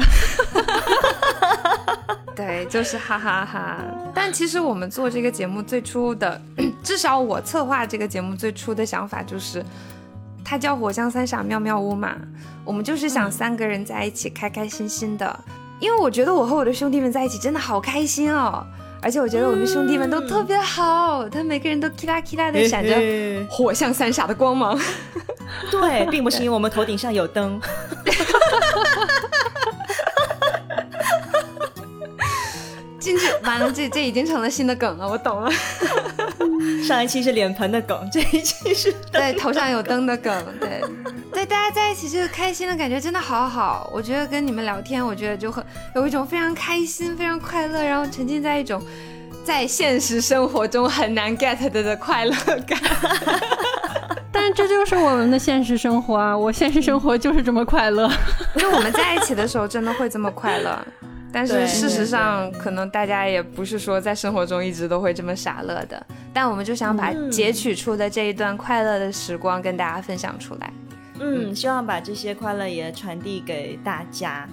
(laughs) 对，就是哈哈哈。但其实我们做这个节目最初的，(clears throat) 至少我策划这个节目最初的想法就是，它叫《火象三傻妙妙屋》嘛，我们就是想三个人在一起开开心心的，因为我觉得我和我的兄弟们在一起真的好开心哦。而且我觉得我们兄弟们都特别好，他每个人都 k 啦 k 啦的闪着火象三傻的光芒。(laughs) 对，并不是因为我们头顶上有灯。(laughs) 进去完了，这这已经成了新的梗了，我懂了。(laughs) 上一期是脸盆的梗，这一期是对，头上有灯的梗，对，对，大家在一起这个开心的感觉真的好好。我觉得跟你们聊天，我觉得就很有一种非常开心、非常快乐，然后沉浸在一种 (laughs) 在现实生活中很难 get 的的快乐感。(laughs) 但这就是我们的现实生活啊！我现实生活就是这么快乐。因为我们在一起的时候真的会这么快乐，但是事实上，可能大家也不是说在生活中一直都会这么傻乐的。但我们就想把嗯截取出的这一段快乐的时光跟大家分享出来。嗯，希望把这些快乐也传递给大家。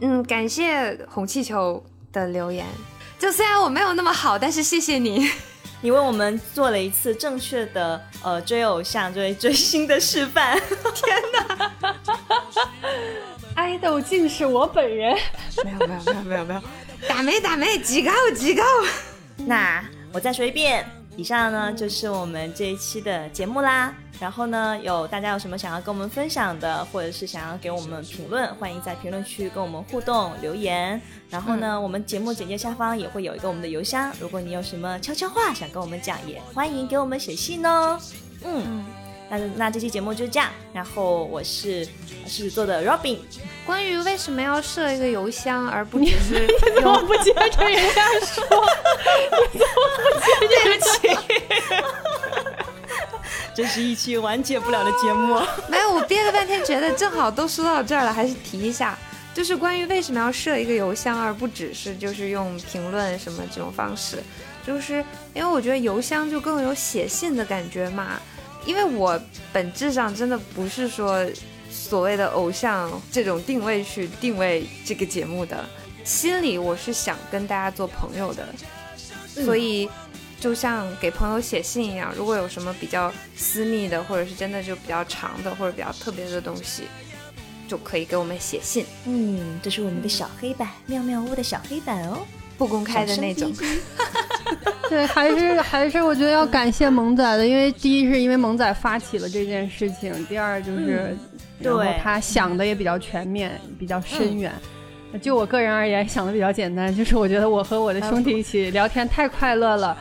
嗯，感谢红气球的留言。就虽然我没有那么好，但是谢谢你。你为我们做了一次正确的呃追偶像、追 (laughs) 追星的示范。(laughs) (laughs) 爱豆竟是我本人。没有没有没有没有没有，打没打没，几高几高。那我再说一遍，以上呢就是我们这一期的节目啦。然后呢，有大家有什么想要跟我们分享的，或者是想要给我们评论，欢迎在评论区跟我们互动留言。然后呢，我们节目简介下方也会有一个我们的邮箱，如果你有什么悄悄话想跟我们讲，也欢迎给我们写信哦。嗯，那那这期节目就这样。然后我是狮子座的 Robin，关于为什么要设一个邮箱，而不只是 (laughs) 怎么不接着人家说？对不起，(laughs) 这是一期完结不了的节目。没有，我憋了半天，觉得正好都说到这儿了，还是提一下，就是关于为什么要设一个邮箱，而不只是就是用评论什么这种方式，就是因为我觉得邮箱就更有写信的感觉嘛。因为我本质上真的不是说所谓的偶像这种定位去定位这个节目的，心里我是想跟大家做朋友的，所以。就像给朋友写信一样，如果有什么比较私密的，或者是真的就比较长的，或者比较特别的东西，就可以给我们写信，嗯，这是我们的小黑板，妙妙屋的小黑板哦，不公开的那种。(laughs) 对，还是还是我觉得要感谢萌仔的，因为第一是因为萌仔发起了这件事情，第二就是，然后对他想的也比较全面，比较深远。就我个人而言，想的比较简单，就是我觉得我和我的兄弟一起聊天太快乐了，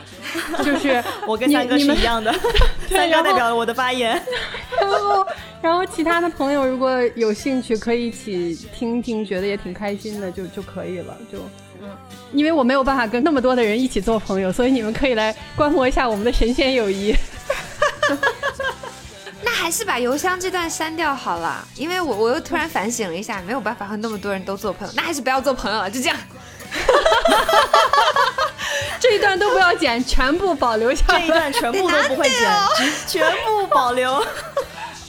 就是 (laughs) 我跟三哥你们是一样的，(laughs) 三哥代表了我的发言。然后，然后其他的朋友如果有兴趣，可以一起听听，觉得也挺开心的，就就可以了。就，因为我没有办法跟那么多的人一起做朋友，所以你们可以来观摩一下我们的神仙友谊。(laughs) 那还是把邮箱这段删掉好了，因为我我又突然反省了一下，没有办法和那么多人都做朋友，那还是不要做朋友了，就这样。(laughs) 这一段都不要剪，全部保留下这一。段全部都不会剪，(laughs) 只全部保留。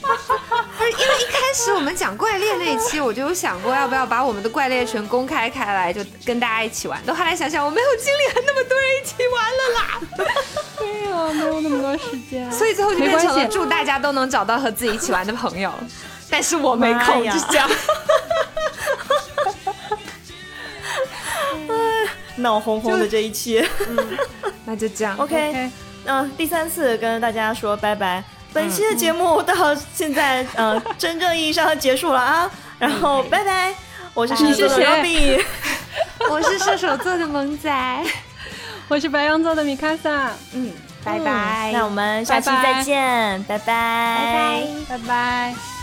(laughs) 不是因为一开始我们讲怪猎那一期，我就有想过要不要把我们的怪猎群公开开来，就跟大家一起玩。但后来想想，我没有精力和那么多人一起玩了啦，(laughs) 对呀，没有那么多时间。所以最后就变成没关系了祝大家都能找到和自己一起玩的朋友。(laughs) 但是我没空，就是这样。闹哄哄的这一期嗯那就这样。，OK，OK，嗯、第三次跟大家说拜拜。本期的节目到现在，嗯、(laughs) 真正意义上的结束了啊。然后拜拜，我是射手座的你是谁 Robin，我是射手座的萌仔，(laughs) 我是白羊座的米卡萨，嗯，拜拜。那我们下期再见，拜拜，拜拜。拜拜。